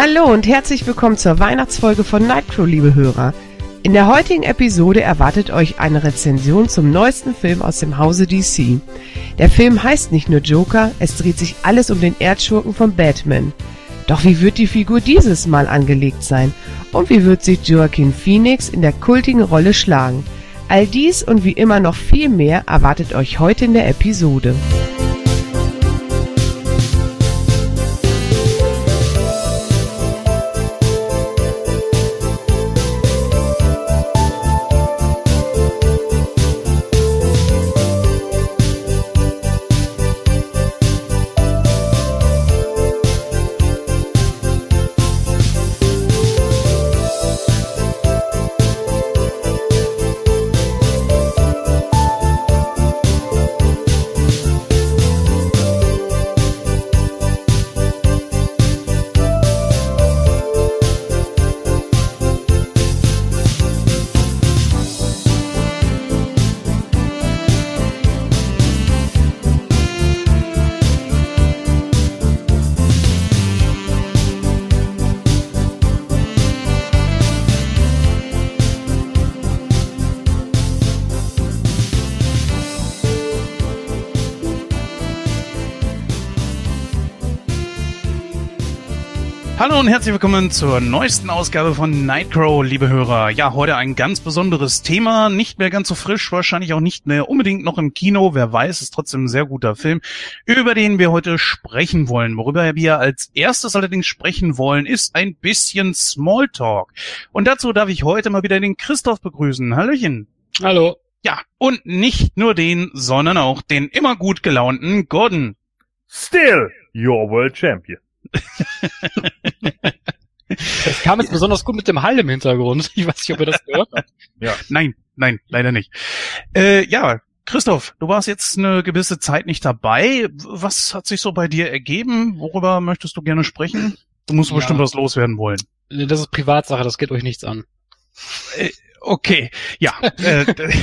Hallo und herzlich willkommen zur Weihnachtsfolge von Nightcrow, liebe Hörer. In der heutigen Episode erwartet euch eine Rezension zum neuesten Film aus dem Hause DC. Der Film heißt nicht nur Joker, es dreht sich alles um den Erdschurken von Batman. Doch wie wird die Figur dieses Mal angelegt sein? Und wie wird sich Joaquin Phoenix in der kultigen Rolle schlagen? All dies und wie immer noch viel mehr erwartet euch heute in der Episode. Hallo und herzlich willkommen zur neuesten Ausgabe von Nightcrow, liebe Hörer. Ja, heute ein ganz besonderes Thema, nicht mehr ganz so frisch, wahrscheinlich auch nicht mehr unbedingt noch im Kino, wer weiß, ist trotzdem ein sehr guter Film, über den wir heute sprechen wollen. Worüber wir als erstes allerdings sprechen wollen, ist ein bisschen Smalltalk. Und dazu darf ich heute mal wieder den Christoph begrüßen. Hallöchen. Hallo. Ja, und nicht nur den, sondern auch den immer gut gelaunten Gordon. Still your world champion. Das kam jetzt besonders gut mit dem Hall im Hintergrund. Ich weiß nicht, ob ihr das gehört habt. Ja. Nein, nein, leider nicht. Äh, ja, Christoph, du warst jetzt eine gewisse Zeit nicht dabei. Was hat sich so bei dir ergeben? Worüber möchtest du gerne sprechen? Du musst Ja. bestimmt was loswerden wollen. Das ist Privatsache, das geht euch nichts an. Äh, okay, ja. äh,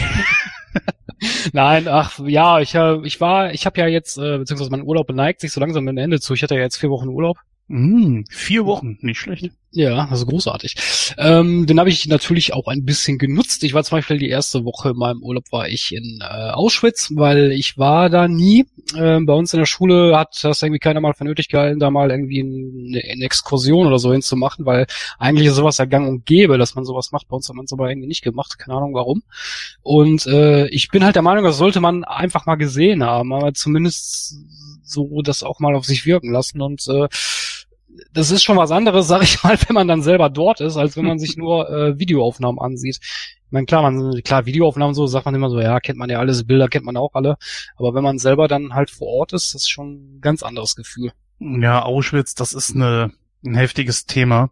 Nein, ach ja, ich, äh, ich war, ich habe ja jetzt, äh, beziehungsweise mein Urlaub neigt sich so langsam dem Ende zu. Ich hatte ja jetzt vier Wochen Urlaub. Mh, vier Wochen, nicht schlecht. Ja, also großartig. Ähm, den habe ich natürlich auch ein bisschen genutzt. Ich war zum Beispiel die erste Woche in meinem Urlaub war ich in äh, Auschwitz, weil ich war da nie. Ähm, bei uns in der Schule hat das irgendwie keiner mal für nötig gehalten, da mal irgendwie eine, eine Exkursion oder so hinzumachen, weil eigentlich ist sowas ja gang und gäbe, dass man sowas macht. Bei uns hat man es aber irgendwie nicht gemacht, keine Ahnung warum. Und äh, ich bin halt der Meinung, das sollte man einfach mal gesehen haben, aber zumindest so das auch mal auf sich wirken lassen und äh, das ist schon was anderes, sag ich mal, wenn man dann selber dort ist, als wenn man sich nur äh, Videoaufnahmen ansieht. Ich meine, klar, man, klar, Videoaufnahmen so, sagt man immer so, ja, kennt man ja alles, Bilder kennt man auch alle. Aber wenn man selber dann halt vor Ort ist, das ist schon ein ganz anderes Gefühl. Ja, Auschwitz, das ist eine, ein heftiges Thema.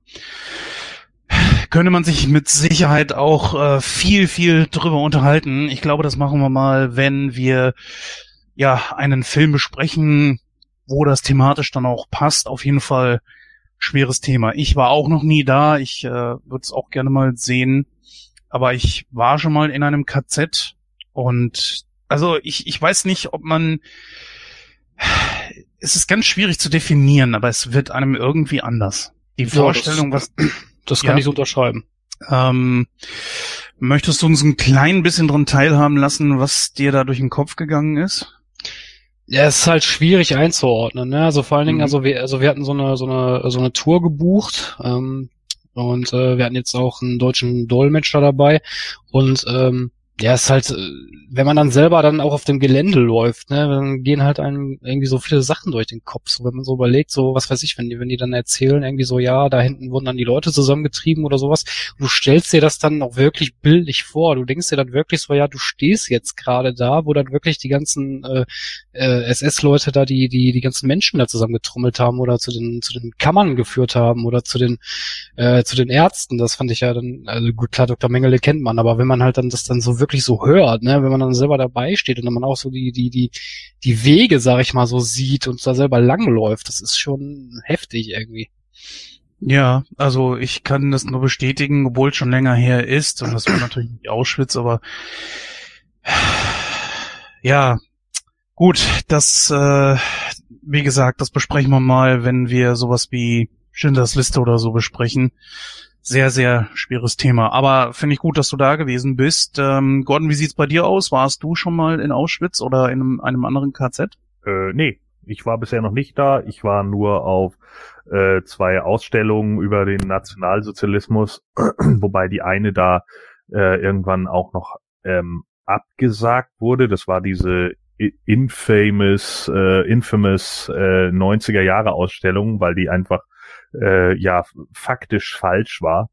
Könnte man sich mit Sicherheit auch äh, viel, viel drüber unterhalten. Ich glaube, das machen wir mal, wenn wir ja einen Film besprechen, wo das thematisch dann auch passt. Auf jeden Fall schweres Thema. Ich war auch noch nie da. Ich äh, würde es auch gerne mal sehen. Aber ich war schon mal in einem KZ und also ich, ich weiß nicht, ob man es ist ganz schwierig zu definieren, aber es wird einem irgendwie anders. Die Ja, Vorstellung, was Das kann Ja. ich so unterschreiben. ähm, möchtest du uns ein klein bisschen dran teilhaben lassen, was dir da durch den Kopf gegangen ist? Ja, es ist halt schwierig einzuordnen, ne? Also vor allen Dingen, Mhm. also wir, also wir hatten so eine, so eine, so eine Tour gebucht, ähm, und äh, wir hatten jetzt auch einen deutschen Dolmetscher dabei und ähm, ja, es ist halt, äh, wenn man dann selber dann auch auf dem Gelände läuft, ne, dann gehen halt einem irgendwie so viele Sachen durch den Kopf. So, wenn man so überlegt, so, was weiß ich, wenn die, wenn die dann erzählen, irgendwie so, ja, da hinten wurden dann die Leute zusammengetrieben oder sowas, du stellst dir das dann auch wirklich bildlich vor. Du denkst dir dann wirklich so, ja, du stehst jetzt gerade da, wo dann wirklich die ganzen äh, äh, SS-Leute da die, die, die ganzen Menschen da zusammengetrommelt haben oder zu den, zu den Kammern geführt haben oder zu den, äh, zu den Ärzten. Das fand ich ja dann, also gut, klar, Dr. Mengele kennt man, aber wenn man halt dann das dann so wirklich so hört, ne, wenn man dann selber dabei steht und dann man auch so die, die, die, die Wege, sag ich mal, so sieht und da selber langläuft, das ist schon heftig irgendwie. Ja, also ich kann das nur bestätigen, obwohl es schon länger her ist. Und das war natürlich nicht Auschwitz, aber ja, gut, das, äh, wie gesagt, das besprechen wir mal, wenn wir sowas wie Schindlers Liste oder so besprechen. Sehr, sehr schweres Thema. Aber finde ich gut, dass du da gewesen bist. Ähm, Gordon, wie sieht's bei dir aus? Warst du schon mal in Auschwitz oder in einem, einem anderen KZ? Äh, nee, ich war bisher noch nicht da. Ich war nur auf äh, zwei Ausstellungen über den Nationalsozialismus, wobei die eine da äh, irgendwann auch noch ähm, abgesagt wurde. Das war diese infamous, äh, infamous äh, 90er Jahre Ausstellung, weil die einfach äh, ja faktisch falsch war.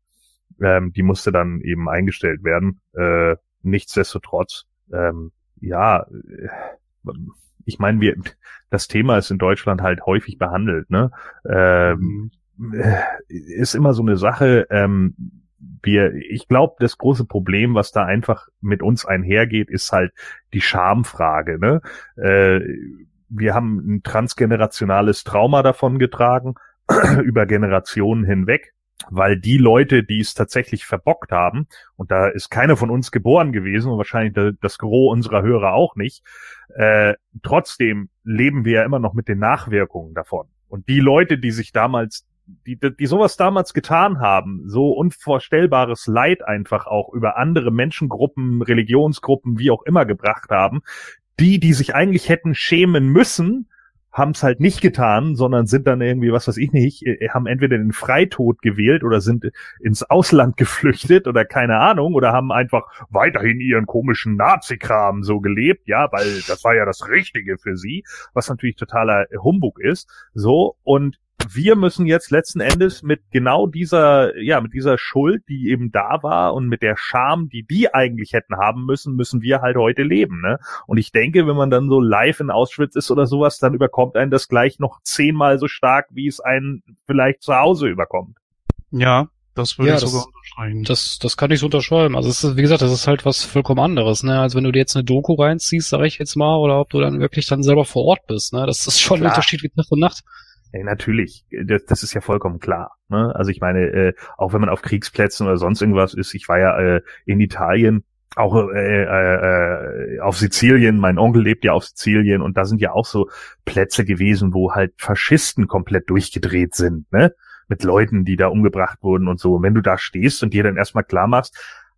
Ähm, die musste dann eben eingestellt werden. Äh, nichtsdestotrotz, ähm, ja, äh, ich meine, wir, das Thema ist in Deutschland halt häufig behandelt, ne? Ähm, äh, ist immer so eine Sache, ähm, wir, ich glaube, das große Problem, was da einfach mit uns einhergeht, ist halt die Schamfrage. Ne? Äh, wir haben ein transgenerationales Trauma davon getragen, über Generationen hinweg, weil die Leute, die es tatsächlich verbockt haben, und da ist keiner von uns geboren gewesen und wahrscheinlich das Gros unserer Hörer auch nicht, äh, trotzdem leben wir ja immer noch mit den Nachwirkungen davon. Und die Leute, die sich damals die, die sowas damals getan haben, so unvorstellbares Leid einfach auch über andere Menschengruppen, Religionsgruppen, wie auch immer gebracht haben, die, die sich eigentlich hätten schämen müssen, haben es halt nicht getan, sondern sind dann irgendwie, was weiß ich nicht, äh, haben entweder den Freitod gewählt oder sind ins Ausland geflüchtet oder keine Ahnung oder haben einfach weiterhin ihren komischen Nazi-Kram so gelebt, ja, weil das war ja das Richtige für sie, was natürlich totaler Humbug ist, so und wir müssen jetzt letzten Endes mit genau dieser, ja, mit dieser Schuld, die eben da war und mit der Scham, die die eigentlich hätten haben müssen, müssen wir halt heute leben, ne? Und ich denke, wenn man dann so live in Auschwitz ist oder sowas, dann überkommt einen das gleich noch zehnmal so stark, wie es einen vielleicht zu Hause überkommt. Ja, das würde ja, ich das, sogar unterschreiben. Das, das kann ich so unterschreiben. Also es ist, wie gesagt, das ist halt was vollkommen anderes, ne? Als wenn du dir jetzt eine Doku reinziehst, sag ich jetzt mal, oder ob du dann wirklich dann selber vor Ort bist, ne? Das ist schon Klar. ein Unterschied wie Tag und Nacht. Ja, natürlich, das, das ist ja vollkommen klar. Ne? Also ich meine, äh, auch wenn man auf Kriegsplätzen oder sonst irgendwas ist, ich war ja äh, in Italien, auch äh, äh, äh, auf Sizilien, mein Onkel lebt ja auf Sizilien und da sind ja auch so Plätze gewesen, wo halt Faschisten komplett durchgedreht sind, ne? Mit Leuten, die da umgebracht wurden und so. Und wenn du da stehst und dir dann erstmal klar machst,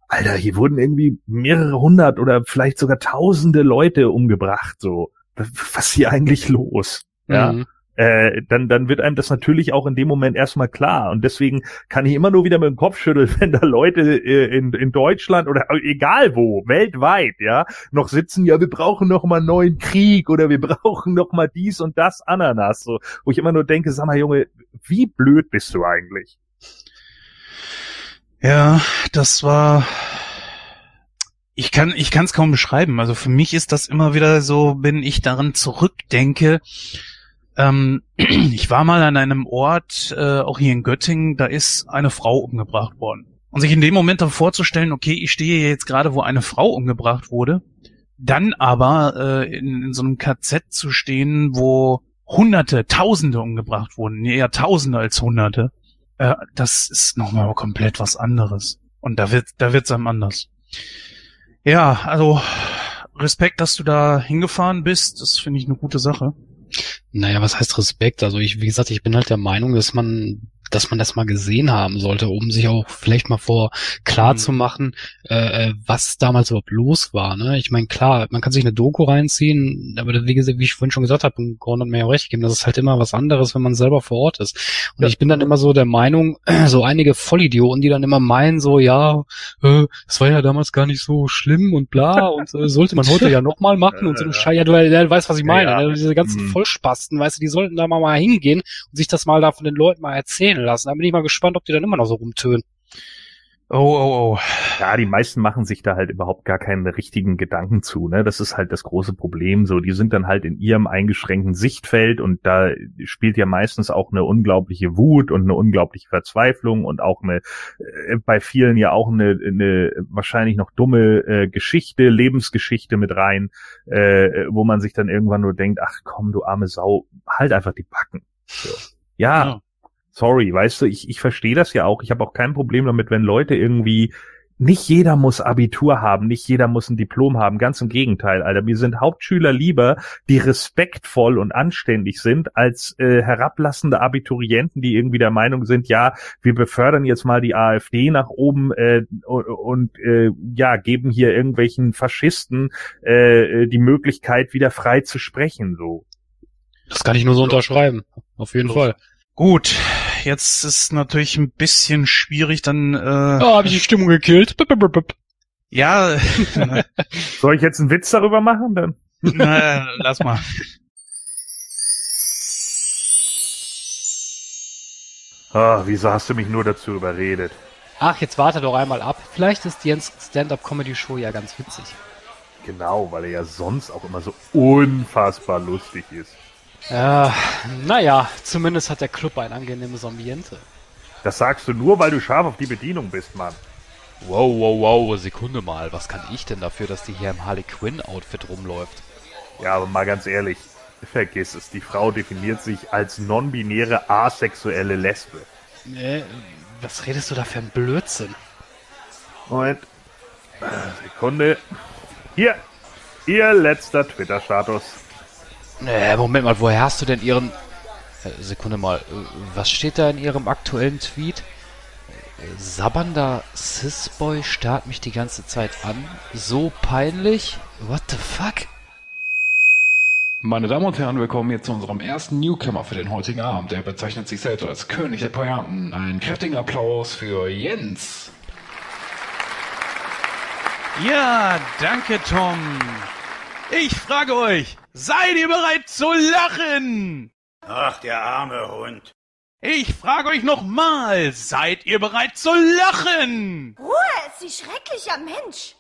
Alter, hier wurden irgendwie mehrere hundert oder vielleicht sogar tausende Leute umgebracht, so. Was ist hier eigentlich los? Ja. Mhm. Äh, dann, dann wird einem das natürlich auch in dem Moment erstmal klar. Und deswegen kann ich immer nur wieder mit dem Kopf schütteln, wenn da Leute äh, in, in Deutschland oder egal wo, weltweit, ja, noch sitzen, ja, wir brauchen noch mal einen neuen Krieg oder wir brauchen noch mal dies und das Ananas, so, wo ich immer nur denke, sag mal, Junge, wie blöd bist du eigentlich? Ja, das war. Ich kann, ich kann es kaum beschreiben. Also für mich ist das immer wieder so, wenn ich daran zurückdenke. Ähm, ich war mal an einem Ort, äh, auch hier in Göttingen, da ist eine Frau umgebracht worden. Und sich in dem Moment dann vorzustellen, okay, ich stehe jetzt gerade, wo eine Frau umgebracht wurde, dann aber äh, in, in so einem KZ zu stehen, wo Hunderte, Tausende umgebracht wurden, eher Tausende als Hunderte, äh, das ist nochmal komplett was anderes. Und da wird, da wird's einem anders. Ja, also Respekt, dass du da hingefahren bist. Das finde ich eine gute Sache. Naja, was heißt Respekt? Also ich, wie gesagt, ich bin halt der Meinung, dass man, dass man das mal gesehen haben sollte, um sich auch vielleicht mal vor klar Mhm. zu machen, äh, äh, was damals überhaupt los war. Ne? Ich meine, klar, man kann sich eine Doku reinziehen, aber wie, gesagt, wie ich vorhin schon gesagt habe, und Gordon hat mir ja auch recht gegeben, das ist halt immer was anderes, wenn man selber vor Ort ist. Und Ja. ich bin dann immer so der Meinung, so einige Vollidioten, die dann immer meinen, so, ja, äh, es war ja damals gar nicht so schlimm und bla und äh, sollte man heute ja nochmal machen und so ein Scheiß. Ja, du, du weißt, was ich meine. Ja, ne? Diese ganzen Mhm. Vollspasten, weißt du, die sollten da mal, mal hingehen und sich das mal da von den Leuten mal erzählen lassen. Da bin ich mal gespannt, ob die dann immer noch so rumtönen. Oh, oh, oh. Ja, die meisten machen sich da halt überhaupt gar keine richtigen Gedanken zu, ne? Das ist halt das große Problem. So, die sind dann halt in ihrem eingeschränkten Sichtfeld und da spielt ja meistens auch eine unglaubliche Wut und eine unglaubliche Verzweiflung und auch eine, äh, bei vielen ja auch eine, eine wahrscheinlich noch dumme äh, Geschichte, Lebensgeschichte mit rein, äh, wo man sich dann irgendwann nur denkt, ach komm, du arme Sau, halt einfach die Backen. So. Ja, Ja. Sorry, weißt du, ich, ich verstehe das ja auch. Ich habe auch kein Problem damit, wenn Leute irgendwie nicht jeder muss Abitur haben, nicht jeder muss ein Diplom haben, ganz im Gegenteil, Alter. Mir sind Hauptschüler lieber, die respektvoll und anständig sind, als äh, herablassende Abiturienten, die irgendwie der Meinung sind, ja, wir befördern jetzt mal die AfD nach oben äh, und, äh, ja, geben hier irgendwelchen Faschisten äh, die Möglichkeit, wieder frei zu sprechen. So. Das kann ich nur so unterschreiben. Auf jeden So. Fall. Gut, jetzt ist natürlich ein bisschen schwierig, dann äh, Oh, habe ich die Stimmung gekillt. Bip, bip, bip. ja, Soll ich jetzt einen Witz darüber machen? Dann? na, lass mal. Ah, wieso hast du mich nur dazu überredet? Ach, jetzt warte doch einmal ab. Vielleicht ist Jens Stand-Up-Comedy-Show ja ganz witzig. Genau, weil er ja sonst auch immer so unfassbar lustig ist. Ja, naja, zumindest hat der Club ein angenehmes Ambiente. Das sagst du nur, weil du scharf auf die Bedienung bist, Mann. Wow, wow, wow, Sekunde mal. Was kann ich denn dafür, dass die hier im Harley Quinn-Outfit rumläuft? Ja, aber mal ganz ehrlich, vergiss es. Die Frau definiert sich als non-binäre asexuelle Lesbe. Nee, was redest du da für ein Blödsinn? Moment. Äh, Sekunde. Hier, ihr letzter Twitter-Status. Nee, Moment mal, woher hast du denn ihren... Äh, Sekunde mal, äh, was steht da in ihrem aktuellen Tweet? Äh, Sabbernder Cis-Boy starrt mich die ganze Zeit an. So peinlich? What the fuck? Meine Damen und Herren, willkommen jetzt zu unserem ersten Newcomer für den heutigen Abend. Er bezeichnet sich selbst als König der Pointen. Einen kräftigen Applaus für Jens. Ja, danke, Tom. Ich frage euch, seid ihr bereit zu lachen? Ach, der arme Hund. Ich frage euch nochmal, seid ihr bereit zu lachen? Ruhe, ist sie schrecklicher Mensch.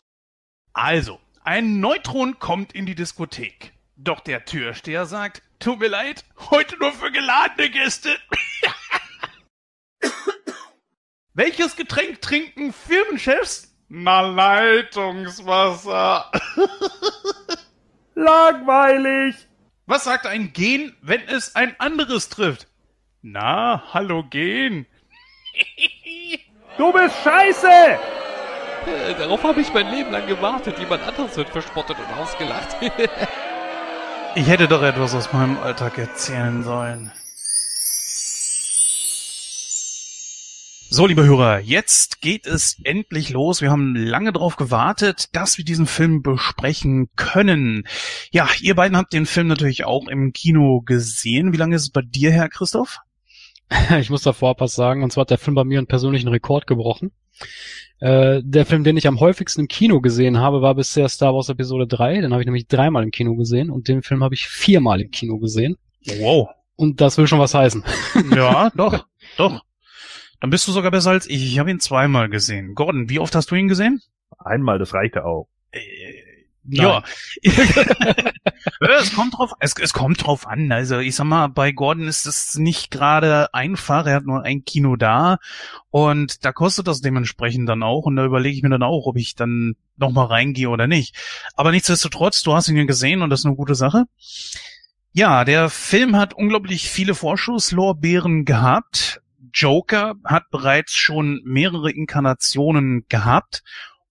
Also, ein Neutron kommt in die Diskothek. Doch der Türsteher sagt, tut mir leid, heute nur für geladene Gäste. Welches Getränk trinken Firmenchefs? Na, Leitungswasser. Langweilig! Was sagt ein Gen, wenn es ein anderes trifft? Na, Halogen. Du bist scheiße! Äh, darauf habe ich mein Leben lang gewartet. Jemand anderes wird verspottet und ausgelacht. Ich hätte doch etwas aus meinem Alltag erzählen sollen. So, liebe Hörer, jetzt geht es endlich los. Wir haben lange darauf gewartet, dass wir diesen Film besprechen können. Ja, ihr beiden habt den Film natürlich auch im Kino gesehen. Wie lange ist es bei dir her, Christoph? Ich muss davor was sagen, und zwar hat der Film bei mir einen persönlichen Rekord gebrochen. Äh, der Film, den ich am häufigsten im Kino gesehen habe, war bisher Star Wars Episode 3. Den habe ich nämlich dreimal im Kino gesehen und den Film habe ich viermal im Kino gesehen. Wow. Und das will schon was heißen. Ja, doch, doch. Dann bist du sogar besser als ich. Ich habe ihn zweimal gesehen. Gordon, wie oft hast du ihn gesehen? Einmal, das reichte auch. Äh, Ja. es kommt drauf, es, es kommt drauf an. Also ich sag mal, bei Gordon ist es nicht gerade einfach. Er hat nur ein Kino da und da kostet das dementsprechend dann auch. Und da überlege ich mir dann auch, ob ich dann nochmal reingehe oder nicht. Aber nichtsdestotrotz, du hast ihn ja gesehen und das ist eine gute Sache. Ja, der Film hat unglaublich viele Vorschusslorbeeren gehabt. Joker hat bereits schon mehrere Inkarnationen gehabt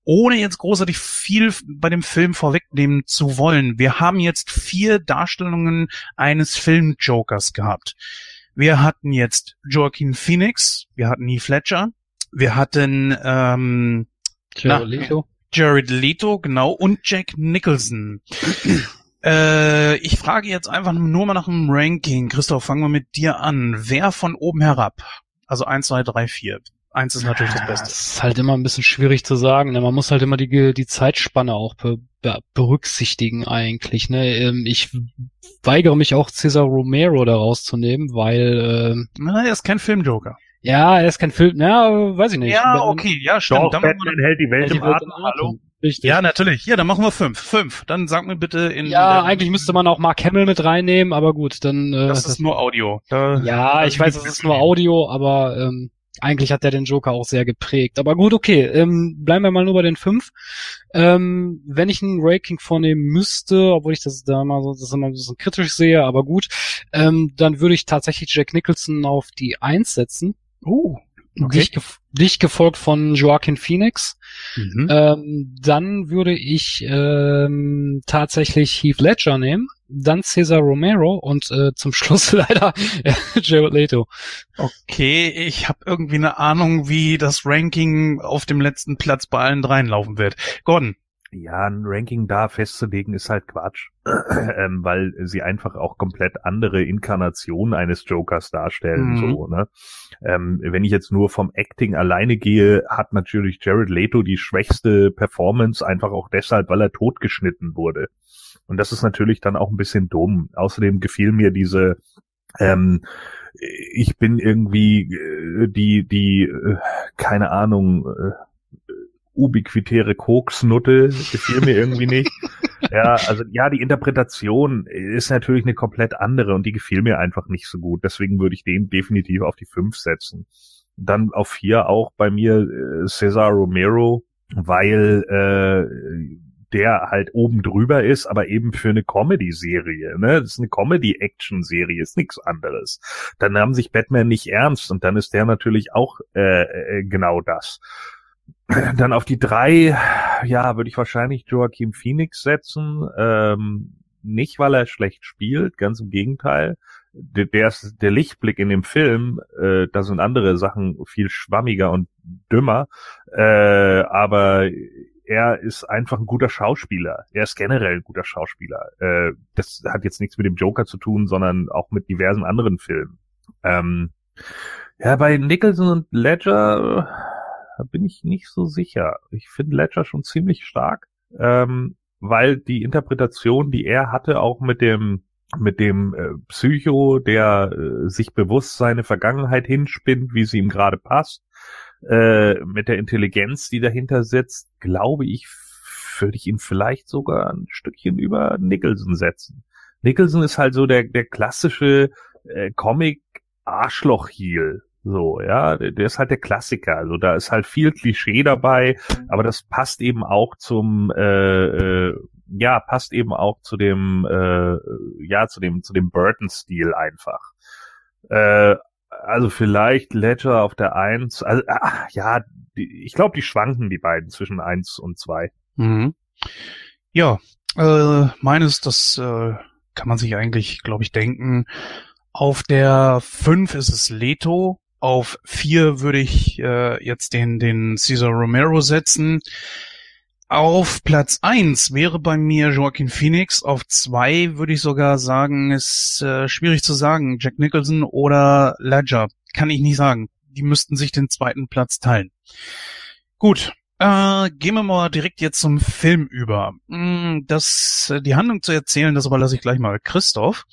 ohne jetzt großartig viel bei dem Film vorwegnehmen zu wollen. Wir haben jetzt vier Darstellungen eines Film-Jokers gehabt. Wir hatten jetzt Joaquin Phoenix, wir hatten Heath Ledger, wir hatten ähm, Jared Leto. Jared Leto, genau, und Jack Nicholson. äh, ich frage jetzt einfach nur mal nach dem Ranking. Christoph, fangen wir mit dir an. Wer von oben herab? Also eins, zwei, drei, vier. Eins ist natürlich das Das Beste. ist halt immer ein bisschen schwierig zu sagen. Ne? Man muss halt immer die, die Zeitspanne auch be, be, berücksichtigen eigentlich. Ne? Ähm, Ich weigere mich auch Cesar Romero da rauszunehmen, weil ähm, Na, er ist kein Filmjoker. ja, er ist kein Film, ja, weiß ich nicht. Ja, okay, ja, stimmt. Doch, Batman hält die Welt Die im Welt Atem. im Atem. Hallo? Richtig. Ja, natürlich. Ja, dann machen wir fünf. Fünf. Dann sag mir bitte in. Ja, der- eigentlich müsste man auch Mark Hamill mit reinnehmen, aber gut, dann. Äh, Das ist nur Audio. Da, ja, ich weiß, es ist nur Audio, aber ähm, eigentlich hat er den Joker auch sehr geprägt. Aber gut, okay, ähm, bleiben wir mal nur bei den fünf. Ähm, wenn ich ein Ranking vornehmen müsste, obwohl ich das da mal so, das immer so ein bisschen kritisch sehe, aber gut, ähm, dann würde ich tatsächlich Jack Nicholson auf die Eins setzen. Uh. Okay. Dicht, gef dicht gefolgt von Joaquin Phoenix. Mhm. Ähm, dann würde ich ähm, tatsächlich Heath Ledger nehmen, dann Cesar Romero und äh, zum Schluss leider Jared Leto. Okay, ich habe irgendwie eine Ahnung, wie das Ranking auf dem letzten Platz bei allen dreien laufen wird. Gordon. Ja, ein Ranking da festzulegen ist halt Quatsch, ähm, weil sie einfach auch komplett andere Inkarnationen eines Jokers darstellen. Mhm. So, ne? ähm, wenn ich jetzt nur vom Acting alleine gehe, hat natürlich Jared Leto die schwächste Performance einfach auch deshalb, weil er totgeschnitten wurde. Und das ist natürlich dann auch ein bisschen dumm. Außerdem gefiel mir diese ähm, ich bin irgendwie äh, die die äh, keine Ahnung äh, ubiquitäre Koksnutte gefiel mir irgendwie nicht. Ja, also ja, die Interpretation ist natürlich eine komplett andere und die gefiel mir einfach nicht so gut. Deswegen würde ich den definitiv auf die fünf setzen. Dann auf vier auch bei mir äh, Cesar Romero, weil äh, der halt oben drüber ist, aber eben für eine Comedy-Serie. Ne? Das ist eine Comedy-Action-Serie, ist nichts anderes. Dann nahm sich Batman nicht ernst und dann ist der natürlich auch äh, äh, genau das. Dann auf die drei, ja, würde ich wahrscheinlich Joaquin Phoenix setzen. Ähm, nicht, weil er schlecht spielt, ganz im Gegenteil. Der, der, ist, der Lichtblick in dem Film, äh, da sind andere Sachen viel schwammiger und dümmer. Äh, aber er ist einfach ein guter Schauspieler. Er ist generell ein guter Schauspieler. Äh, das hat jetzt nichts mit dem Joker zu tun, sondern auch mit diversen anderen Filmen. Ähm, ja, bei Nicholson und Ledger da bin ich nicht so sicher. Ich finde Ledger schon ziemlich stark, ähm, weil die Interpretation, die er hatte, auch mit dem mit dem äh, Psycho, der äh, sich bewusst seine Vergangenheit hinspinnt, wie sie ihm gerade passt, äh, mit der Intelligenz, die dahinter sitzt, glaube ich, würde ich ihn vielleicht sogar ein Stückchen über Nicholson setzen. Nicholson ist halt so der der klassische äh, Comic Arschloch-Heel, so, ja, der ist halt der Klassiker. Also da ist halt viel Klischee dabei, aber das passt eben auch zum, äh, äh, ja, passt eben auch zu dem, äh, ja, zu dem, zu dem Burton-Stil einfach. Äh, also vielleicht Ledger auf der Eins. Also, ach, ja, die, ich glaube, die schwanken die beiden zwischen eins und zwei. Mhm. Ja, äh, meines, das äh, kann man sich eigentlich, glaube ich, denken. Auf der 5 ist es Leto. Auf 4 würde ich äh, jetzt den, den Cesar Romero setzen. Auf Platz 1 wäre bei mir Joaquin Phoenix. Auf 2 würde ich sogar sagen, ist äh, schwierig zu sagen. Jack Nicholson oder Ledger. Kann ich nicht sagen. Die müssten sich den zweiten Platz teilen. Gut, äh, gehen wir mal direkt jetzt zum Film über. Mm, Das, äh, die Handlung zu erzählen, das überlasse ich gleich mal Christoph.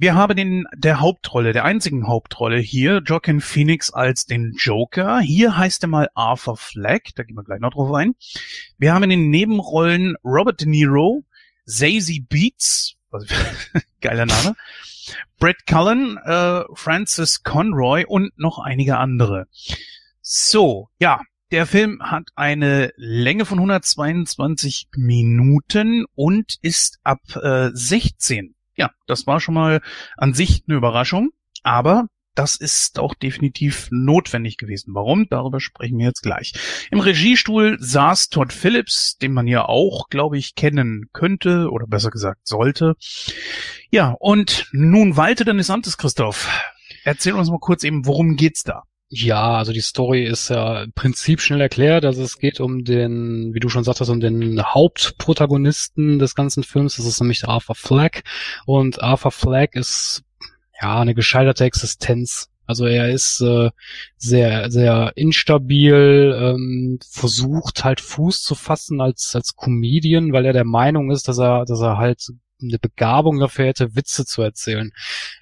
Wir haben den der Hauptrolle, der einzigen Hauptrolle hier, Joaquin Phoenix als den Joker. Hier heißt er mal Arthur Fleck, da gehen wir gleich noch drauf ein. Wir haben in den Nebenrollen Robert De Niro, Zazie Beats, geiler Name, Brett Cullen, äh, Francis Conroy und noch einige andere. So, ja, der Film hat eine Länge von 122 Minuten und ist ab äh, 16. Ja, das war schon mal an sich eine Überraschung, aber das ist auch definitiv notwendig gewesen. Warum? Darüber sprechen wir jetzt gleich. Im Regiestuhl saß Todd Phillips, den man ja auch, glaube ich, kennen könnte oder besser gesagt sollte. Ja, und nun walte deines Amtes, Christoph. Erzähl uns mal kurz eben, worum geht's da? Ja, also die Story ist ja im Prinzip schnell erklärt. Also es geht um den, wie du schon sagtest, um den Hauptprotagonisten des ganzen Films. Das ist nämlich Arthur Fleck. Und Arthur Fleck ist ja eine gescheiterte Existenz. Also er ist äh, sehr, sehr instabil, ähm, versucht halt Fuß zu fassen als als Comedian, weil er der Meinung ist, dass er, dass er halt eine Begabung dafür hätte, Witze zu erzählen.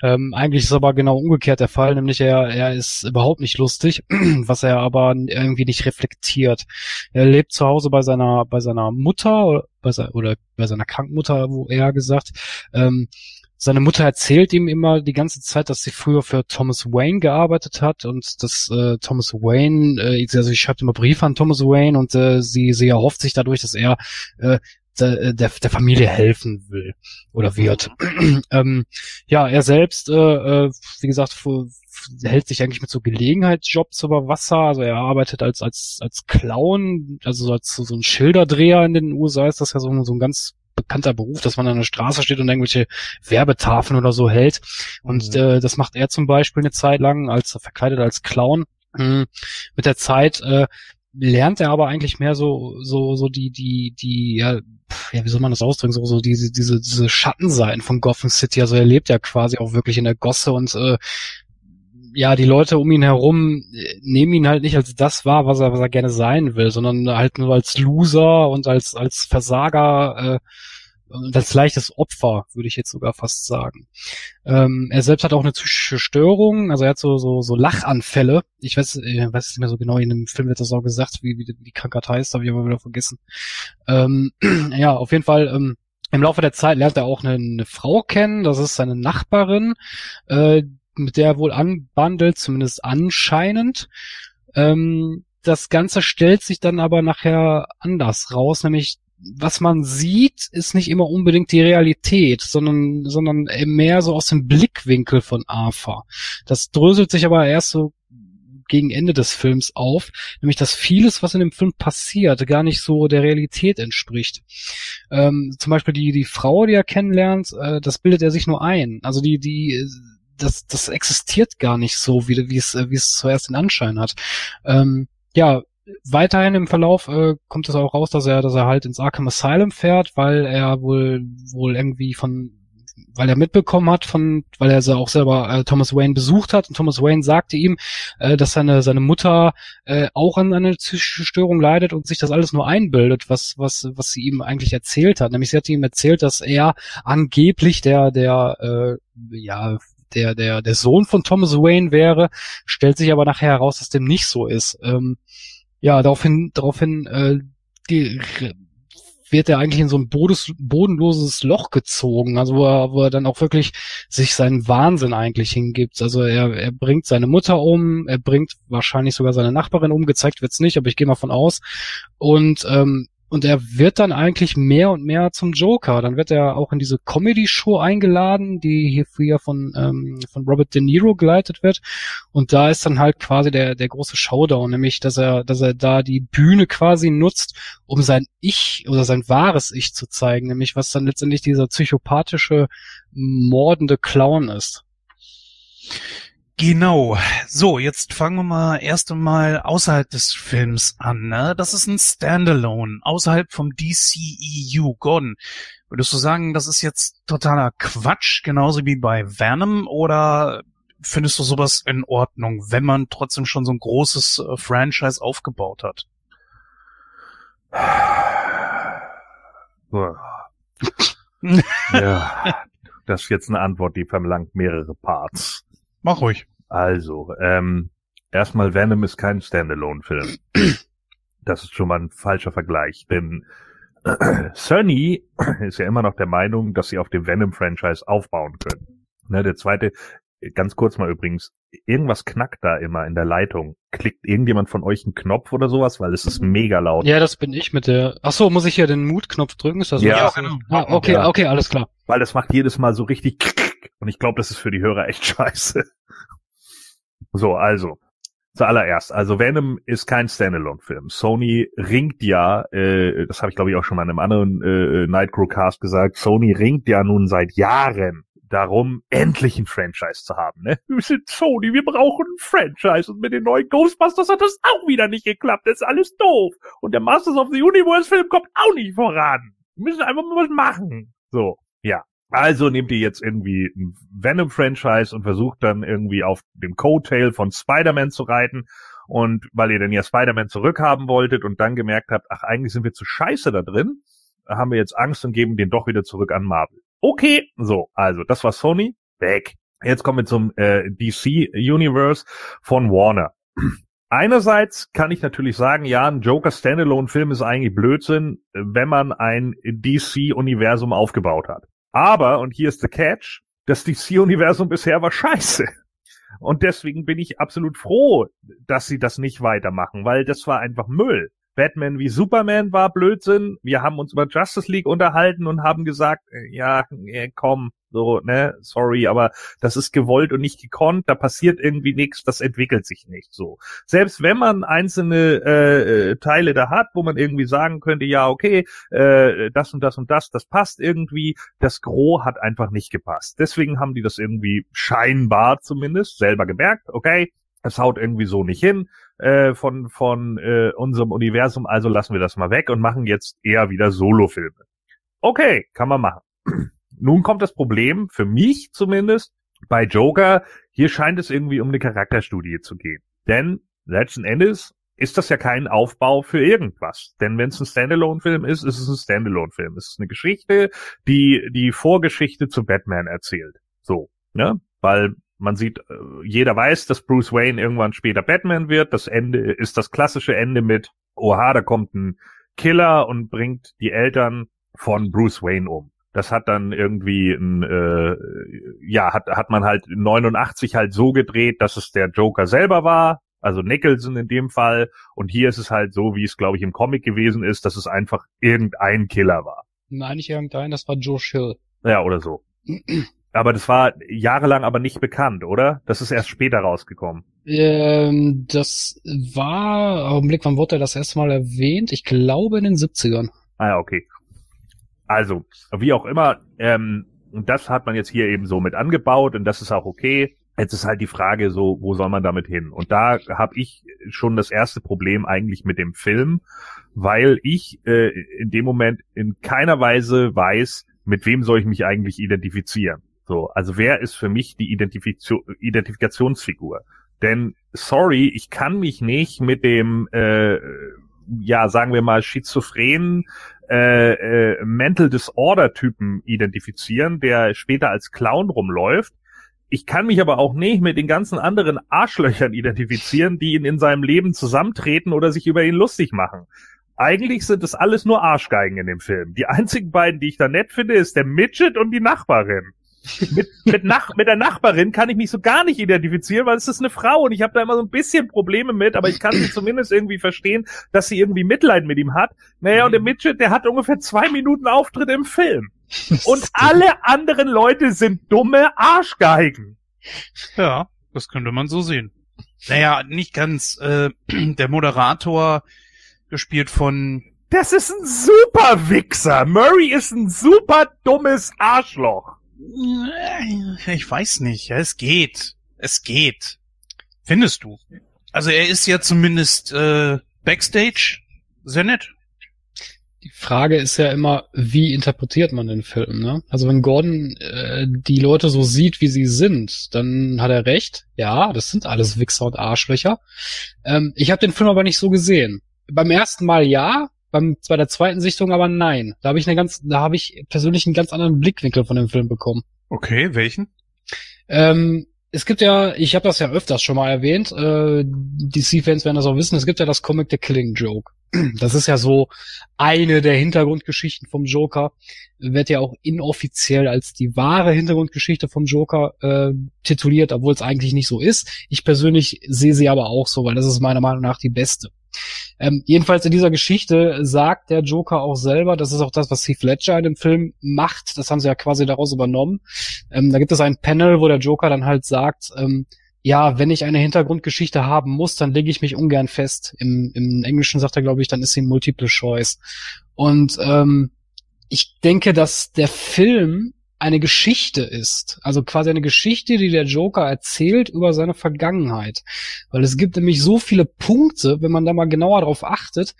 Ähm, eigentlich ist aber genau umgekehrt der Fall, nämlich er, er ist überhaupt nicht lustig, was er aber irgendwie nicht reflektiert. Er lebt zu Hause bei seiner, bei seiner Mutter oder bei, se oder bei seiner Krankmutter, wo er gesagt. Ähm, seine Mutter erzählt ihm immer die ganze Zeit, dass sie früher für Thomas Wayne gearbeitet hat und dass äh, Thomas Wayne, äh, also sie schreibt immer Briefe an Thomas Wayne und äh, sie, sie erhofft sich dadurch, dass er äh, der, der, der Familie helfen will oder wird. ähm, ja, er selbst, äh, äh, wie gesagt, ver hält sich eigentlich mit so Gelegenheitsjobs über Wasser. Also er arbeitet als als als Clown, also als so ein Schilderdreher in den USA ist das ja so, so ein ganz bekannter Beruf, dass man an der Straße steht und irgendwelche Werbetafeln oder so hält. Und mhm. äh, das macht er zum Beispiel eine Zeit lang als verkleidet als Clown. Mhm. Mit der Zeit äh, lernt er aber eigentlich mehr so so so die die die ja ja wie soll man das ausdrücken so so diese diese diese Schattenseiten von Gotham City. Also er lebt ja quasi auch wirklich in der Gosse und äh, ja, die Leute um ihn herum äh, nehmen ihn halt nicht als das wahr, was er, was er gerne sein will, sondern halt nur als Loser und als, als Versager, äh, als leichtes Opfer, würde ich jetzt sogar fast sagen. Ähm, er selbst hat auch eine psychische Störung, also er hat so, so, so Lachanfälle. Ich weiß, ich äh, weiß nicht mehr so genau, in dem Film wird das auch gesagt, wie, wie die Krankheit heißt, habe ich aber wieder vergessen. Ähm, ja, auf jeden Fall, ähm, im Laufe der Zeit lernt er auch eine, eine Frau kennen, das ist seine Nachbarin, äh, mit der er wohl anbandelt, zumindest anscheinend. Ähm, das Ganze stellt sich dann aber nachher anders raus, nämlich was man sieht, ist nicht immer unbedingt die Realität, sondern, sondern mehr so aus dem Blickwinkel von Arthur. Das dröselt sich aber erst so gegen Ende des Films auf, nämlich dass vieles, was in dem Film passiert, gar nicht so der Realität entspricht. Ähm, zum Beispiel die, die Frau, die er kennenlernt, äh, das bildet er sich nur ein. Also die, die das, das existiert gar nicht so, wie, wie, es, wie es zuerst den Anschein hat. Ähm, ja, weiterhin im Verlauf äh, kommt es auch raus, dass er, dass er halt ins Arkham Asylum fährt, weil er wohl wohl irgendwie von weil er mitbekommen hat von, weil er auch selber äh, Thomas Wayne besucht hat und Thomas Wayne sagte ihm, äh, dass seine seine Mutter äh, auch an einer psychischen Störung leidet und sich das alles nur einbildet, was was was sie ihm eigentlich erzählt hat. Nämlich sie hat ihm erzählt, dass er angeblich der der äh, ja der, der, der Sohn von Thomas Wayne wäre, stellt sich aber nachher heraus, dass dem nicht so ist. Ähm, ja, daraufhin, daraufhin äh, die, wird er eigentlich in so ein bodes, bodenloses Loch gezogen, also wo er, wo er dann auch wirklich sich seinen Wahnsinn eigentlich hingibt. Also er, er bringt seine Mutter um, er bringt wahrscheinlich sogar seine Nachbarin um, gezeigt wird's nicht, aber ich gehe mal von aus. Und ähm, und er wird dann eigentlich mehr und mehr zum Joker. Dann wird er auch in diese Comedy-Show eingeladen, die hier früher von, ähm, von Robert De Niro geleitet wird. Und da ist dann halt quasi der, der große Showdown, nämlich, dass er, dass er da die Bühne quasi nutzt, um sein Ich oder sein wahres Ich zu zeigen, nämlich was dann letztendlich dieser psychopathische, mordende Clown ist. Genau. So, jetzt fangen wir mal erst einmal außerhalb des Films an. Ne? Das ist ein Standalone, außerhalb vom DCEU. Gordon, würdest du sagen, das ist jetzt totaler Quatsch, genauso wie bei Venom, oder findest du sowas in Ordnung, wenn man trotzdem schon so ein großes äh, Franchise aufgebaut hat? ja, das ist jetzt eine Antwort, die verlangt mehrere Parts. Mach ruhig. Also, ähm, erstmal Venom ist kein Standalone-Film. Das ist schon mal ein falscher Vergleich, denn Sony ist ja immer noch der Meinung, dass sie auf dem Venom-Franchise aufbauen können. Ne, der zweite, ganz kurz mal übrigens, irgendwas knackt da immer in der Leitung. Klickt irgendjemand von euch einen Knopf oder sowas, weil es ist mega laut. Ja, das bin ich mit der. Ach so, muss ich hier den Mut-Knopf drücken? Ist das ja, genau. Ah, okay, ja. okay, alles klar. Weil das macht jedes Mal so richtig und ich glaube, das ist für die Hörer echt scheiße. So, also, zuallererst, also Venom ist kein Standalone-Film. Sony ringt ja, äh, das habe ich glaube ich auch schon mal in einem anderen äh, Nightcrow-Cast gesagt, Sony ringt ja nun seit Jahren darum, endlich ein Franchise zu haben. Ne? Wir sind Sony, wir brauchen ein Franchise. Und mit den neuen Ghostbusters hat das auch wieder nicht geklappt. Das ist alles doof. Und der Masters of the Universe-Film kommt auch nicht voran. Wir müssen einfach mal was machen. So, ja. Also nehmt ihr jetzt irgendwie ein Venom-Franchise und versucht dann irgendwie auf dem Coattail von Spider-Man zu reiten. Und weil ihr denn ja Spider-Man zurückhaben wolltet und dann gemerkt habt, ach, eigentlich sind wir zu scheiße da drin, haben wir jetzt Angst und geben den doch wieder zurück an Marvel. Okay, so, also das war Sony, weg. Jetzt kommen wir zum äh, DC Universe von Warner. Einerseits kann ich natürlich sagen, ja, ein Joker Standalone Film ist eigentlich Blödsinn, wenn man ein DC Universum aufgebaut hat. Aber, und hier ist der Catch, das DC-Universum bisher war scheiße. Und deswegen bin ich absolut froh, dass sie das nicht weitermachen, weil das war einfach Müll. Batman wie Superman war Blödsinn. Wir haben uns über Justice League unterhalten und haben gesagt, äh, ja, äh, komm, so, ne, sorry, aber das ist gewollt und nicht gekonnt, da passiert irgendwie nichts, das entwickelt sich nicht so. Selbst wenn man einzelne äh, äh, Teile da hat, wo man irgendwie sagen könnte, ja, okay, äh, das und das und das, das passt irgendwie, das Gros hat einfach nicht gepasst. Deswegen haben die das irgendwie scheinbar zumindest selber gemerkt, okay, es haut irgendwie so nicht hin äh, von von äh, unserem Universum, also lassen wir das mal weg und machen jetzt eher wieder Solofilme. Okay, kann man machen. Nun kommt das Problem, für mich zumindest, bei Joker, hier scheint es irgendwie um eine Charakterstudie zu gehen. Denn letzten Endes ist das ja kein Aufbau für irgendwas. Denn wenn es ein Standalone-Film ist, ist es ein Standalone-Film. Es ist eine Geschichte, die die Vorgeschichte zu Batman erzählt. So, ne? Weil man sieht, äh, jeder weiß, dass Bruce Wayne irgendwann später Batman wird. Das Ende ist das klassische Ende mit, oha, da kommt ein Killer und bringt die Eltern von Bruce Wayne um. Das hat dann irgendwie ein, äh, ja, hat, hat man halt 89 halt so gedreht, dass es der Joker selber war, also Nicholson in dem Fall. Und hier ist es halt so, wie es, glaube ich, im Comic gewesen ist, dass es einfach irgendein Killer war. Nein, nicht irgendein, das war Joe Hill. Ja, oder so. Aber das war jahrelang aber nicht bekannt, oder? Das ist erst später rausgekommen. Ähm, das war, Augenblick, wann wurde das erste Mal erwähnt? Ich glaube in den 70ern. Ah ja, okay. Also, wie auch immer, ähm, das hat man jetzt hier eben so mit angebaut und das ist auch okay. Jetzt ist halt die Frage so, wo soll man damit hin? Und da habe ich schon das erste Problem eigentlich mit dem Film, weil ich äh, in dem Moment in keiner Weise weiß, mit wem soll ich mich eigentlich identifizieren. So, also wer ist für mich die Identifikation, Identifikationsfigur? Denn sorry, ich kann mich nicht mit dem, äh, ja, sagen wir mal, schizophrenen äh, äh, Mental Disorder-Typen identifizieren, der später als Clown rumläuft. Ich kann mich aber auch nicht mit den ganzen anderen Arschlöchern identifizieren, die ihn in seinem Leben zusammentreten oder sich über ihn lustig machen. Eigentlich sind es alles nur Arschgeigen in dem Film. Die einzigen beiden, die ich da nett finde, ist der Midget und die Nachbarin mit, mit, Nach mit der Nachbarin kann ich mich so gar nicht identifizieren, weil es ist eine Frau und ich habe da immer so ein bisschen Probleme mit, aber ich kann sie zumindest irgendwie verstehen, dass sie irgendwie Mitleid mit ihm hat. Naja, und der mhm. Midget, der hat ungefähr zwei Minuten Auftritt im Film. Und alle anderen Leute sind dumme Arschgeigen. Ja, das könnte man so sehen. Naja, nicht ganz. Äh, der Moderator, gespielt von das ist ein super Wichser. Murray ist ein super dummes Arschloch. Ich weiß nicht. Ja, es geht. Es geht. Findest du? Also er ist ja zumindest äh, Backstage sehr nett. Die Frage ist ja immer, wie interpretiert man den Film, ne? Also wenn Gordon äh, die Leute so sieht, wie sie sind, dann hat er recht. Ja, das sind alles Wichser und Arschlöcher. Ähm, ich habe den Film aber nicht so gesehen. Beim ersten Mal ja, beim, bei der zweiten Sichtung aber nein. Da habe ich eine ganz, da habe ich persönlich einen ganz anderen Blickwinkel von dem Film bekommen. Okay, welchen? Ähm, es gibt ja, ich habe das ja öfters schon mal erwähnt, äh, DC-Fans werden das auch wissen, es gibt ja das Comic The Killing Joke. Das ist ja so eine der Hintergrundgeschichten vom Joker, wird ja auch inoffiziell als die wahre Hintergrundgeschichte vom Joker äh, tituliert, obwohl es eigentlich nicht so ist. Ich persönlich sehe sie aber auch so, weil das ist meiner Meinung nach die beste. Ähm, jedenfalls in dieser Geschichte sagt der Joker auch selber, das ist auch das, was Heath Ledger in dem Film macht, das haben sie ja quasi daraus übernommen. Ähm, da gibt es ein Panel, wo der Joker dann halt sagt, ähm, ja, wenn ich eine Hintergrundgeschichte haben muss, dann lege ich mich ungern fest. Im, Im Englischen sagt er, glaube ich, dann ist sie Multiple Choice. Und ähm, ich denke, dass der Film eine Geschichte ist. Also quasi eine Geschichte, die der Joker erzählt über seine Vergangenheit. Weil es gibt nämlich so viele Punkte, wenn man da mal genauer drauf achtet,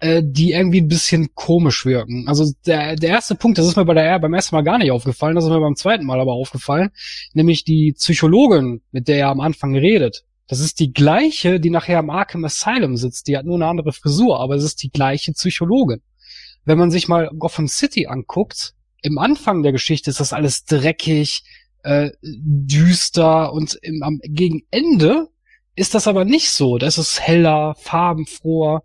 äh, die irgendwie ein bisschen komisch wirken. Also der, der erste Punkt, das ist mir bei der beim ersten Mal gar nicht aufgefallen, das ist mir beim zweiten Mal aber aufgefallen, nämlich die Psychologin, mit der er am Anfang redet. Das ist die gleiche, die nachher am Arkham Asylum sitzt. Die hat nur eine andere Frisur, aber es ist die gleiche Psychologin. Wenn man sich mal Gotham City anguckt, im Anfang der Geschichte ist das alles dreckig, äh, düster und im, am, gegen Ende ist das aber nicht so. Das ist heller, farbenfroher.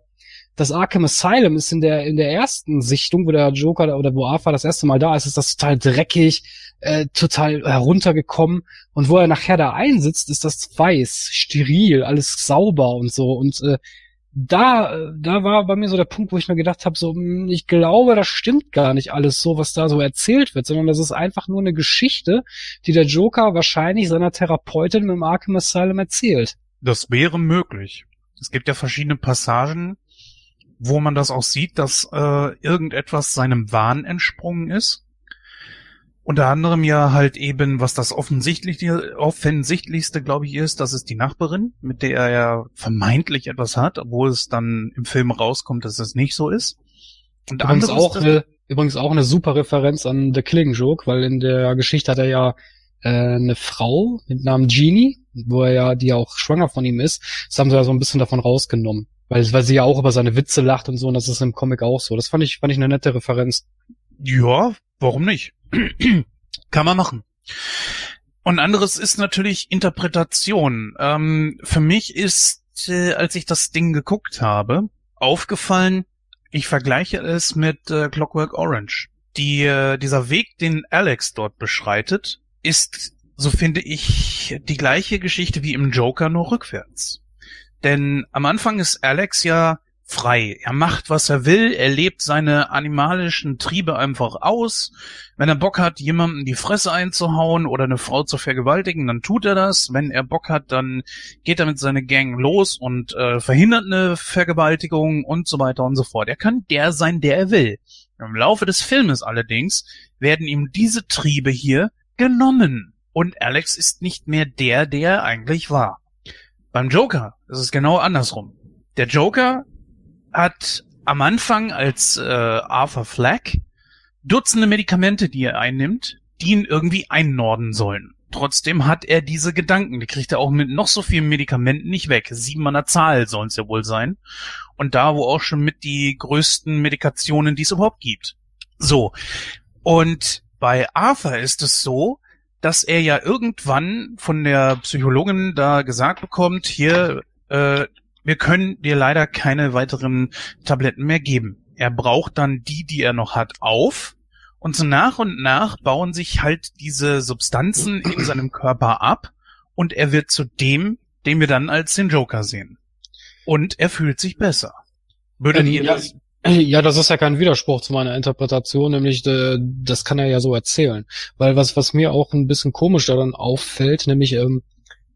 Das Arkham Asylum ist in der in der ersten Sichtung, wo der Joker oder wo Arthur das erste Mal da ist, ist das total dreckig, äh, total heruntergekommen. Und wo er nachher da einsitzt, ist das weiß, steril, alles sauber und so. Und äh, da, da war bei mir so der Punkt, wo ich mir gedacht habe, so, hm, ich glaube, das stimmt gar nicht alles so, was da so erzählt wird, sondern das ist einfach nur eine Geschichte, die der Joker wahrscheinlich seiner Therapeutin im Arkham Asylum erzählt. Das wäre möglich. Es gibt ja verschiedene Passagen, wo man das auch sieht, dass äh, irgendetwas seinem Wahn entsprungen ist. Unter anderem ja halt eben, was das offensichtlichste, offensichtlichste, glaube ich, ist, das ist die Nachbarin, mit der er ja vermeintlich etwas hat, obwohl es dann im Film rauskommt, dass es nicht so ist. Und übrigens auch, eine, übrigens auch eine super Referenz an The Killing Joke, weil in der Geschichte hat er ja äh, eine Frau mit Namen Jeannie, wo er ja, die ja auch schwanger von ihm ist. Das haben sie ja so ein bisschen davon rausgenommen. Weil, weil sie ja auch über seine Witze lacht und so, und das ist im Comic auch so. Das fand ich, fand ich eine nette Referenz. Ja, warum nicht? Kann man machen. Und anderes ist natürlich Interpretation. Ähm, für mich ist, äh, als ich das Ding geguckt habe, aufgefallen, ich vergleiche es mit äh, Clockwork Orange. Die, äh, dieser Weg, den Alex dort beschreitet, ist, so finde ich, die gleiche Geschichte wie im Joker, nur rückwärts. Denn am Anfang ist Alex ja frei. Er macht, was er will. Er lebt seine animalischen Triebe einfach aus. Wenn er Bock hat, jemandem die Fresse einzuhauen oder eine Frau zu vergewaltigen, dann tut er das. Wenn er Bock hat, dann geht er mit seiner Gang los und äh, verhindert eine Vergewaltigung und so weiter und so fort. Er kann der sein, der er will. Im Laufe des Filmes allerdings werden ihm diese Triebe hier genommen. Und Alex ist nicht mehr der, der er eigentlich war. Beim Joker ist es genau andersrum. Der Joker hat am Anfang als äh, Arthur Fleck Dutzende Medikamente, die er einnimmt, die ihn irgendwie einnorden sollen. Trotzdem hat er diese Gedanken, die kriegt er auch mit noch so vielen Medikamenten nicht weg. Sieben an der Zahl sollen es ja wohl sein. Und da, wo auch schon mit die größten Medikationen, die es überhaupt gibt. So. Und bei Arthur ist es so, dass er ja irgendwann von der Psychologin da gesagt bekommt, hier, äh, wir können dir leider keine weiteren Tabletten mehr geben. Er braucht dann die, die er noch hat, auf. Und so nach und nach bauen sich halt diese Substanzen in seinem Körper ab und er wird zu dem, den wir dann als den Joker sehen. Und er fühlt sich besser. Würdet ähm, ihr ja, das? Ja, das ist ja kein Widerspruch zu meiner Interpretation, nämlich äh, das kann er ja so erzählen. Weil was, was mir auch ein bisschen komisch daran auffällt, nämlich ähm,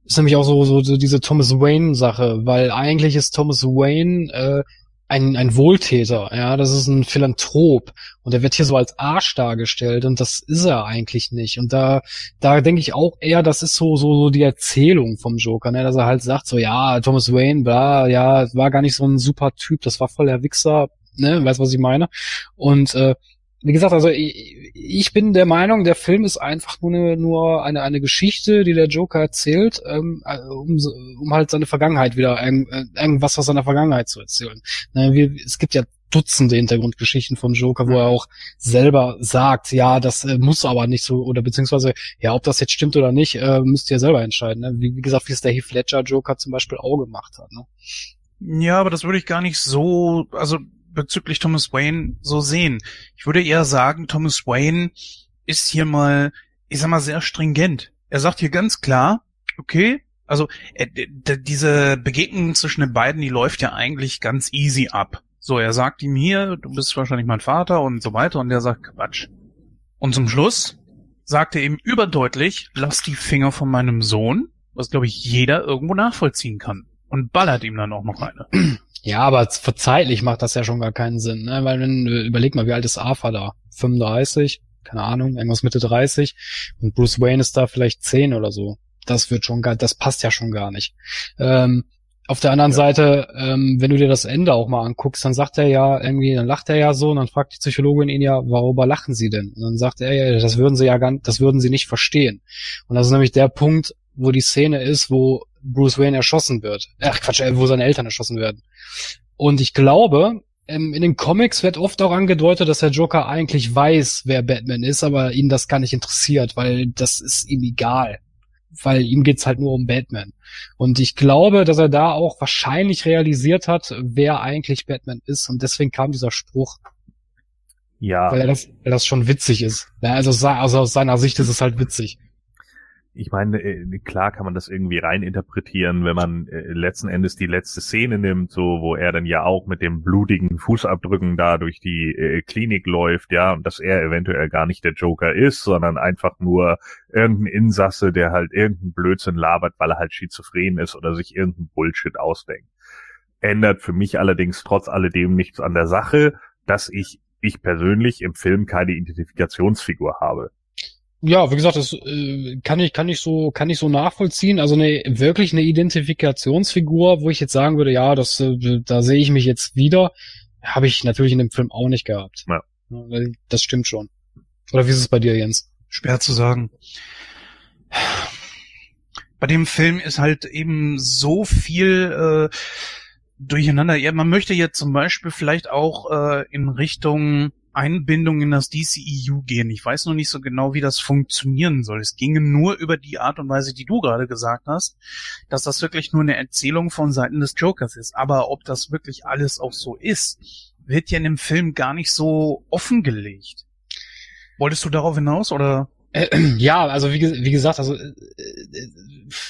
ist nämlich auch so, so, so diese Thomas Wayne-Sache, weil eigentlich ist Thomas Wayne äh, ein, ein Wohltäter, ja, das ist ein Philanthrop und er wird hier so als Arsch dargestellt und das ist er eigentlich nicht. Und da, da denke ich auch eher, das ist so, so, so die Erzählung vom Joker, ne, dass er halt sagt, so, ja, Thomas Wayne, bla, ja, war gar nicht so ein super Typ, das war voll der Wichser, ne, weißt was ich meine? Und äh, wie gesagt, also ich, ich, bin der Meinung, der Film ist einfach nur eine, nur eine, eine Geschichte, die der Joker erzählt, ähm, äh, um, um halt seine Vergangenheit wieder, äh, irgendwas aus seiner Vergangenheit zu erzählen. Ne, es gibt ja Dutzende Hintergrundgeschichten vom Joker, wo er auch selber sagt, ja, das äh, muss aber nicht so, oder beziehungsweise, ja, ob das jetzt stimmt oder nicht, müsst ihr selber entscheiden. Ne? Wie, wie gesagt, wie es der Heath Ledger Joker zum Beispiel auch gemacht hat. Ne? Ja, aber das würde ich gar nicht so, also bezüglich Thomas Wayne so sehen. Ich würde eher sagen, Thomas Wayne ist hier mal, ich sag mal, sehr stringent. Er sagt hier ganz klar, okay, also äh, diese Begegnung zwischen den beiden, die läuft ja eigentlich ganz easy ab. So, er sagt ihm hier, du bist wahrscheinlich mein Vater und so weiter, und der sagt Quatsch. Und zum Schluss sagt er ihm überdeutlich, lass die Finger von meinem Sohn, was glaube ich jeder irgendwo nachvollziehen kann. Und ballert ihm dann auch noch eine. Ja, aber zeitlich macht das ja schon gar keinen Sinn, ne? Weil wenn, überleg mal, wie alt ist Arthur da? 35? Keine Ahnung, irgendwas Mitte 30. Und Bruce Wayne ist da vielleicht 10 oder so. Das wird schon gar, das passt ja schon gar nicht. Ähm, auf der anderen ja. Seite, ähm, wenn du dir das Ende auch mal anguckst, dann sagt er ja irgendwie, dann lacht er ja so und dann fragt die Psychologin ihn ja, worüber lachen sie denn? Und dann sagt er ja, das würden sie ja gar, das würden sie nicht verstehen. Und das ist nämlich der Punkt, wo die Szene ist, wo Bruce Wayne erschossen wird. Ach Quatsch, äh, wo seine Eltern erschossen werden. Und ich glaube, ähm, in den Comics wird oft auch angedeutet, dass der Joker eigentlich weiß, wer Batman ist, aber ihn das gar nicht interessiert, weil das ist ihm egal. Weil ihm geht's halt nur um Batman. Und ich glaube, dass er da auch wahrscheinlich realisiert hat, wer eigentlich Batman ist. Und deswegen kam dieser Spruch. Ja. Weil, er das, weil das schon witzig ist. Ja, also, also aus seiner Sicht ist es halt witzig. Ich meine, äh, klar kann man das irgendwie reininterpretieren, wenn man äh, letzten Endes die letzte Szene nimmt, so wo er dann ja auch mit dem blutigen Fußabdrücken da durch die äh, Klinik läuft, ja, und dass er eventuell gar nicht der Joker ist, sondern einfach nur irgendein Insasse, der halt irgendeinen Blödsinn labert, weil er halt schizophren ist oder sich irgendeinen Bullshit ausdenkt. Ändert für mich allerdings trotz alledem nichts an der Sache, dass ich ich persönlich im Film keine Identifikationsfigur habe. Ja, wie gesagt, das äh, kann ich kann ich so kann ich so nachvollziehen. Also eine wirklich eine Identifikationsfigur, wo ich jetzt sagen würde, ja, das äh, da sehe ich mich jetzt wieder, habe ich natürlich in dem Film auch nicht gehabt. Ja. Das stimmt schon. Oder wie ist es bei dir, Jens? Schwer zu sagen. Bei dem Film ist halt eben so viel äh, durcheinander. Ja, man möchte jetzt zum Beispiel vielleicht auch äh, in Richtung Einbindung in das DCEU gehen. Ich weiß noch nicht so genau, wie das funktionieren soll. Es ginge nur über die Art und Weise, die du gerade gesagt hast, dass das wirklich nur eine Erzählung von Seiten des Jokers ist. Aber ob das wirklich alles auch so ist, wird ja in dem Film gar nicht so offengelegt. Wolltest du darauf hinaus oder? Äh, ja, also wie, wie gesagt, also äh, äh,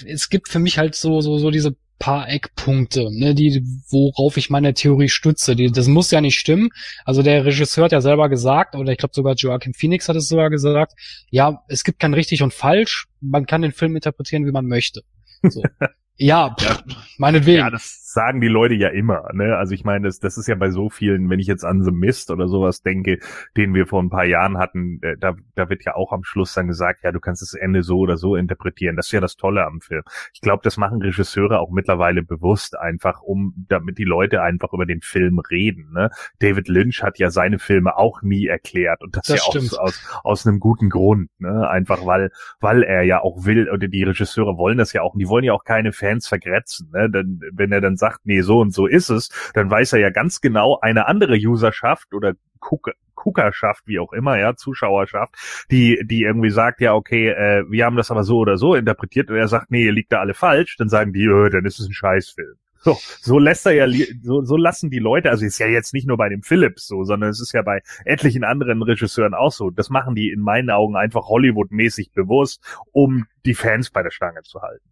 es gibt für mich halt so so so diese paar Eckpunkte, ne, die, worauf ich meine Theorie stütze. Die, das muss ja nicht stimmen. Also der Regisseur hat ja selber gesagt, oder ich glaube sogar Joachim Phoenix hat es sogar gesagt, ja, es gibt kein richtig und falsch, man kann den Film interpretieren, wie man möchte. So. ja, pff, meinetwegen. Ja, das sagen die Leute ja immer. Ne? Also ich meine, das, das ist ja bei so vielen, wenn ich jetzt an The Mist oder sowas denke, den wir vor ein paar Jahren hatten, äh, da, da wird ja auch am Schluss dann gesagt, ja, du kannst das Ende so oder so interpretieren. Das ist ja das Tolle am Film. Ich glaube, das machen Regisseure auch mittlerweile bewusst einfach, um damit die Leute einfach über den Film reden. Ne? David Lynch hat ja seine Filme auch nie erklärt und das, das ja auch aus, aus einem guten Grund. Ne? Einfach weil, weil er ja auch will, oder die Regisseure wollen das ja auch, und die wollen ja auch keine Fans vergrätzen. Ne? Denn, wenn er dann sagt, nee, so und so ist es, dann weiß er ja ganz genau, eine andere Userschaft oder Guck Guckerschaft, wie auch immer, ja, Zuschauerschaft, die, die irgendwie sagt, ja, okay, äh, wir haben das aber so oder so interpretiert und er sagt, nee, ihr liegt da alle falsch, dann sagen die, äh, dann ist es ein Scheißfilm. So, so lässt er ja, so, so lassen die Leute, also ist ja jetzt nicht nur bei dem Philips so, sondern es ist ja bei etlichen anderen Regisseuren auch so. Das machen die in meinen Augen einfach Hollywood-mäßig bewusst, um die Fans bei der Stange zu halten.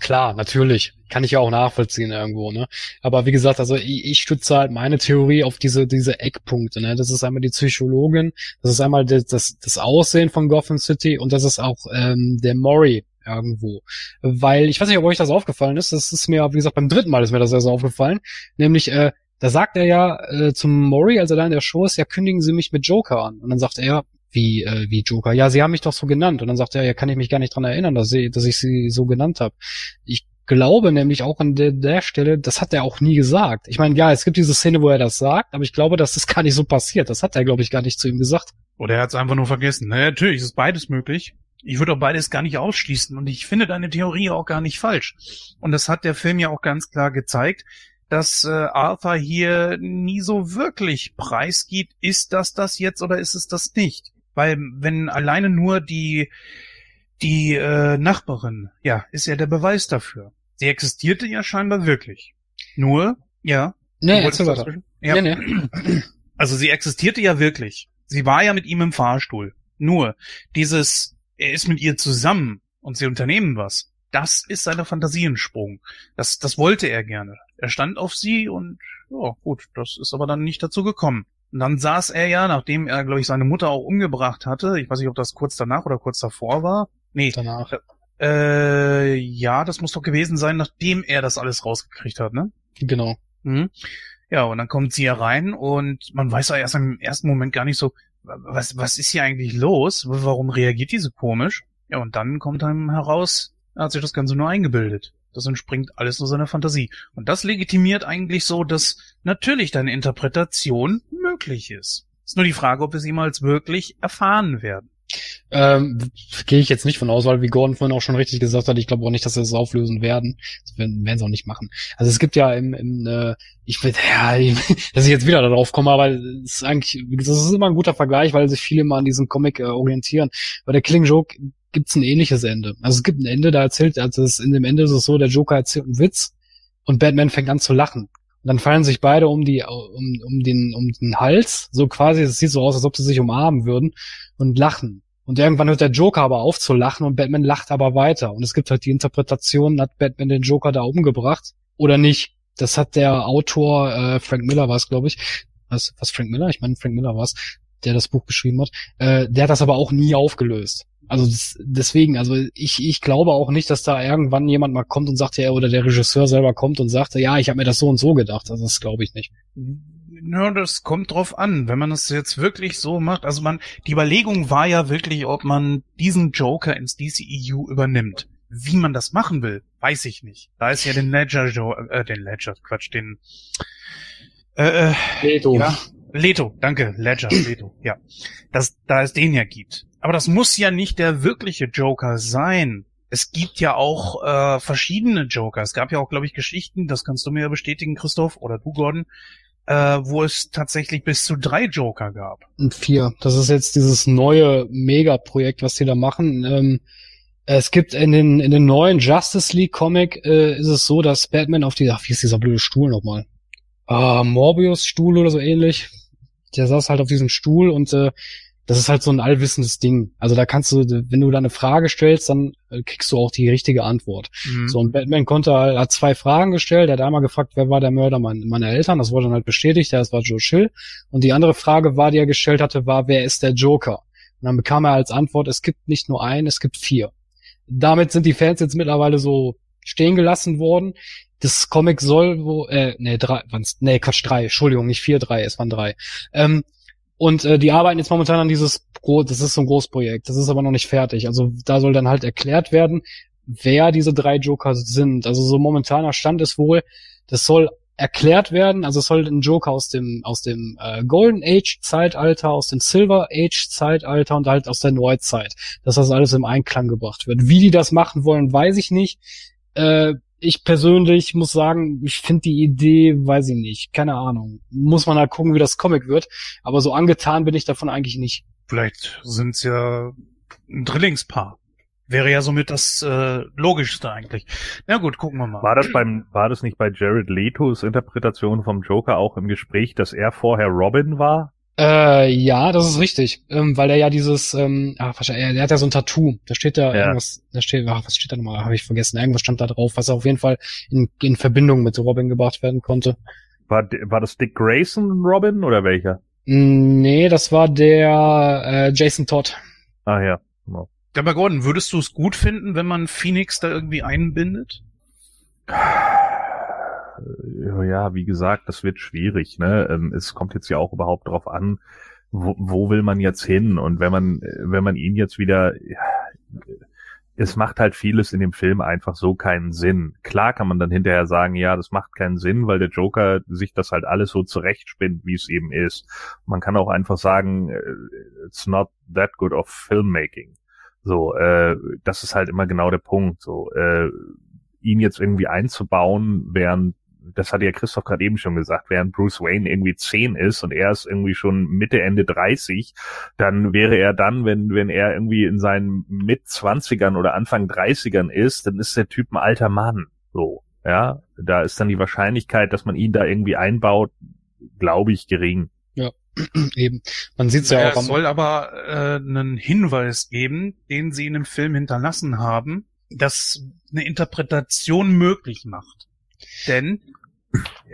Klar, natürlich. Kann ich ja auch nachvollziehen irgendwo, ne? Aber wie gesagt, also ich, ich stütze halt meine Theorie auf diese, diese Eckpunkte, ne? Das ist einmal die Psychologin, das ist einmal das, das, das Aussehen von Gotham City und das ist auch ähm, der Mori irgendwo. Weil, ich weiß nicht, ob euch das aufgefallen ist, das ist mir, wie gesagt, beim dritten Mal ist mir das also aufgefallen, nämlich, äh, da sagt er ja äh, zum Mori, als er da in der Show ist, ja, kündigen Sie mich mit Joker an. Und dann sagt er, wie, äh, wie Joker. Ja, sie haben mich doch so genannt. Und dann sagt er, ja, kann ich mich gar nicht dran erinnern, dass, sie, dass ich sie so genannt habe. Ich glaube nämlich auch an der, der Stelle, das hat er auch nie gesagt. Ich meine, ja, es gibt diese Szene, wo er das sagt, aber ich glaube, dass das gar nicht so passiert. Das hat er, glaube ich, gar nicht zu ihm gesagt. Oder er hat es einfach nur vergessen. Naja, natürlich ist beides möglich. Ich würde auch beides gar nicht ausschließen und ich finde deine Theorie auch gar nicht falsch. Und das hat der Film ja auch ganz klar gezeigt, dass äh, Arthur hier nie so wirklich preisgibt, ist das das jetzt oder ist es das nicht? Weil wenn alleine nur die die äh, Nachbarin, ja, ist ja der Beweis dafür. Sie existierte ja scheinbar wirklich. Nur, ja. Nee, jetzt weiter. Ja. Nee, nee. Also sie existierte ja wirklich. Sie war ja mit ihm im Fahrstuhl. Nur dieses, er ist mit ihr zusammen und sie unternehmen was. Das ist seine Fantasiensprung. Das, das wollte er gerne. Er stand auf sie und, ja, gut, das ist aber dann nicht dazu gekommen. Und dann saß er ja, nachdem er, glaube ich, seine Mutter auch umgebracht hatte, ich weiß nicht, ob das kurz danach oder kurz davor war. Nee. Danach. Äh, ja, das muss doch gewesen sein, nachdem er das alles rausgekriegt hat, ne? Genau. Mhm. Ja, und dann kommt sie herein und man weiß ja erst im ersten Moment gar nicht so, was, was ist hier eigentlich los? Warum reagiert die so komisch? Ja, und dann kommt einem heraus, er hat sich das Ganze nur eingebildet. Das entspringt alles nur seiner Fantasie. Und das legitimiert eigentlich so, dass natürlich deine Interpretation möglich ist. Ist nur die Frage, ob wir sie jemals wirklich erfahren werden. Ähm, Gehe ich jetzt nicht von aus, weil wie Gordon vorhin auch schon richtig gesagt hat, ich glaube auch nicht, dass sie das auflösen werden. Das werden, werden sie auch nicht machen. Also es gibt ja im, im äh, ich will, ja, dass ich jetzt wieder darauf komme, aber es ist eigentlich, das ist immer ein guter Vergleich, weil sich viele mal an diesem Comic äh, orientieren. Bei der Killing Joke gibt's ein ähnliches Ende. Also es gibt ein Ende, da erzählt, also es, in dem Ende ist es so, der Joker erzählt einen Witz und Batman fängt an zu lachen. Und dann fallen sich beide um die, um, um den, um den Hals, so quasi, es sieht so aus, als ob sie sich umarmen würden und lachen. Und irgendwann hört der Joker aber auf zu lachen und Batman lacht aber weiter. Und es gibt halt die Interpretation, hat Batman den Joker da umgebracht oder nicht. Das hat der Autor, äh, Frank Miller war es, glaube ich. Was, was Frank Miller? Ich meine, Frank Miller war es, der das Buch geschrieben hat. Äh, der hat das aber auch nie aufgelöst. Also das, deswegen, also ich, ich glaube auch nicht, dass da irgendwann jemand mal kommt und sagt, ja, oder der Regisseur selber kommt und sagt, ja, ich habe mir das so und so gedacht. Also das glaube ich nicht. Ja, das kommt drauf an, wenn man das jetzt wirklich so macht. Also man, die Überlegung war ja wirklich, ob man diesen Joker ins DCEU übernimmt. Wie man das machen will, weiß ich nicht. Da ist ja den Ledger, jo äh, den Ledger, Quatsch, den äh, äh, Leto. ja, Leto, danke, Ledger, Leto, ja. Das, da es den ja gibt. Aber das muss ja nicht der wirkliche Joker sein. Es gibt ja auch äh, verschiedene Joker. Es gab ja auch, glaube ich, Geschichten, das kannst du mir ja bestätigen, Christoph, oder du, Gordon, äh, wo es tatsächlich bis zu drei Joker gab. Und vier. Das ist jetzt dieses neue Megaprojekt, was die da machen. Ähm, es gibt in den, in den neuen Justice League Comic äh, ist es so, dass Batman auf die, ach, wie ist dieser blöde Stuhl nochmal? Ah, Morbius Stuhl oder so ähnlich. Der saß halt auf diesem Stuhl und äh, das ist halt so ein allwissendes Ding. Also da kannst du, wenn du da eine Frage stellst, dann äh, kriegst du auch die richtige Antwort. Mhm. So, und Batman konnte, halt- hat zwei Fragen gestellt. Er hat einmal gefragt, wer war der Mörder mein- meiner Eltern? Das wurde dann halt bestätigt, das war Joe Chill. Und die andere Frage war, die er gestellt hatte, war, wer ist der Joker? Und dann bekam er als Antwort, es gibt nicht nur einen, es gibt vier. Damit sind die Fans jetzt mittlerweile so stehen gelassen worden. Das Comic soll wo, äh, nee, drei, nee, Quatsch, drei, Entschuldigung, nicht vier, drei, es waren drei. Ähm, und äh, die arbeiten jetzt momentan an dieses, Gro das ist so ein Großprojekt, das ist aber noch nicht fertig. Also da soll dann halt erklärt werden, wer diese drei Joker sind. Also so momentaner Stand ist wohl, das soll erklärt werden, also es soll ein Joker aus dem aus dem äh, Golden Age Zeitalter, aus dem Silver Age Zeitalter und halt aus der Neuzeit, dass das alles im Einklang gebracht wird. Wie die das machen wollen, weiß ich nicht. Äh, ich persönlich muss sagen, ich finde die Idee, weiß ich nicht, keine Ahnung. Muss man halt gucken, wie das Comic wird. Aber so angetan bin ich davon eigentlich nicht. Vielleicht sind's ja ein Drillingspaar. Wäre ja somit das äh, Logischste eigentlich. Na gut, gucken wir mal. War das beim, war das nicht bei Jared Letos Interpretation vom Joker auch im Gespräch, dass er vorher Robin war? Äh, ja, das ist richtig, ähm, weil er ja dieses, ähm, ah, wahrscheinlich, er hat ja so ein Tattoo. Da steht da Ja. irgendwas, da steht, ach, was steht da nochmal? Habe ich vergessen. Irgendwas stand da drauf, was auf jeden Fall in, in Verbindung mit Robin gebracht werden konnte. War, war das Dick Grayson Robin oder welcher? Mm, Nee, das war der äh, Jason Todd. Ah ja. Genau. Aber Gordon, würdest du es gut finden, wenn man Phoenix da irgendwie einbindet? Ja, wie gesagt, das wird schwierig. Ne? Ähm, Es kommt jetzt ja auch überhaupt drauf an, wo, wo will man jetzt hin? Und wenn man, wenn man ihn jetzt wieder, ja, es macht halt vieles in dem Film einfach so keinen Sinn. Klar kann man dann hinterher sagen, ja, das macht keinen Sinn, weil der Joker sich das halt alles so zurechtspinnt, wie es eben ist. Man kann auch einfach sagen, äh, it's not that good of filmmaking. So, äh, das ist halt immer genau der Punkt. So, äh, ihn jetzt irgendwie einzubauen, während das hatte ja Christoph gerade eben schon gesagt, während Bruce Wayne irgendwie 10 ist und er ist irgendwie schon Mitte, Ende 30, dann wäre er dann, wenn, wenn er irgendwie in seinen Mit-20ern oder Anfang 30ern ist, dann ist der Typ ein alter Mann. So, ja. Da ist dann die Wahrscheinlichkeit, dass man ihn da irgendwie einbaut, glaube ich, gering. Eben. Man sieht's ja Er auch am, soll aber äh, einen Hinweis geben, den sie in dem Film hinterlassen haben, das eine Interpretation möglich macht. Denn,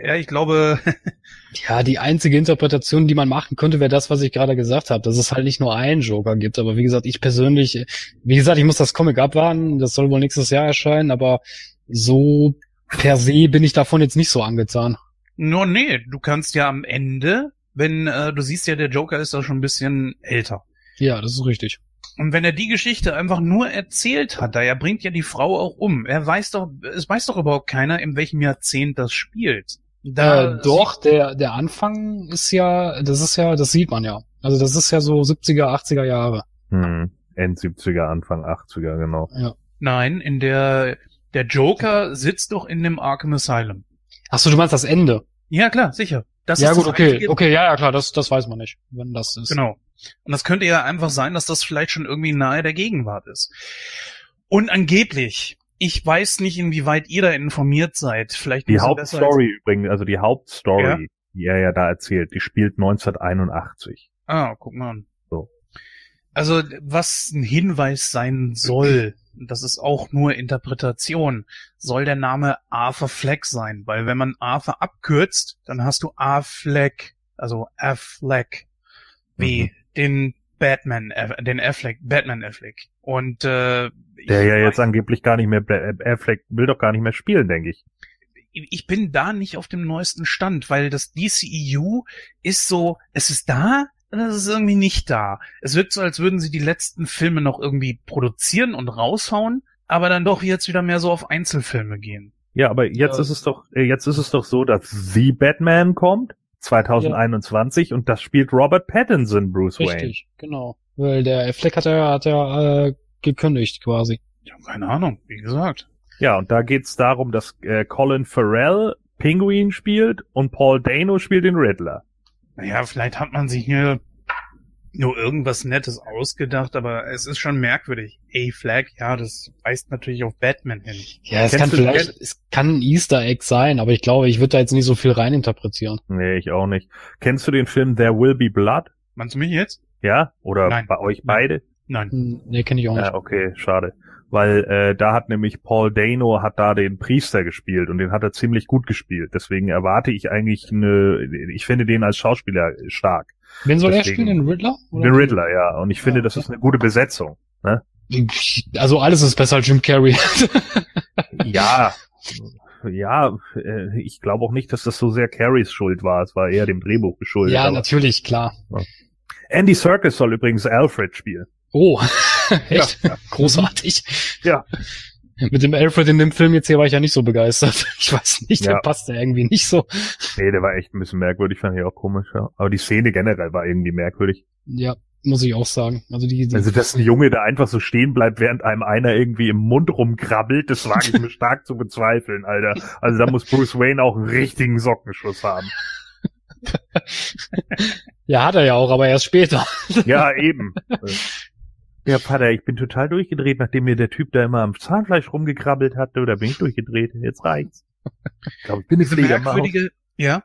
ja, ich glaube, Ja, die einzige Interpretation, die man machen könnte, wäre das, was ich gerade gesagt habe, dass es halt nicht nur einen Joker gibt. Aber wie gesagt, ich persönlich, wie gesagt, ich muss das Comic abwarten. Das soll wohl nächstes Jahr erscheinen, aber so per se bin ich davon jetzt nicht so angetan. nur nee, du kannst ja am Ende, wenn äh, du siehst ja, der Joker ist da schon ein bisschen älter. Ja, das ist richtig. Und wenn er die Geschichte einfach nur erzählt hat, da er bringt ja die Frau auch um. Er weiß doch, es weiß doch überhaupt keiner, in welchem Jahrzehnt das spielt. Da äh, doch, der, der Anfang ist ja, das ist ja, das sieht man ja. Also das ist ja so 70er, 80er Jahre. Hm. End 70er, Anfang 80er, genau. Ja. Nein, in der der Joker sitzt doch in dem Arkham Asylum. Ach so, du meinst das Ende? Ja, klar, sicher. Das ja ist gut, das okay, einzige- okay, ja, ja klar, das, das weiß man nicht, wenn das ist. Genau. Und das könnte ja einfach sein, dass das vielleicht schon irgendwie nahe der Gegenwart ist. Und angeblich, ich weiß nicht, inwieweit ihr da informiert seid. Vielleicht Die Hauptstory übrigens, also die Hauptstory, Ja? die er ja da erzählt, die spielt 1981. Als, ah, guck mal an. So. Also, was ein Hinweis sein soll, das ist auch nur Interpretation, soll der Name Arthur Fleck sein, weil wenn man Arthur abkürzt, dann hast du Affleck, also Affleck, wie Mhm. Den Batman, äh, den Affleck, Batman Affleck. Und äh, Der ja jetzt angeblich gar nicht mehr, Bla- Affleck will doch gar nicht mehr spielen, denke ich. ich bin da nicht auf dem neuesten Stand, weil das DCEU ist so, es ist da, und es ist irgendwie nicht da. Es wirkt so, als würden sie die letzten Filme noch irgendwie produzieren und raushauen, aber dann doch jetzt wieder mehr so auf Einzelfilme gehen. Ja, aber jetzt Ja. ist es doch, äh, jetzt ist es doch so, dass The Batman kommt, 2021, und das spielt Robert Pattinson, Bruce Wayne. Richtig, genau. Weil der Affleck hat ja, hat ja äh, gekündigt quasi. Ja, keine Ahnung, wie gesagt. Ja, und da geht's darum, dass äh, Colin Farrell Penguin spielt und Paul Dano spielt den Riddler. Naja, vielleicht hat man sich hier nur irgendwas Nettes ausgedacht, aber es ist schon merkwürdig. A-Flag, ja, das weist natürlich auf Batman hin. Ja, es Kennst kann vielleicht, es kann ein Easter Egg sein, aber ich glaube, ich würde da jetzt nicht so viel reininterpretieren. Nee, ich auch nicht. Kennst du den Film There Will Be Blood? Meinst du mich jetzt? Ja? Oder Nein. bei euch beide? Nein. Hm, Nee, kenne ich auch nicht. Ja, okay, schade. Weil äh, da hat nämlich Paul Dano hat da den Priester gespielt und den hat er ziemlich gut gespielt. Deswegen erwarte ich eigentlich eine, ich finde den als Schauspieler stark. Wen soll er deswegen- spielen, den Riddler? Oder? Den Riddler, ja. Und ich finde, Ja, das okay. ist eine gute Besetzung. Ne? Also alles ist besser als Jim Carrey. Ja, ja, äh, ich glaube auch nicht, dass das so sehr Carries Schuld war. Es war eher dem Drehbuch geschuldet. ja, aber- natürlich, klar. Andy Serkis soll übrigens Alfred spielen. Oh, echt? Ja, ja. Großartig. Ja. Mit dem Alfred in dem Film jetzt hier war ich ja nicht so begeistert. Ich weiß nicht, der Ja. passt ja irgendwie nicht so. Nee, der war echt ein bisschen merkwürdig, fand ich auch komisch. Ja. Aber die Szene generell war irgendwie merkwürdig. Ja, muss ich auch sagen. Also die, die Also, dass ein Junge da einfach so stehen bleibt, während einem einer irgendwie im Mund rumkrabbelt, das wage ich mir stark zu bezweifeln, Alter. Also da muss Bruce Wayne auch einen richtigen Sockenschuss haben. ja, hat er ja auch, aber erst später. Ja, eben. Ja, Vater, ich bin total durchgedreht, nachdem mir der Typ da immer am Zahnfleisch rumgekrabbelt hatte, oder bin ich durchgedreht? Jetzt reicht's. Ich glaube, ich bin eine merkwürdige, ja,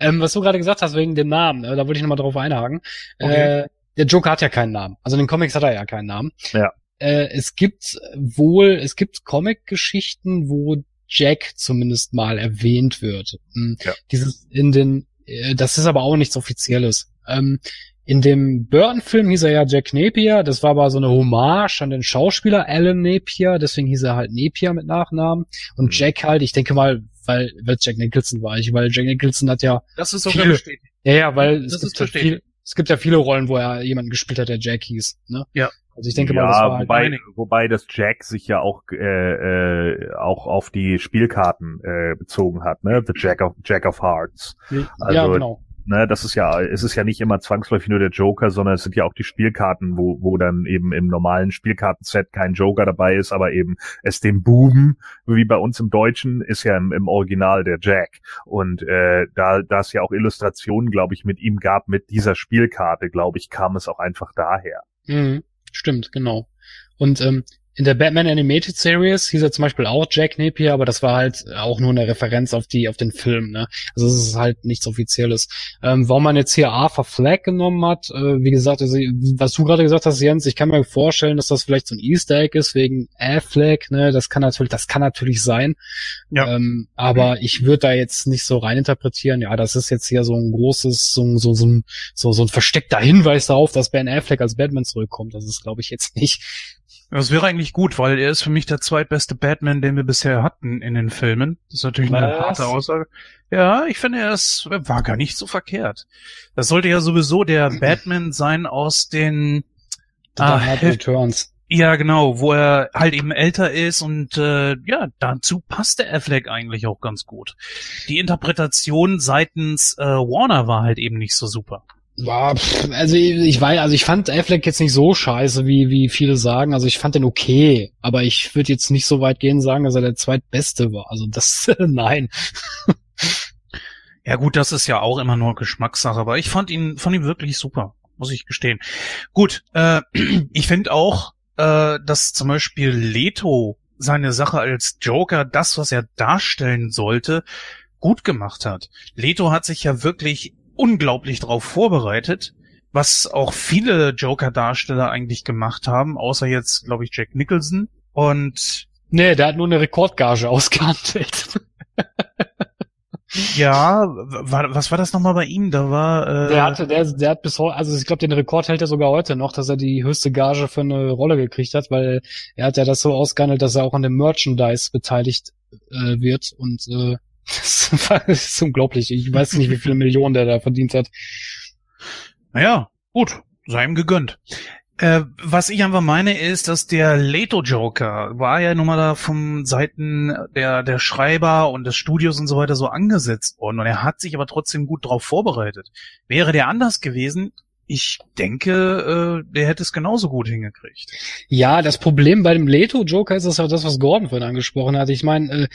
Ähm, was du gerade gesagt hast wegen dem Namen, äh, da wollte ich nochmal drauf einhaken. Okay. Äh, der Joker hat ja keinen Namen. Also in den Comics hat er ja keinen Namen. Ja. Äh, es gibt wohl, es gibt Comic-Geschichten, wo Jack zumindest mal erwähnt wird. Hm, Ja. Dieses in den, äh, das ist aber auch nichts Offizielles. Ähm, in dem Burton-Film hieß er ja Jack Napier, das war aber so eine Hommage an den Schauspieler Alan Napier, deswegen hieß er halt Napier mit Nachnamen. Und Mhm. Jack halt, ich denke mal, weil, weil es Jack Nicholson war, ich, weil Jack Nicholson hat ja das ist sogar Viele- bestätigt. ja, ja, weil Das es ist gibt, ja viel, es gibt ja viele Rollen, wo er jemanden gespielt hat, der Jack hieß. Ne? Ja. Also ich denke ja, mal, das war halt wobei, einig. wobei das Jack sich ja auch äh, äh, auch auf die Spielkarten äh, bezogen hat, ne? The Jack of Jack of Hearts. ja, also- genau. Ne, das ist ja, es ist ja nicht immer zwangsläufig nur der Joker, sondern es sind ja auch die Spielkarten, wo, wo dann eben im normalen Spielkartenset kein Joker dabei ist, aber eben es den Buben, wie bei uns im Deutschen, ist ja im, im Original der Jack. Und äh, da, da es ja auch Illustrationen, glaube ich, mit ihm gab, mit dieser Spielkarte, glaube ich, kam es auch einfach daher. Mhm. Stimmt, genau. Und ähm, in der Batman Animated Series hieß er zum Beispiel auch Jack Napier, aber das war halt auch nur eine Referenz auf die auf den Film. Ne? Also es ist halt nichts Offizielles. Ähm, warum man jetzt hier Arthur Fleck genommen hat, äh, wie gesagt, also, was du gerade gesagt hast, Jens, ich kann mir vorstellen, dass das vielleicht so ein Easter Egg ist wegen Affleck. Ne? Das kann natürlich, das kann natürlich sein. Ja. Ähm, aber ich würde da jetzt nicht so reininterpretieren. Ja, das ist jetzt hier so ein großes, so, so, so, ein, so, so ein versteckter Hinweis darauf, dass Ben Affleck als Batman zurückkommt. Das ist, glaube ich, jetzt nicht. Das wäre eigentlich gut, weil er ist für mich der zweitbeste Batman, den wir bisher hatten in den Filmen. Das ist natürlich eine Was? harte Aussage. Ja, ich finde, er ist, war gar nicht so verkehrt. Das sollte ja sowieso der Batman sein aus den, The Ah, Dark Returns. ja genau, wo er halt eben älter ist und äh, ja, dazu passt der Affleck eigentlich auch ganz gut. Die Interpretation seitens äh, Warner war halt eben nicht so super. War, also ich, weiß, also ich fand Affleck jetzt nicht so scheiße, wie, wie viele sagen. Also ich fand den okay, aber ich würde jetzt nicht so weit gehen sagen, dass er der zweitbeste war. Also das, nein. Ja gut, das ist ja auch immer nur Geschmackssache, aber ich fand ihn, fand ihn wirklich super, muss ich gestehen. Gut, äh, ich finde auch, äh, dass zum Beispiel Leto seine Sache als Joker, das, was er darstellen sollte, gut gemacht hat. Leto hat sich ja wirklich unglaublich drauf vorbereitet. was auch viele Joker-Darsteller eigentlich gemacht haben, außer jetzt, glaube ich, Jack Nicholson. Und Nee, der hat nur eine Rekordgage ausgehandelt. ja, war, was war das nochmal bei ihm? Da war äh, Der hatte, der, der hat bis heute, also ich glaube, den Rekord hält er sogar heute noch, dass er die höchste Gage für eine Rolle gekriegt hat, weil er hat ja das so ausgehandelt, dass er auch an dem Merchandise beteiligt äh, wird und äh, das ist unglaublich. Ich weiß nicht, wie viele Millionen der da verdient hat. Naja, gut, sei ihm gegönnt. Äh, was ich einfach meine ist, dass der Leto Joker war ja nun mal da vom Seiten der, der Schreiber und des Studios und so weiter so angesetzt worden und er hat sich aber trotzdem gut darauf vorbereitet. Wäre der anders gewesen, ich denke, äh, der hätte es genauso gut hingekriegt. Ja, das Problem bei dem Leto-Joker ist das ja das, was Gordon vorhin angesprochen hat. Ich meine, äh,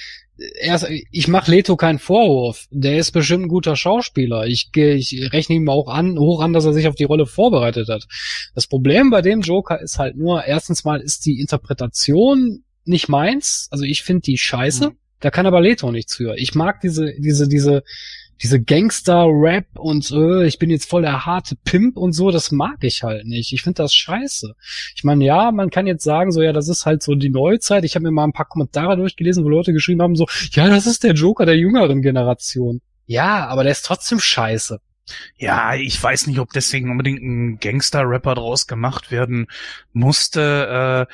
erst, ich mache Leto keinen Vorwurf. Der ist bestimmt ein guter Schauspieler. Ich, ich rechne ihm auch an, hoch an, dass er sich auf die Rolle vorbereitet hat. Das Problem bei dem Joker ist halt nur, erstens mal ist die Interpretation nicht meins. Also ich finde die scheiße. Mhm. Da kann aber Leto nichts für. Ich mag diese, diese, diese, diese Gangster-Rap und äh, ich bin jetzt voll der harte Pimp und so, das mag ich halt nicht. Ich finde das scheiße. Ich meine, ja, man kann jetzt sagen, so ja, das ist halt so die Neuzeit. Ich habe mir mal ein paar Kommentare durchgelesen, wo Leute geschrieben haben, so, ja, das ist der Joker der jüngeren Generation. Ja, aber der ist trotzdem scheiße. Ja, ich weiß nicht, ob deswegen unbedingt ein Gangster-Rapper draus gemacht werden musste. Äh,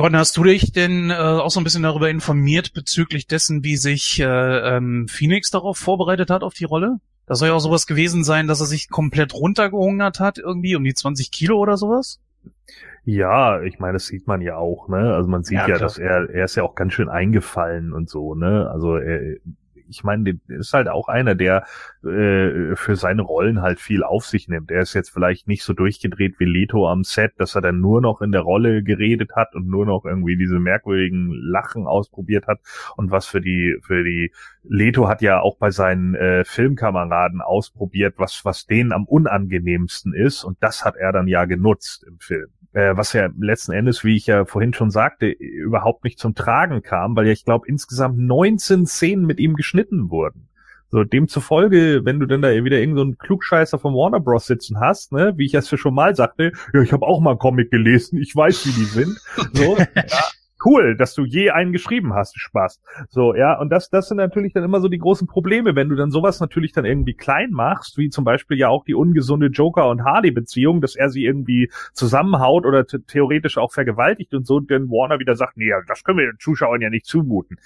Gordon, hast du dich denn äh, auch so ein bisschen darüber informiert bezüglich dessen, wie sich äh, ähm, Phoenix darauf vorbereitet hat auf die Rolle? Das soll ja auch sowas gewesen sein, dass er sich komplett runtergehungert hat, irgendwie um die 20 Kilo oder sowas? Ja, ich meine, das sieht man ja auch, ne? Also man sieht ja, ja dass er, er ist ja auch ganz schön eingefallen und so, ne? Also er, ich meine, ist halt auch einer, der äh, für seine Rollen halt viel auf sich nimmt. Er ist jetzt vielleicht nicht so durchgedreht wie Leto am Set, dass er dann nur noch in der Rolle geredet hat und nur noch irgendwie diese merkwürdigen Lachen ausprobiert hat. Und was für die, für die Leto hat ja auch bei seinen äh, Filmkameraden ausprobiert, was, was denen am unangenehmsten ist. Und das hat er dann ja genutzt im Film äh, was ja letzten Endes, wie ich ja vorhin schon sagte, überhaupt nicht zum Tragen kam, weil ja ich glaube insgesamt 19 Szenen mit ihm geschnitten wurden. So, demzufolge, wenn du denn da wieder irgendeinen so Klugscheißer vom Warner Bros. sitzen hast, ne, wie ich es schon mal sagte, ja, ich habe auch mal einen Comic gelesen, ich weiß, wie die sind. So, ja, cool, dass du je einen geschrieben hast, Spaß. So, ja, und das, das sind natürlich dann immer so die großen Probleme, wenn du dann sowas natürlich dann irgendwie klein machst, wie zum Beispiel ja auch die ungesunde Joker- und Hardy-Beziehung, dass er sie irgendwie zusammenhaut oder theoretisch auch vergewaltigt und so, denn Warner wieder sagt, nee, das können wir den Zuschauern ja nicht zumuten.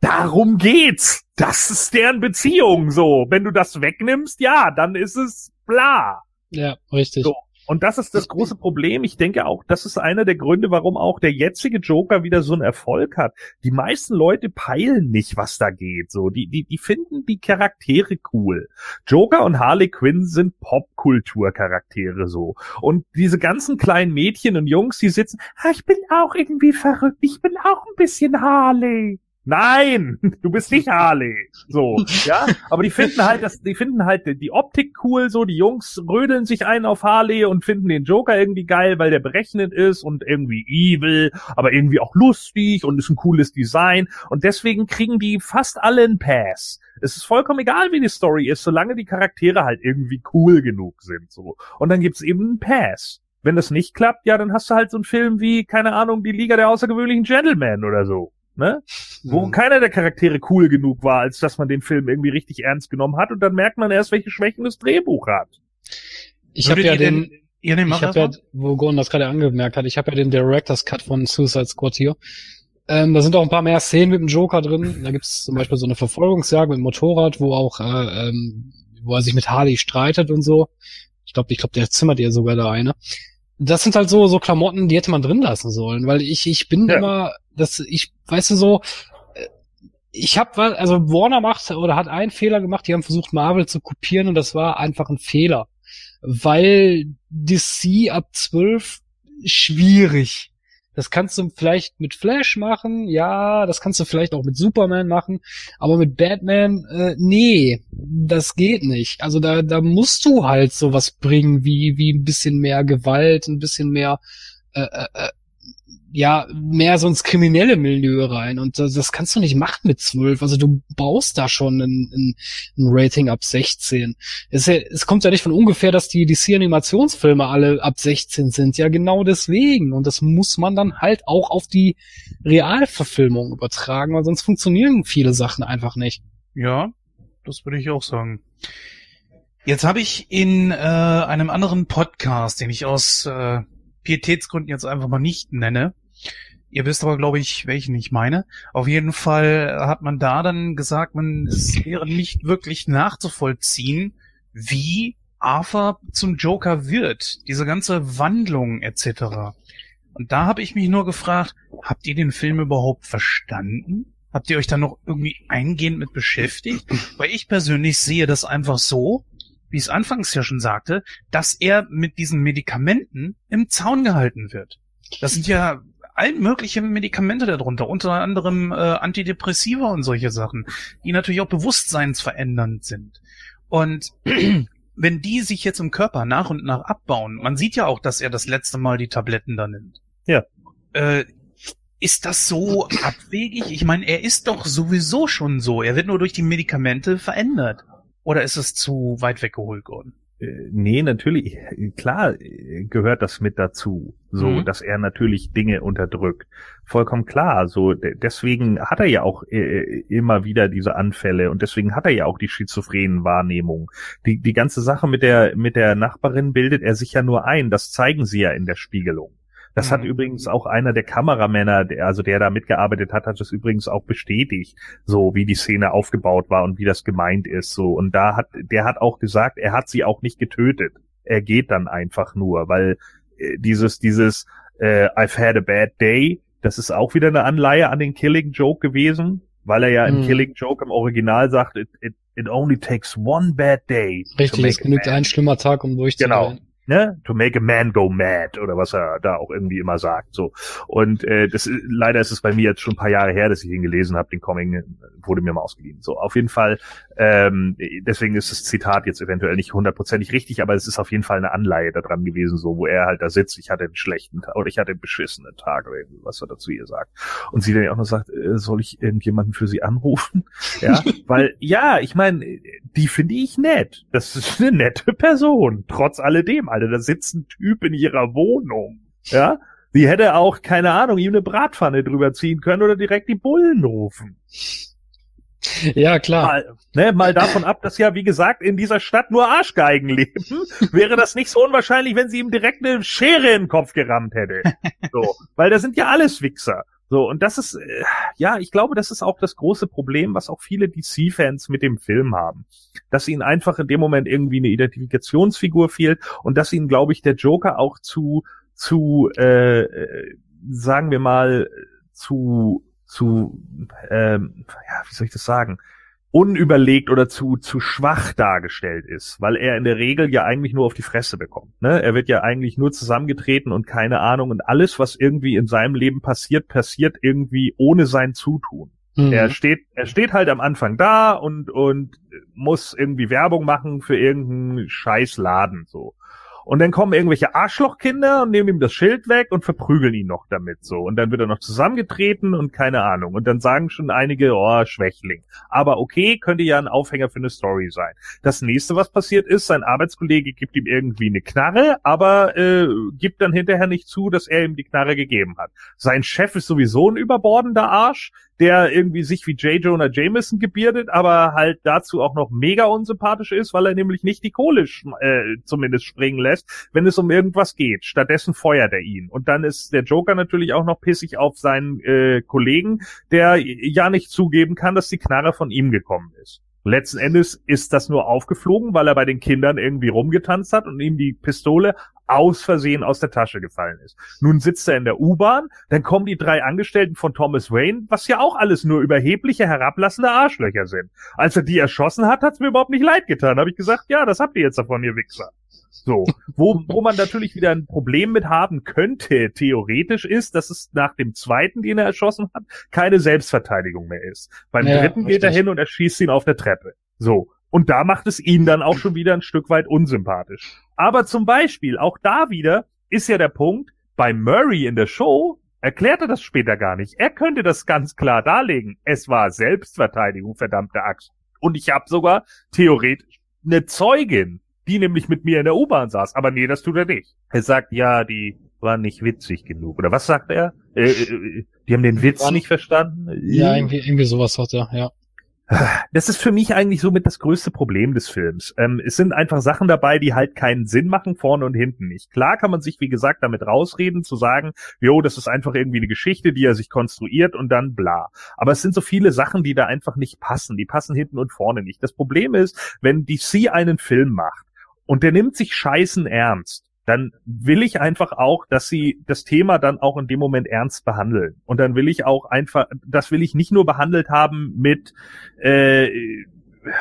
Darum geht's. Das ist deren Beziehung so. Wenn du das wegnimmst, ja, dann ist es bla. Ja, richtig. So. Und das ist das große Problem. Ich denke auch, das ist einer der Gründe, warum auch der jetzige Joker wieder so einen Erfolg hat. Die meisten Leute peilen nicht, was da geht. So, die, die, die finden die Charaktere cool. Joker und Harley Quinn sind Popkulturcharaktere so. Und diese ganzen kleinen Mädchen und Jungs, die sitzen, ah, ich bin auch irgendwie verrückt. Ich bin auch ein bisschen Harley. Nein, du bist nicht Harley. So, ja. Aber die finden halt, das, die finden halt die Optik cool, so, die Jungs rödeln sich ein auf Harley und finden den Joker irgendwie geil, weil der berechnet ist und irgendwie evil, aber irgendwie auch lustig und ist ein cooles Design. Und deswegen kriegen die fast alle einen Pass. Es ist vollkommen egal, wie die Story ist, solange die Charaktere halt irgendwie cool genug sind, so. Und dann gibt's eben einen Pass. Wenn das nicht klappt, ja, dann hast du halt so einen Film wie, keine Ahnung, die Liga der außergewöhnlichen Gentlemen oder so ne? Wo mhm. keiner der Charaktere cool genug war, als dass man den Film irgendwie richtig ernst genommen hat und dann merkt man erst, welche Schwächen das Drehbuch hat. Ich habe ja den, den ich habe ja, wo Gordon das gerade angemerkt hat, ich habe ja den Director's Cut von Suicide Squad hier. Ähm, da sind auch ein paar mehr Szenen mit dem Joker drin. Da gibt's zum Beispiel so eine Verfolgungsjagd mit dem Motorrad, wo auch, äh, ähm, wo er sich mit Harley streitet und so. Ich glaube, ich glaube, der zimmert ihr sogar da eine das sind halt so so Klamotten, die hätte man drin lassen sollen, weil ich ich bin ja. immer, das ich weißt du so, äh, ich habe also Warner macht oder hat einen Fehler gemacht, die haben versucht Marvel zu kopieren und das war einfach ein Fehler, weil DC ab 12 schwierig. Das kannst du vielleicht mit Flash machen, ja, das kannst du vielleicht auch mit Superman machen, aber mit Batman, äh, nee, das geht nicht. Also da, da musst du halt sowas bringen, wie, wie ein bisschen mehr Gewalt, ein bisschen mehr, äh, äh, äh ja mehr so ins kriminelle Milieu rein und das, das kannst du nicht machen mit zwölf. Also du brauchst da schon ein, ein, ein Rating ab 16. Es, es kommt ja nicht von ungefähr, dass die DC-Animationsfilme alle ab 16 sind. Ja, genau deswegen. Und das muss man dann halt auch auf die Realverfilmung übertragen, weil sonst funktionieren viele Sachen einfach nicht. Ja, das würde ich auch sagen. Jetzt habe ich in äh, einem anderen Podcast, den ich aus äh, Pietätsgründen jetzt einfach mal nicht nenne, ihr wisst aber, glaube ich, welchen ich meine. Auf jeden Fall hat man da dann gesagt, man es wäre nicht wirklich nachzuvollziehen, wie Arthur zum Joker wird, diese ganze Wandlung etc. Und da habe ich mich nur gefragt, habt ihr den Film überhaupt verstanden? Habt ihr euch da noch irgendwie eingehend mit beschäftigt? Weil ich persönlich sehe das einfach so, wie ich es anfangs ja schon sagte, dass er mit diesen Medikamenten im Zaun gehalten wird. Das sind ja all mögliche Medikamente darunter, unter anderem äh, Antidepressiva und solche Sachen, die natürlich auch bewusstseinsverändernd sind. Und wenn die sich jetzt im Körper nach und nach abbauen, man sieht ja auch, dass er das letzte Mal die Tabletten da nimmt. Ja. Äh, ist das so abwegig? Ich meine, er ist doch sowieso schon so. Er wird nur durch die Medikamente verändert. Oder ist es zu weit weggeholt worden? Äh, nee, natürlich, klar äh, gehört das mit dazu, so, mhm. dass er natürlich Dinge unterdrückt. Vollkommen klar, so, deswegen hat er ja auch äh, immer wieder diese Anfälle und deswegen hat er ja auch die schizophrenen Wahrnehmungen. Die, die ganze Sache mit der, mit der Nachbarin bildet er sich ja nur ein, das zeigen sie ja in der Spiegelung. Das mhm. hat übrigens auch einer der Kameramänner, der, also der da mitgearbeitet hat, hat das übrigens auch bestätigt, so wie die Szene aufgebaut war und wie das gemeint ist, so. Und da hat, der hat auch gesagt, er hat sie auch nicht getötet. Er geht dann einfach nur, weil äh, dieses, dieses, äh, I've had a bad day, das ist auch wieder eine Anleihe an den Killing Joke gewesen, weil er ja mhm. im Killing Joke im Original sagt, it, it, it only takes one bad day. Richtig, es genügt ein schlimmer Tag, um durchzugehen. Genau ne, to make a man go mad oder was er da auch irgendwie immer sagt. So und äh, das leider ist es bei mir jetzt schon ein paar Jahre her, dass ich ihn gelesen habe. Den Comic wurde mir mal ausgeliehen. So auf jeden Fall. Ähm, deswegen ist das Zitat jetzt eventuell nicht hundertprozentig richtig, aber es ist auf jeden Fall eine Anleihe daran gewesen, so wo er halt da sitzt. Ich hatte einen schlechten Tag oder ich hatte einen beschissenen Tag oder was er dazu ihr sagt und sie dann auch noch sagt, äh, soll ich irgendjemanden für sie anrufen? Ja, weil ja, ich meine, die finde ich nett. Das ist eine nette Person, trotz alledem. Alter, da sitzt ein Typ in ihrer Wohnung. Ja, sie hätte auch, keine Ahnung, ihm eine Bratpfanne drüber ziehen können oder direkt die Bullen rufen. Ja, klar. Mal, ne, mal davon ab, dass ja, wie gesagt, in dieser Stadt nur Arschgeigen leben, wäre das nicht so unwahrscheinlich, wenn sie ihm direkt eine Schere in den Kopf gerammt hätte. So, weil da sind ja alles Wichser. So, und das ist, äh, ja, ich glaube, das ist auch das große Problem, was auch viele DC-Fans mit dem Film haben. Dass ihnen einfach in dem Moment irgendwie eine Identifikationsfigur fehlt und dass ihnen, glaube ich, der Joker auch zu, zu, äh, äh sagen wir mal, zu, zu, ähm, ja, wie soll ich das sagen? Unüberlegt oder zu, zu schwach dargestellt ist, weil er in der Regel ja eigentlich nur auf die Fresse bekommt. Ne? Er wird ja eigentlich nur zusammengetreten und keine Ahnung und alles, was irgendwie in seinem Leben passiert, passiert irgendwie ohne sein Zutun. Mhm. Er steht, er steht halt am Anfang da und, und muss irgendwie Werbung machen für irgendeinen Scheißladen, so. Und dann kommen irgendwelche Arschlochkinder und nehmen ihm das Schild weg und verprügeln ihn noch damit so. Und dann wird er noch zusammengetreten und keine Ahnung. Und dann sagen schon einige, oh, Schwächling. Aber okay, könnte ja ein Aufhänger für eine Story sein. Das nächste, was passiert ist, sein Arbeitskollege gibt ihm irgendwie eine Knarre, aber äh, gibt dann hinterher nicht zu, dass er ihm die Knarre gegeben hat. Sein Chef ist sowieso ein überbordender Arsch, der irgendwie sich wie J. Jonah Jameson gebierdet, aber halt dazu auch noch mega unsympathisch ist, weil er nämlich nicht die Kohle äh, zumindest springen lässt, wenn es um irgendwas geht. Stattdessen feuert er ihn. Und dann ist der Joker natürlich auch noch pissig auf seinen äh, Kollegen, der ja nicht zugeben kann, dass die Knarre von ihm gekommen ist. Letzten Endes ist das nur aufgeflogen, weil er bei den Kindern irgendwie rumgetanzt hat und ihm die Pistole aus Versehen aus der Tasche gefallen ist. Nun sitzt er in der U-Bahn, dann kommen die drei Angestellten von Thomas Wayne, was ja auch alles nur überhebliche, herablassende Arschlöcher sind. Als er die erschossen hat, hat's mir überhaupt nicht leid getan. Habe ich gesagt, ja, das habt ihr jetzt davon, ihr Wichser. So, wo, wo man natürlich wieder ein Problem mit haben könnte, theoretisch ist, dass es nach dem zweiten, den er erschossen hat, keine Selbstverteidigung mehr ist. Beim ja, dritten geht er hin und erschießt ihn auf der Treppe. So. Und da macht es ihn dann auch schon wieder ein Stück weit unsympathisch. Aber zum Beispiel, auch da wieder, ist ja der Punkt, bei Murray in der Show erklärt er das später gar nicht. Er könnte das ganz klar darlegen. Es war Selbstverteidigung, verdammte Axt. Und ich habe sogar theoretisch eine Zeugin, die nämlich mit mir in der U-Bahn saß. Aber nee, das tut er nicht. Er sagt, ja, die war nicht witzig genug. Oder was sagt er? Äh, äh, die haben den Witz nicht verstanden? Ja, irgendwie, irgendwie sowas hat er, ja. Das ist für mich eigentlich somit das größte Problem des Films. Ähm, es sind einfach Sachen dabei, die halt keinen Sinn machen, vorne und hinten nicht. Klar kann man sich, wie gesagt, damit rausreden, zu sagen, jo, das ist einfach irgendwie eine Geschichte, die er sich konstruiert und dann bla. Aber es sind so viele Sachen, die da einfach nicht passen. Die passen hinten und vorne nicht. Das Problem ist, wenn DC einen Film macht und der nimmt sich scheißen ernst, dann will ich einfach auch, dass sie das Thema dann auch in dem Moment ernst behandeln. Und dann will ich auch einfach, das will ich nicht nur behandelt haben mit, äh,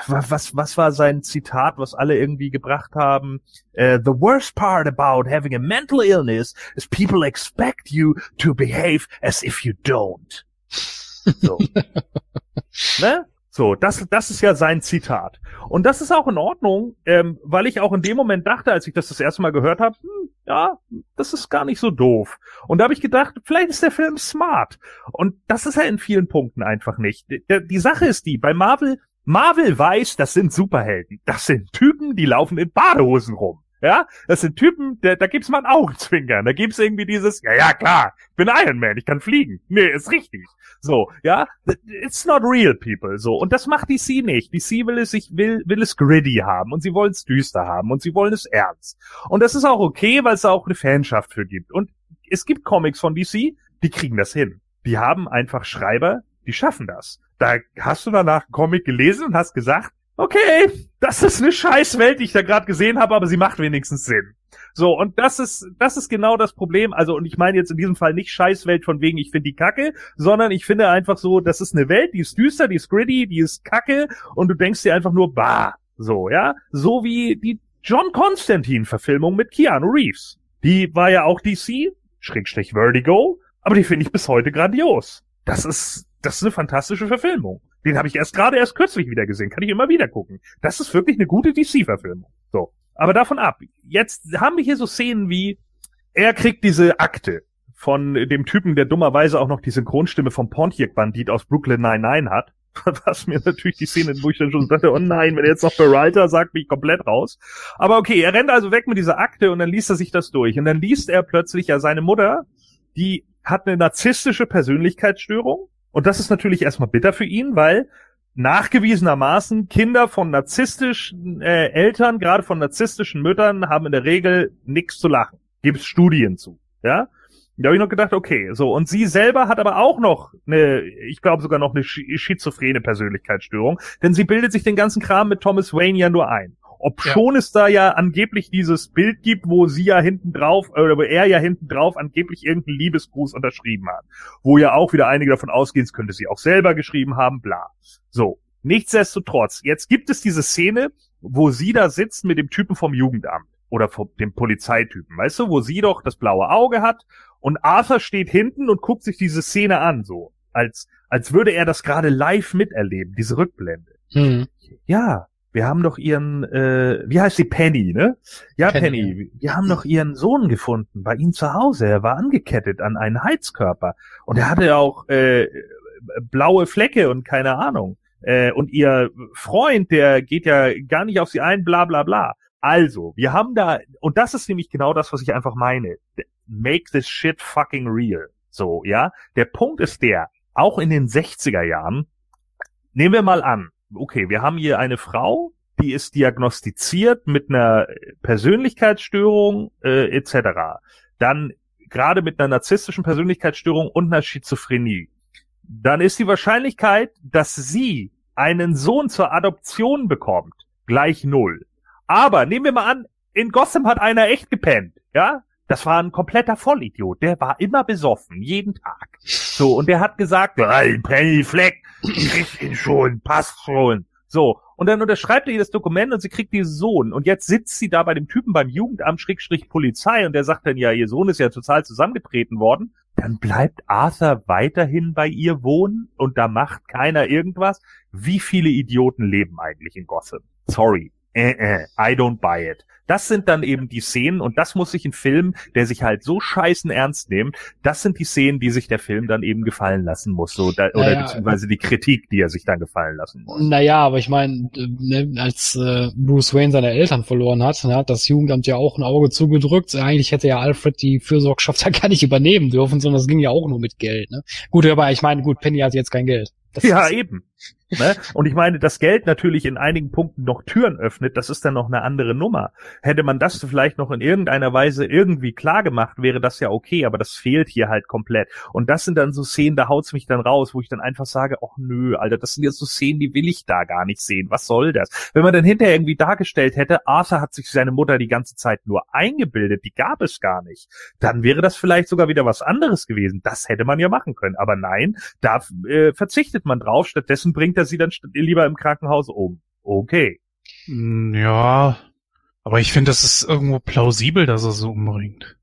was, was war sein Zitat, was alle irgendwie gebracht haben? Äh, the worst part about having a mental illness is people expect you to behave as if you don't. So. ne? So, das, das ist ja sein Zitat. Und das ist auch in Ordnung, ähm, weil ich auch in dem Moment dachte, als ich das das erste Mal gehört habe, hm, ja, das ist gar nicht so doof. Und da habe ich gedacht, vielleicht ist der Film smart. Und das ist er in vielen Punkten einfach nicht. Die, die Sache ist die, bei Marvel, Marvel weiß, das sind Superhelden. Das sind Typen, die laufen in Badehosen rum. Ja, das sind Typen, da, da gibt's mal ein Augenzwinkern, da gibt's irgendwie dieses, ja, ja, klar, ich bin Iron Man, ich kann fliegen. Nee, ist richtig. So, ja, it's not real people, so. Und das macht DC nicht. DC will es, ich will, will es gritty haben und sie wollen es düster haben und sie wollen es ernst. Und das ist auch okay, weil es da auch eine Fanschaft für gibt. Und es gibt Comics von DC, die kriegen das hin. Die haben einfach Schreiber, die schaffen das. Da hast du danach einen Comic gelesen und hast gesagt, okay, das ist eine scheiß Welt, die ich da gerade gesehen habe, aber sie macht wenigstens Sinn. So, und das ist, das ist genau das Problem. Also, und ich meine jetzt in diesem Fall nicht Scheißwelt von wegen, ich finde die kacke, sondern ich finde einfach so, das ist eine Welt, die ist düster, die ist gritty, die ist kacke und du denkst dir einfach nur, bah, so, ja. So wie die John Constantine-Verfilmung mit Keanu Reeves. Die war ja auch DC, Schrägstrich Vertigo, aber die finde ich bis heute grandios. Das ist, das ist eine fantastische Verfilmung. Den habe ich erst gerade erst kürzlich wieder gesehen, kann ich immer wieder gucken. Das ist wirklich eine gute DC-Verfilmung. So. Aber davon ab. Jetzt haben wir hier so Szenen wie, er kriegt diese Akte von dem Typen, der dummerweise auch noch die Synchronstimme vom Pontiac-Bandit aus Brooklyn 99 hat. Was mir natürlich die Szene, wo ich dann schon dachte, oh nein, wenn er jetzt noch Peralta sagt, bin ich komplett raus. Aber okay, er rennt also weg mit dieser Akte und dann liest er sich das durch. Und dann liest er plötzlich ja seine Mutter, die hat eine narzisstische Persönlichkeitsstörung. Und das ist natürlich erstmal bitter für ihn, weil nachgewiesenermaßen Kinder von narzisstischen äh, Eltern, gerade von narzisstischen Müttern, haben in der Regel nichts zu lachen. Gibt es Studien zu. Ja? Da habe ich noch gedacht, okay, so, und sie selber hat aber auch noch eine, ich glaube sogar noch eine sch- schizophrene Persönlichkeitsstörung, denn sie bildet sich den ganzen Kram mit Thomas Wayne ja nur ein. Ob Ja. schon es da ja angeblich dieses Bild gibt, wo sie ja hinten drauf, oder wo er ja hinten drauf angeblich irgendeinen Liebesgruß unterschrieben hat. Wo ja auch wieder einige davon ausgehen, es könnte sie auch selber geschrieben haben, bla. So. Nichtsdestotrotz, jetzt gibt es diese Szene, wo sie da sitzt mit dem Typen vom Jugendamt oder vom, dem Polizeitypen, weißt du, wo sie doch das blaue Auge hat und Arthur steht hinten und guckt sich diese Szene an, so. Als, als würde er das gerade live miterleben, diese Rückblende. Hm. Ja, wir haben doch ihren, äh, wie heißt sie, Penny, ne? Ja, Penny, Penny, wir haben doch ihren Sohn gefunden bei ihm zu Hause. Er war angekettet an einen Heizkörper und er hatte auch äh, blaue Flecke und keine Ahnung. Äh, und ihr Freund, der geht ja gar nicht auf sie ein, bla bla bla. Also, wir haben da, und das ist nämlich genau das, was ich einfach meine. Make this shit fucking real. So, ja. Der Punkt ist der, auch in den 60er Jahren, nehmen wir mal an, okay, wir haben hier eine Frau, die ist diagnostiziert mit einer Persönlichkeitsstörung äh, etc. Dann gerade mit einer narzisstischen Persönlichkeitsstörung und einer Schizophrenie. Dann ist die Wahrscheinlichkeit, dass sie einen Sohn zur Adoption bekommt, gleich null. Aber nehmen wir mal an, in Gotham hat einer echt gepennt, ja? Das war ein kompletter Vollidiot. Der war immer besoffen, jeden Tag. So, und der hat gesagt, "Ey, Penny Fleck, ich krieg ihn schon, passt schon. So, und dann unterschreibt er ihr das Dokument und sie kriegt diesen Sohn. Und jetzt sitzt sie da bei dem Typen beim Jugendamt Schrägstrich Polizei und der sagt dann, ja, ihr Sohn ist ja total zusammengetreten worden. Dann bleibt Arthur weiterhin bei ihr wohnen und da macht keiner irgendwas. Wie viele Idioten leben eigentlich in Gotham? Sorry. Äh, äh, I don't buy it. Das sind dann eben die Szenen und das muss sich ein Film, der sich halt so scheißen ernst nimmt, das sind die Szenen, die sich der Film dann eben gefallen lassen muss, so da, oder Naja. beziehungsweise die Kritik, die er sich dann gefallen lassen muss. Naja, aber ich meine, ne, als äh, Bruce Wayne seine Eltern verloren hat, ne, hat das Jugendamt ja auch ein Auge zugedrückt. Eigentlich hätte ja Alfred die Fürsorgschaft ja gar nicht übernehmen dürfen, sondern es ging ja auch nur mit Geld. Ne? Gut, aber ich meine, gut, Penny hat jetzt kein Geld. Das Ja, eben. Ne? Und ich meine, das Geld natürlich in einigen Punkten noch Türen öffnet, das ist dann noch eine andere Nummer. Hätte man das vielleicht noch in irgendeiner Weise irgendwie klar gemacht, wäre das ja okay, aber das fehlt hier halt komplett. Und das sind dann so Szenen, da haut's mich dann raus, wo ich dann einfach sage, ach nö, Alter, das sind jetzt so Szenen, die will ich da gar nicht sehen. Was soll das? Wenn man dann hinterher irgendwie dargestellt hätte, Arthur hat sich seine Mutter die ganze Zeit nur eingebildet, die gab es gar nicht, dann wäre das vielleicht sogar wieder was anderes gewesen. Das hätte man ja machen können. Aber nein, da äh, verzichtet man drauf. Stattdessen bringt er sie dann lieber im Krankenhaus um. Okay. Hm, Ja, aber ich finde, das ist irgendwo plausibel, dass er so umbringt.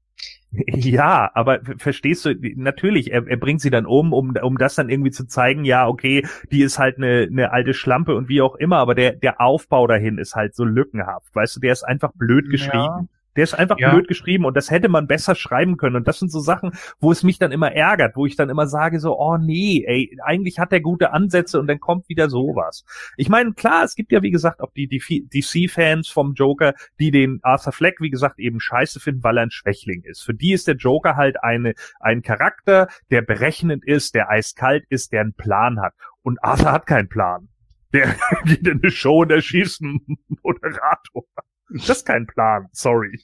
Ja, aber verstehst du, natürlich, er, er bringt sie dann um, um, um das dann irgendwie zu zeigen, ja, okay, die ist halt eine, eine alte Schlampe und wie auch immer, aber der, der Aufbau dahin ist halt so lückenhaft. Weißt du, der ist einfach blöd Ja. Der ist einfach Ja. blöd geschrieben und das hätte man besser schreiben können. Und das sind so Sachen, wo es mich dann immer ärgert, wo ich dann immer sage so, oh nee, ey, eigentlich hat der gute Ansätze und dann kommt wieder sowas. Ich meine, klar, es gibt ja wie gesagt auch die DC-Fans vom Joker, die den Arthur Fleck, wie gesagt, eben scheiße finden, weil er ein Schwächling ist. Für die ist der Joker halt eine, ein Charakter, der berechnend ist, der eiskalt ist, der einen Plan hat. Und Arthur hat keinen Plan. Der geht in eine Show und erschießt einen Moderator. Das ist kein Plan, sorry.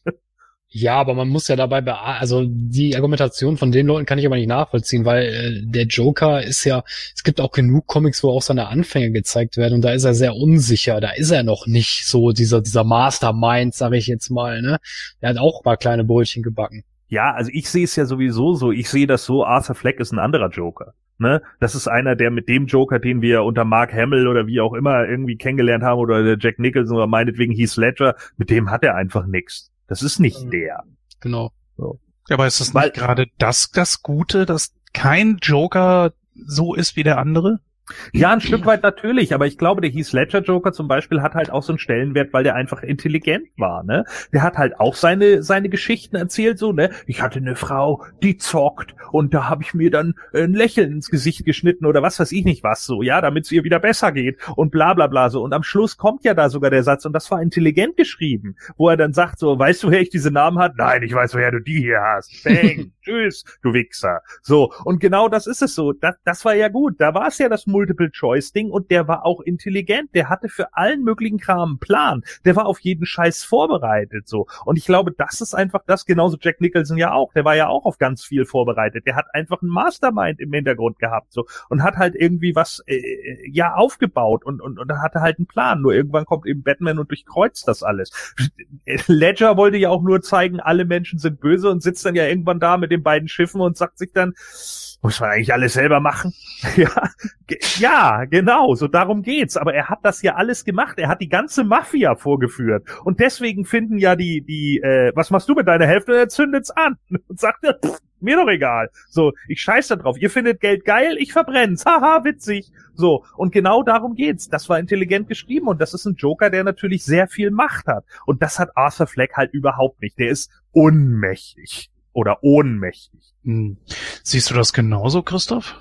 Ja, aber man muss ja dabei, bea- also die Argumentation von den Leuten kann ich aber nicht nachvollziehen, weil äh, der Joker ist ja, es gibt auch genug Comics, wo auch seine Anfänge gezeigt werden und da ist er sehr unsicher, da ist er noch nicht so dieser dieser Mastermind, sage ich jetzt mal, ne? Der hat auch mal kleine Brötchen gebacken. Ja, also ich sehe es ja sowieso so. Ich sehe das so, Arthur Fleck ist ein anderer Joker. Ne? Das ist einer, der mit dem Joker, den wir unter Mark Hamill oder wie auch immer irgendwie kennengelernt haben, oder der Jack Nicholson oder meinetwegen Heath Ledger, mit dem hat er einfach nix. Das ist nicht Mhm. der. Genau. Aber ist das Weil- nicht gerade das, das Gute, dass kein Joker so ist wie der andere? Ja, ein Stück weit natürlich, aber ich glaube, der Heath Ledger Joker zum Beispiel hat halt auch so einen Stellenwert, weil der einfach intelligent war, ne? Der hat halt auch seine seine Geschichten erzählt, so, ne? Ich hatte eine Frau, die zockt und da habe ich mir dann ein Lächeln ins Gesicht geschnitten oder was weiß ich nicht was, so, ja, damit es ihr wieder besser geht und bla bla bla so. Und am Schluss kommt ja da sogar der Satz und das war intelligent geschrieben, wo er dann sagt, so, weißt du, woher ich diese Namen hat? Nein, ich weiß, woher du die hier hast. Bang, tschüss, du Wichser. So, und genau das ist es so. Das, das war ja gut. Da war es ja das Multiple-Choice-Ding und der war auch intelligent. Der hatte für allen möglichen Kram einen Plan. Der war auf jeden Scheiß vorbereitet, so. Und ich glaube, das ist einfach das, genauso Jack Nicholson ja auch. Der war ja auch auf ganz viel vorbereitet. Der hat einfach einen Mastermind im Hintergrund gehabt, so. Und hat halt irgendwie was, äh, ja, aufgebaut und, und, und hatte halt einen Plan. Nur irgendwann kommt eben Batman und durchkreuzt das alles. Ledger wollte ja auch nur zeigen, alle Menschen sind böse und sitzt dann ja irgendwann da mit den beiden Schiffen und sagt sich dann, muss man eigentlich alles selber machen? ja, ja, genau, so darum geht's. Aber er hat das ja alles gemacht. Er hat die ganze Mafia vorgeführt. Und deswegen finden ja die, die, äh, was machst du mit deiner Hälfte? Er zündet's an und sagt, pff, mir doch egal. So, ich scheiß da drauf. Ihr findet Geld geil, ich verbrenn's. Haha, witzig. So, und genau darum geht's. Das war intelligent geschrieben und das ist ein Joker, der natürlich sehr viel Macht hat. Und das hat Arthur Fleck halt überhaupt nicht. Der ist unmächtig oder ohnmächtig. Hm. Siehst du das genauso, Christoph?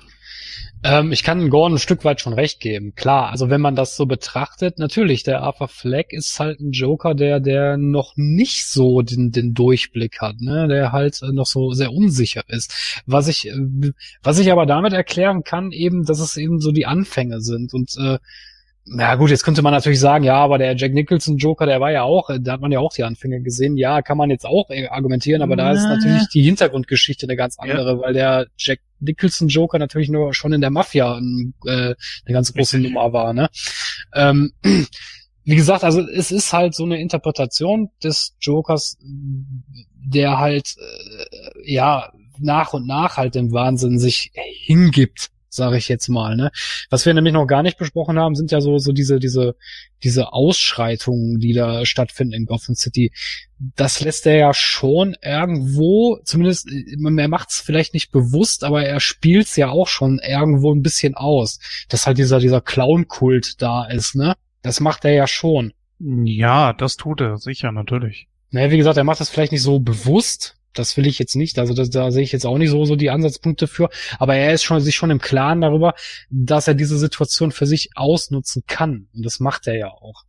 Ähm, ich kann Gordon ein Stück weit schon recht geben. Klar, also wenn man das so betrachtet, natürlich, der Arthur Fleck ist halt ein Joker, der, der noch nicht so den, den Durchblick hat, ne, der halt äh, noch so sehr unsicher ist. Was ich, äh, was ich aber damit erklären kann, eben, dass es eben so die Anfänge sind und, äh, na gut, jetzt könnte man natürlich sagen, ja, aber der Jack Nicholson Joker, der war ja auch, äh, da hat man ja auch die Anfänge gesehen. Ja, kann man jetzt auch äh, argumentieren, aber da ist Na. natürlich die Hintergrundgeschichte eine ganz Ja. andere, weil der Jack Nicholson Joker natürlich nur schon in der Mafia ein, äh, eine ganz große Richtig. Nummer war, ne? Ähm, wie gesagt, also es ist halt so eine Interpretation des Jokers, der halt äh, ja nach und nach halt dem Wahnsinn sich hingibt, sage ich jetzt mal. Ne? Was wir nämlich noch gar nicht besprochen haben, sind ja so so diese diese diese Ausschreitungen, die da stattfinden in Gotham City. Das lässt er ja schon irgendwo, zumindest er macht es vielleicht nicht bewusst, aber er spielt es ja auch schon irgendwo ein bisschen aus, dass halt dieser dieser Clown-Kult da ist. Ne? Das macht er ja schon. Ja, das tut er, sicher, natürlich. Naja, wie gesagt, er macht das vielleicht nicht so bewusst. Das will ich jetzt nicht. Also das, da sehe ich jetzt auch nicht so, so die Ansatzpunkte für. Aber er ist schon, sich schon im Klaren darüber, dass er diese Situation für sich ausnutzen kann. Und das macht er ja auch.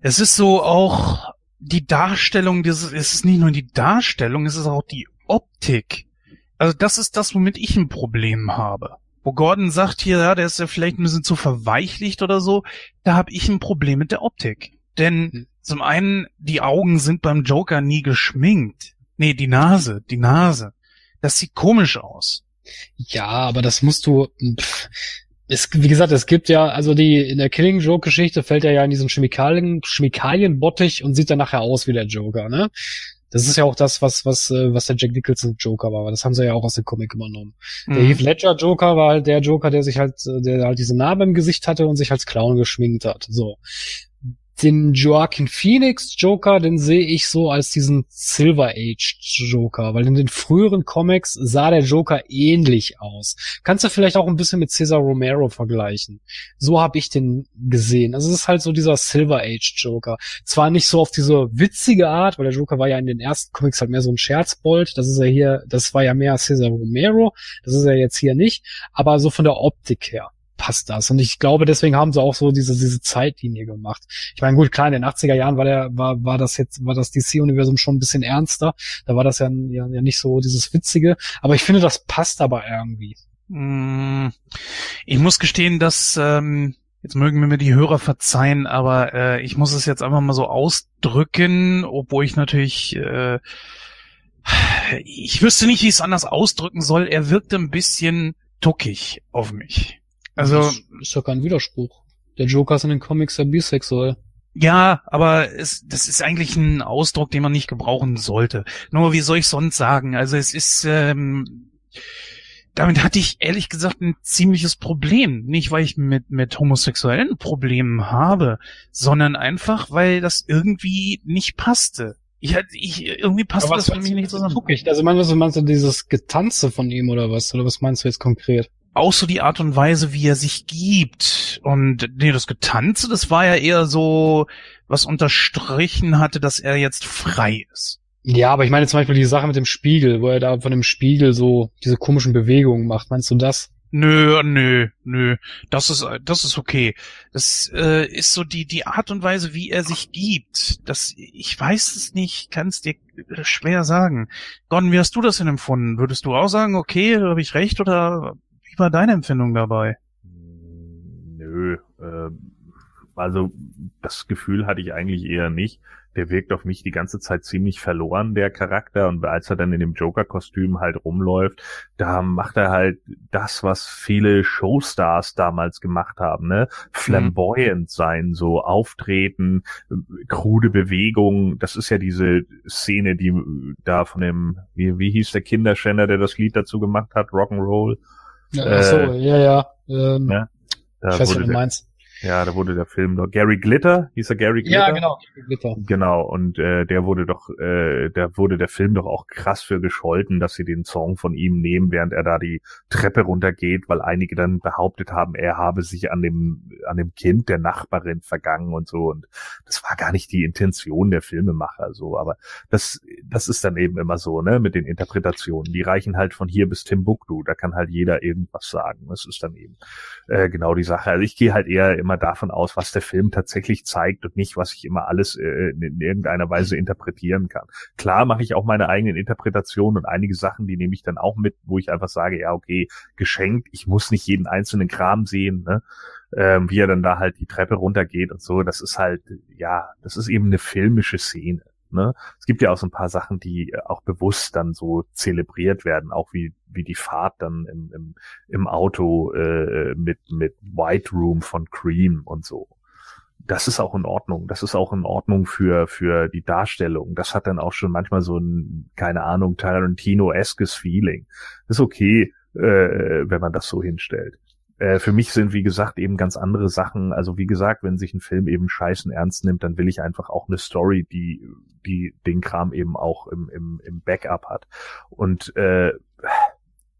Es ist so auch die Darstellung, dieses, es ist nicht nur die Darstellung, es ist auch die Optik. Also das ist das, womit ich ein Problem habe. Wo Gordon sagt hier, ja, der ist ja vielleicht ein bisschen zu verweichlicht oder so, da habe ich ein Problem mit der Optik. Denn hm. zum einen, die Augen sind beim Joker nie geschminkt. Nee, die Nase, die Nase. Das sieht komisch aus. Ja, aber das musst du. Pff, es, wie gesagt, es gibt ja, also die in der Killing Joke Geschichte fällt er ja in diesen Chemikalien, Chemikalienbottich und sieht dann nachher aus wie der Joker, ne? Das ist ja auch das, was, was, äh, was der Jack Nicholson Joker war, das haben sie ja auch aus dem Comic übernommen. Mhm. Der Heath Ledger Joker war halt der Joker, der sich halt, der halt diese Narbe im Gesicht hatte und sich als Clown geschminkt hat. So den Joaquin Phoenix Joker, den sehe ich so als diesen Silver Age Joker, weil in den früheren Comics sah der Joker ähnlich aus. Kannst du vielleicht auch ein bisschen mit Cesar Romero vergleichen. So habe ich den gesehen. Also es ist halt so dieser Silver Age Joker. Zwar nicht so auf diese witzige Art, weil der Joker war ja in den ersten Comics halt mehr so ein Scherzbold. Das ist ja hier, das war ja mehr Cesar Romero. Das ist er jetzt hier nicht. Aber so von der Optik her passt das. Und ich glaube, deswegen haben sie auch so diese, diese Zeitlinie gemacht. Ich meine, gut, klar, in den 80er Jahren war der, war, war das jetzt, war das DC-Universum schon ein bisschen ernster. Da war das ja, ja, ja nicht so dieses Witzige. Aber ich finde, das passt aber irgendwie. Mm, ich muss gestehen, dass, ähm, jetzt mögen mir die Hörer verzeihen, aber äh, ich muss es jetzt einfach mal so ausdrücken, obwohl ich natürlich äh, ich wüsste nicht, wie ich es anders ausdrücken soll. Er wirkte ein bisschen tuckig auf mich. Also. Das ist ja kein Widerspruch. Der Joker ist in den Comics ja bisexuell. Ja, aber es, das ist eigentlich ein Ausdruck, den man nicht gebrauchen sollte. Nur wie soll ich sonst sagen? Also es ist, ähm, damit hatte ich ehrlich gesagt ein ziemliches Problem. Nicht, weil ich mit, mit homosexuellen Problemen habe, sondern einfach, weil das irgendwie nicht passte. Ich, ich irgendwie passt das für mich nicht zusammen. Also meinst du, meinst du dieses Getanze von ihm oder was? Oder was meinst du jetzt konkret? Auch so die Art und Weise, wie er sich gibt. Und nee, das Getanze, das war ja eher so, was unterstrichen hatte, dass er jetzt frei ist. Ja, aber ich meine zum Beispiel die Sache mit dem Spiegel, wo er da von dem Spiegel so diese komischen Bewegungen macht. Meinst du das? Nö, nö, nö. Das ist, das ist okay. Das äh, ist so die die Art und Weise, wie er sich gibt. Das, ich weiß es nicht, kann es dir schwer sagen. Gordon, wie hast du das denn empfunden? Würdest du auch sagen, okay, habe ich recht oder wie war deine Empfindung dabei? Nö, äh, also das Gefühl hatte ich eigentlich eher nicht. Der wirkt auf mich die ganze Zeit ziemlich verloren, der Charakter. Und als er dann in dem Joker-Kostüm halt rumläuft, da macht er halt das, was viele Showstars damals gemacht haben, ne? Flamboyant sein, so auftreten, krude Bewegungen. Das ist ja diese Szene, die da von dem, wie, wie hieß der Kinderschänder, der das Lied dazu gemacht hat, Rock'n'Roll? Ja, ach so, äh, ja, ja. Ähm, ne? ich weiß, was du meinst. Ja, da wurde der Film noch Gary Glitter, hieß er Gary Glitter? Ja, genau, Gary Glitter. Genau, und äh, der wurde doch, äh, da wurde der Film doch auch krass für gescholten, dass sie den Song von ihm nehmen, während er da die Treppe runtergeht, weil einige dann behauptet haben, er habe sich an dem, an dem Kind der Nachbarin vergangen und so. Und das war gar nicht die Intention der Filmemacher, so. Aber das, das ist dann eben immer so, ne, mit den Interpretationen. Die reichen halt von hier bis Timbuktu. Da kann halt jeder irgendwas sagen. Das ist dann eben äh, genau die Sache. Also ich gehe halt eher immer immer davon aus, was der Film tatsächlich zeigt und nicht, was ich immer alles äh, in irgendeiner Weise interpretieren kann. Klar mache ich auch meine eigenen Interpretationen und einige Sachen, die nehme ich dann auch mit, wo ich einfach sage, ja, okay, geschenkt, ich muss nicht jeden einzelnen Kram sehen, ne? ähm, wie er dann da halt die Treppe runtergeht und so. Das ist halt, ja, das ist eben eine filmische Szene. Ne? Es gibt ja auch so ein paar Sachen, die äh, auch bewusst dann so zelebriert werden, auch wie, wie die Fahrt dann im, im, im Auto äh, mit, mit White Room von Cream und so. Das ist auch in Ordnung. Das ist auch in Ordnung für, für die Darstellung. Das hat dann auch schon manchmal so ein, keine Ahnung, Tarantino-eskes Feeling. ist okay, äh, wenn man das so hinstellt. Äh, für mich sind, wie gesagt, eben ganz andere Sachen. Also wie gesagt, wenn sich ein Film eben scheißen ernst nimmt, dann will ich einfach auch eine Story, die, die den Kram eben auch im, im, im Backup hat. Und äh,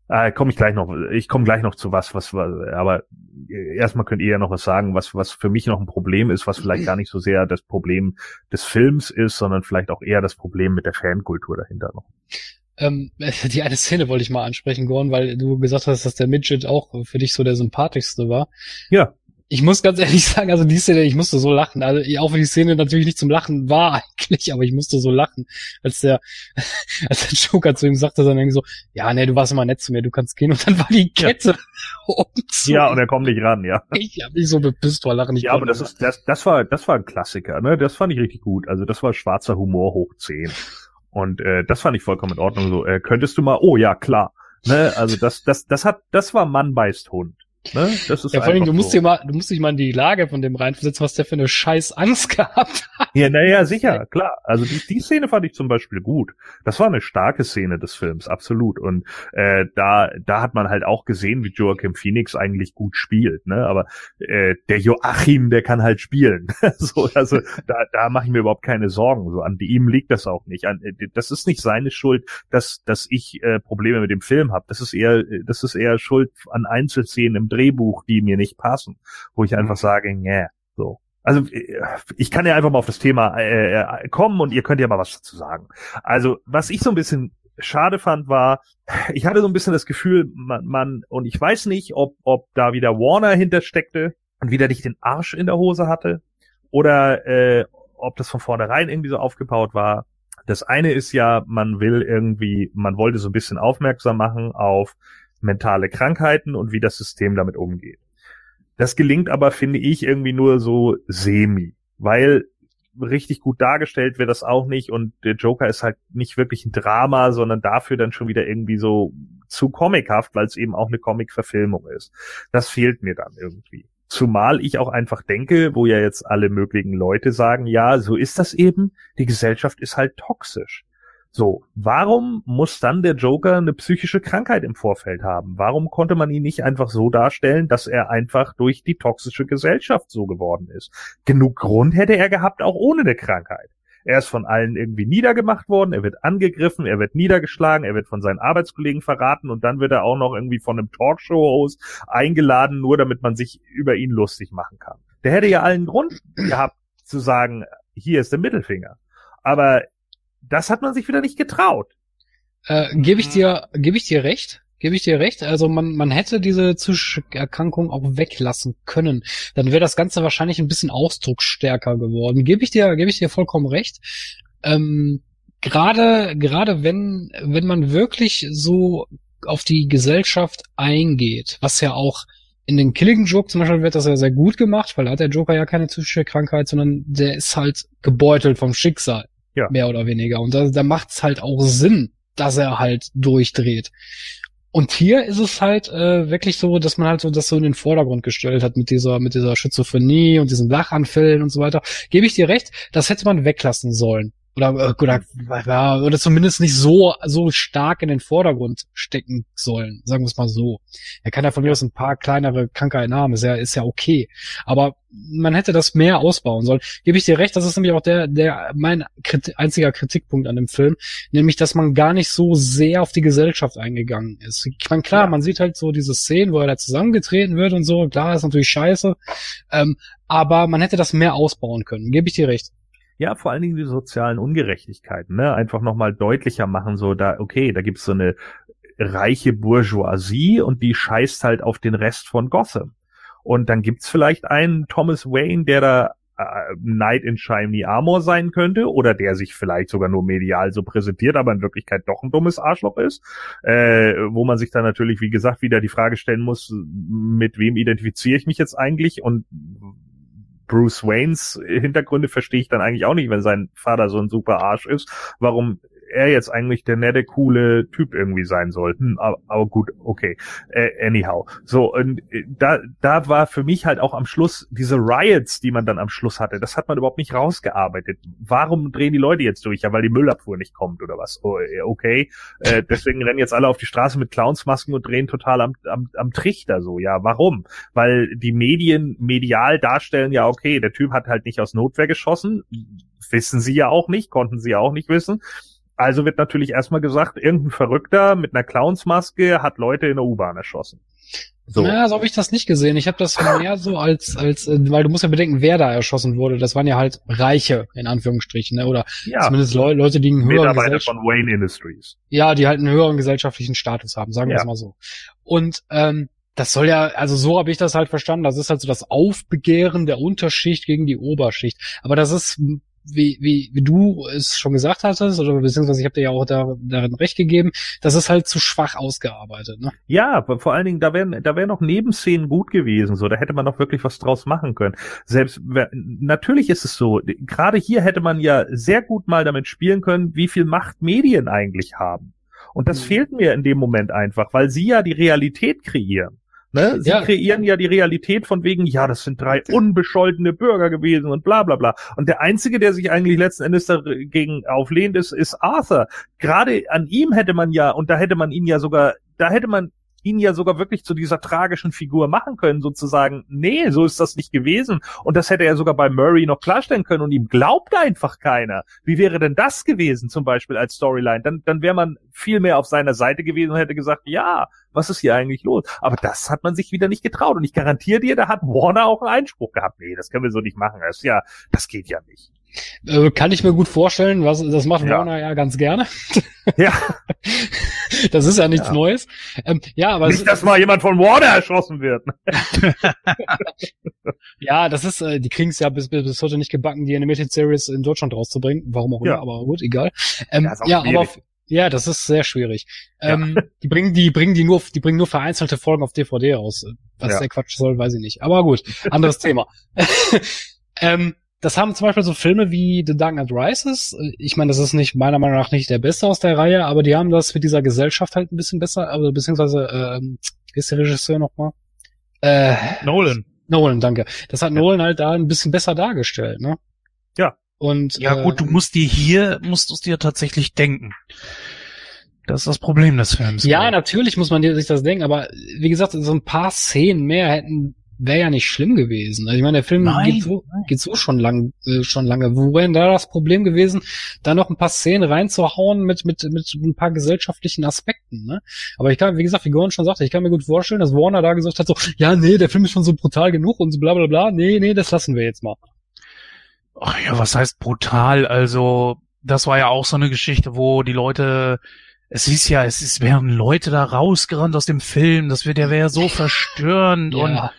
äh komme ich gleich noch, ich komme gleich noch zu was, was, aber erstmal könnt ihr ja noch was sagen, was, was für mich noch ein Problem ist, was vielleicht gar nicht so sehr das Problem des Films ist, sondern vielleicht auch eher das Problem mit der Fankultur dahinter noch. Ähm, die eine Szene wollte ich mal ansprechen, Gorn, weil du gesagt hast, dass der Midget auch für dich so der sympathischste war. Ja. Ich muss ganz ehrlich sagen, also die Szene, ich musste so lachen. Also auch wenn die Szene natürlich nicht zum Lachen war eigentlich, aber ich musste so lachen, als der, als der Joker zu ihm sagte, dann irgendwie so, ja, nee, du warst immer nett zu mir, du kannst gehen. Und dann war die Kette ja. oben zu. Ja, und er kommt nicht ran, ja. Ich hab mich so bepisst vor Lachen. Ich ja, aber das ist, das, das war, das war ein Klassiker, ne? Das fand ich richtig gut. Also das war schwarzer Humor hoch 10. Und äh, das fand ich vollkommen in Ordnung. So, äh, könntest du mal, oh ja, klar. Ne? Also das, das, das hat, das war Mann beißt Hund. Ne? Das ist ja, vor allem, du musst so. dir mal, du musst dich mal in die Lage von dem reinversetzen, was der für eine scheiß Angst gehabt hat. Ja, naja, sicher, klar. Also die, die Szene fand ich zum Beispiel gut. Das war eine starke Szene des Films, absolut. Und äh, da, da hat man halt auch gesehen, wie Joachim Phoenix eigentlich gut spielt. Ne? Aber äh, der Joachim, der kann halt spielen. so, also da, da mache ich mir überhaupt keine Sorgen. So an ihm liegt das auch nicht. An, äh, das ist nicht seine Schuld, dass, dass ich äh, Probleme mit dem Film habe. Das ist eher, das ist eher Schuld an Einzelszenen im Drehbuch, die mir nicht passen, wo ich einfach mhm. sage, nee, so. Also ich kann ja einfach mal auf das Thema äh, äh, kommen und ihr könnt ja mal was dazu sagen. Also was ich so ein bisschen schade fand, war, ich hatte so ein bisschen das Gefühl, man, man und ich weiß nicht, ob, ob da wieder Warner hintersteckte und wieder nicht den Arsch in der Hose hatte oder äh, ob das von vornherein irgendwie so aufgebaut war. Das eine ist ja, man will irgendwie, man wollte so ein bisschen aufmerksam machen auf mentale Krankheiten und wie das System damit umgeht. Das gelingt aber, finde ich, irgendwie nur so semi, weil richtig gut dargestellt wird das auch nicht und der Joker ist halt nicht wirklich ein Drama, sondern dafür dann schon wieder irgendwie so zu comichaft, weil es eben auch eine Comic-Verfilmung ist. Das fehlt mir dann irgendwie. Zumal ich auch einfach denke, wo ja jetzt alle möglichen Leute sagen, ja, so ist das eben, die Gesellschaft ist halt toxisch. So, warum muss dann der Joker eine psychische Krankheit im Vorfeld haben? Warum konnte man ihn nicht einfach so darstellen, dass er einfach durch die toxische Gesellschaft so geworden ist? Genug Grund hätte er gehabt, auch ohne eine Krankheit. Er ist von allen irgendwie niedergemacht worden, er wird angegriffen, er wird niedergeschlagen, er wird von seinen Arbeitskollegen verraten und dann wird er auch noch irgendwie von einem Talkshow-Host eingeladen, nur damit man sich über ihn lustig machen kann. Der hätte ja allen Grund gehabt zu sagen, hier ist der Mittelfinger. Aber das hat man sich wieder nicht getraut. Äh, Gebe ich dir, gebe ich dir recht? Gebe ich dir recht? Also man, man hätte diese psychische Erkrankung auch weglassen können. Dann wäre das Ganze wahrscheinlich ein bisschen ausdrucksstärker geworden. Gebe ich dir, gebe ich dir vollkommen recht. Ähm, gerade, gerade wenn, wenn man wirklich so auf die Gesellschaft eingeht, was ja auch in den Killing Joke zum Beispiel wird das ja sehr gut gemacht, weil da hat der Joker ja keine psychische Krankheit, sondern der ist halt gebeutelt vom Schicksal. Ja. Mehr oder weniger. Und da, da macht's halt auch Sinn, dass er halt durchdreht. Und hier ist es halt äh, wirklich so, dass man halt so das so in den Vordergrund gestellt hat mit dieser mit dieser Schizophrenie und diesen Lachanfällen und so weiter. Gebe ich dir recht, das hätte man weglassen sollen oder äh, oder, oder zumindest nicht so so stark in den Vordergrund stecken sollen, sagen wir es mal so. Er kann ja von mir aus ein paar kleinere Krankheiten haben, ist ja ist ja okay, aber man hätte das mehr ausbauen sollen. Gebe ich dir recht, das ist nämlich auch der der mein Kriti einziger Kritikpunkt an dem Film, nämlich dass man gar nicht so sehr auf die Gesellschaft eingegangen ist. Ich meine klar, ja. man sieht halt so diese Szenen, wo er da zusammengetreten wird und so, klar ist natürlich scheiße, ähm, aber man hätte das mehr ausbauen können. Gebe ich dir recht ja, vor allen Dingen die sozialen Ungerechtigkeiten, ne? Einfach nochmal deutlicher machen, so da, okay, da gibt's so eine reiche Bourgeoisie und die scheißt halt auf den Rest von Gotham. Und dann gibt's vielleicht einen Thomas Wayne, der da äh, Knight in Shiny Armor sein könnte oder der sich vielleicht sogar nur medial so präsentiert, aber in Wirklichkeit doch ein dummes Arschloch ist, äh, wo man sich dann natürlich, wie gesagt, wieder die Frage stellen muss, mit wem identifiziere ich mich jetzt eigentlich und Bruce Waynes Hintergründe verstehe ich dann eigentlich auch nicht, wenn sein Vater so ein super Arsch ist. Warum er jetzt eigentlich der nette, coole Typ irgendwie sein soll. Hm, aber, aber, gut, okay. Äh, anyhow. So, und äh, da, da war für mich halt auch am Schluss diese Riots, die man dann am Schluss hatte, das hat man überhaupt nicht rausgearbeitet. Warum drehen die Leute jetzt durch? Ja, weil die Müllabfuhr nicht kommt oder was? Oh, äh, okay. Äh, deswegen rennen jetzt alle auf die Straße mit Clownsmasken und drehen total am, am, am Trichter so. Ja, warum? Weil die Medien medial darstellen, ja, okay, der Typ hat halt nicht aus Notwehr geschossen. Wissen sie ja auch nicht, konnten sie ja auch nicht wissen. Also wird natürlich erstmal gesagt, irgendein Verrückter mit einer Clownsmaske hat Leute in der U-Bahn erschossen. So. Ja, so habe ich das nicht gesehen. Ich habe das mehr so als, als, äh, weil du musst ja bedenken, wer da erschossen wurde. Das waren ja halt Reiche, in Anführungsstrichen, ne? oder ja, zumindest Leu Leute, die einen höheren, Mitarbeiter von Wayne Industries. ja, die halt einen höheren gesellschaftlichen Status haben, sagen wir Ja. es mal so. Und ähm, das soll ja, also so habe ich das halt verstanden. Das ist halt so das Aufbegehren der Unterschicht gegen die Oberschicht. Aber das ist, wie, wie, wie du es schon gesagt hattest, oder beziehungsweise ich habe dir ja auch da, darin recht gegeben, das ist halt zu schwach ausgearbeitet. Ne? Ja, vor allen Dingen, da wären, da wären noch Nebenszenen gut gewesen, so, da hätte man noch wirklich was draus machen können. Selbst, natürlich ist es so, gerade hier hätte man ja sehr gut mal damit spielen können, wie viel Macht Medien eigentlich haben. Und das Mhm. fehlt mir in dem Moment einfach, weil sie ja die Realität kreieren. Ne? Sie Ja. kreieren ja die Realität von wegen, ja, das sind drei unbescholtene Bürger gewesen und bla bla bla. Und der Einzige, der sich eigentlich letzten Endes dagegen auflehnt, ist, ist Arthur. Gerade an ihm hätte man ja, und da hätte man ihn ja sogar, da hätte man ihn ja sogar wirklich zu dieser tragischen Figur machen können, sozusagen, nee, so ist das nicht gewesen. Und das hätte er sogar bei Murray noch klarstellen können und ihm glaubt einfach keiner. Wie wäre denn das gewesen, zum Beispiel als Storyline? Dann, dann wäre man viel mehr auf seiner Seite gewesen und hätte gesagt, ja, was ist hier eigentlich los? Aber das hat man sich wieder nicht getraut. Und ich garantiere dir, da hat Warner auch einen Einspruch gehabt. Nee, das können wir so nicht machen. Das ist ja, das geht ja nicht. Äh, kann ich mir gut vorstellen, was das macht Ja. Warner ja ganz gerne. Ja, Das ist ja nichts Ja. Neues. Ähm, ja, aber es- nicht, dass mal jemand von Warner erschossen wird. ja, das ist, äh, die kriegen es ja bis, bis, bis heute nicht gebacken, die Animated Series in Deutschland rauszubringen. Warum auch immer, Ja. aber gut, egal. Ähm, Ja, ja, aber ja, das ist sehr schwierig. Ähm, die bringen, die bringen die nur, die bringen nur vereinzelte Folgen auf DVD raus. Was Ja. der Quatsch soll, weiß ich nicht. Aber gut, anderes Thema. ähm, das haben zum Beispiel so Filme wie The Dark Knight Rises. Ich meine, das ist nicht meiner Meinung nach nicht der beste aus der Reihe, aber die haben das mit dieser Gesellschaft halt ein bisschen besser, also beziehungsweise ähm, wie ist der Regisseur nochmal? Äh, Nolan. Nolan, danke. Das hat Nolan halt da ein bisschen besser dargestellt, ne? Ja. Und Ja äh, gut, du musst dir hier, musst du es dir tatsächlich denken. Das ist das Problem des Films. Ja, natürlich muss man dir- sich das denken, aber wie gesagt, so ein paar Szenen mehr hätten wäre ja nicht schlimm gewesen. Also ich meine, der Film Nein, geht so, geht so schon lang, äh, schon lange. Wo wäre denn da das Problem gewesen, da noch ein paar Szenen reinzuhauen mit mit mit ein paar gesellschaftlichen Aspekten? Ne? Aber ich kann, wie gesagt, wie Gordon schon sagte, ich kann mir gut vorstellen, dass Warner da gesagt hat, so, ja, nee, der Film ist schon so brutal genug und so bla bla bla. Nee, nee, das lassen wir jetzt mal. Ach ja, was heißt brutal? Also, das war ja auch so eine Geschichte, wo die Leute, es hieß ja, es ist, wären Leute da rausgerannt aus dem Film, das wird, der wäre so verstörend und Ja.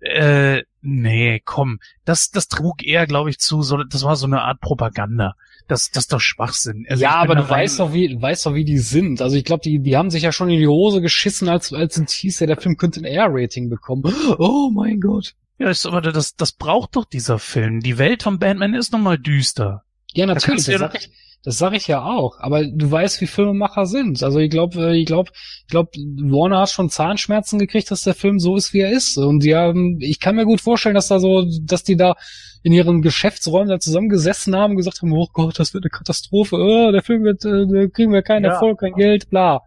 Äh, nee, komm, das, das trug eher, glaube ich, zu, so, das war so eine Art Propaganda. Das, das ist doch Schwachsinn. Also ja, aber du weißt doch, wie, weißt doch, wie die sind. Also ich glaube, die, die haben sich ja schon in die Hose geschissen, als, als es hieß, ja, der Film könnte ein R-Rating bekommen. Oh mein Gott. Ja, ist aber das, das braucht doch dieser Film. Die Welt von Batman ist nun mal düster. Ja, natürlich, du das ja sag ich, das sag ich ja auch. Aber du weißt, wie Filmemacher sind. Also ich glaube, ich glaube, ich glaube, Warner hat schon Zahnschmerzen gekriegt, dass der Film so ist, wie er ist. Und die haben, ich kann mir gut vorstellen, dass da so, dass die da in ihren Geschäftsräumen da zusammengesessen haben und gesagt haben, oh Gott, das wird eine Katastrophe, oh, der Film wird, äh, da kriegen wir keinen Ja. Erfolg, kein Geld, bla.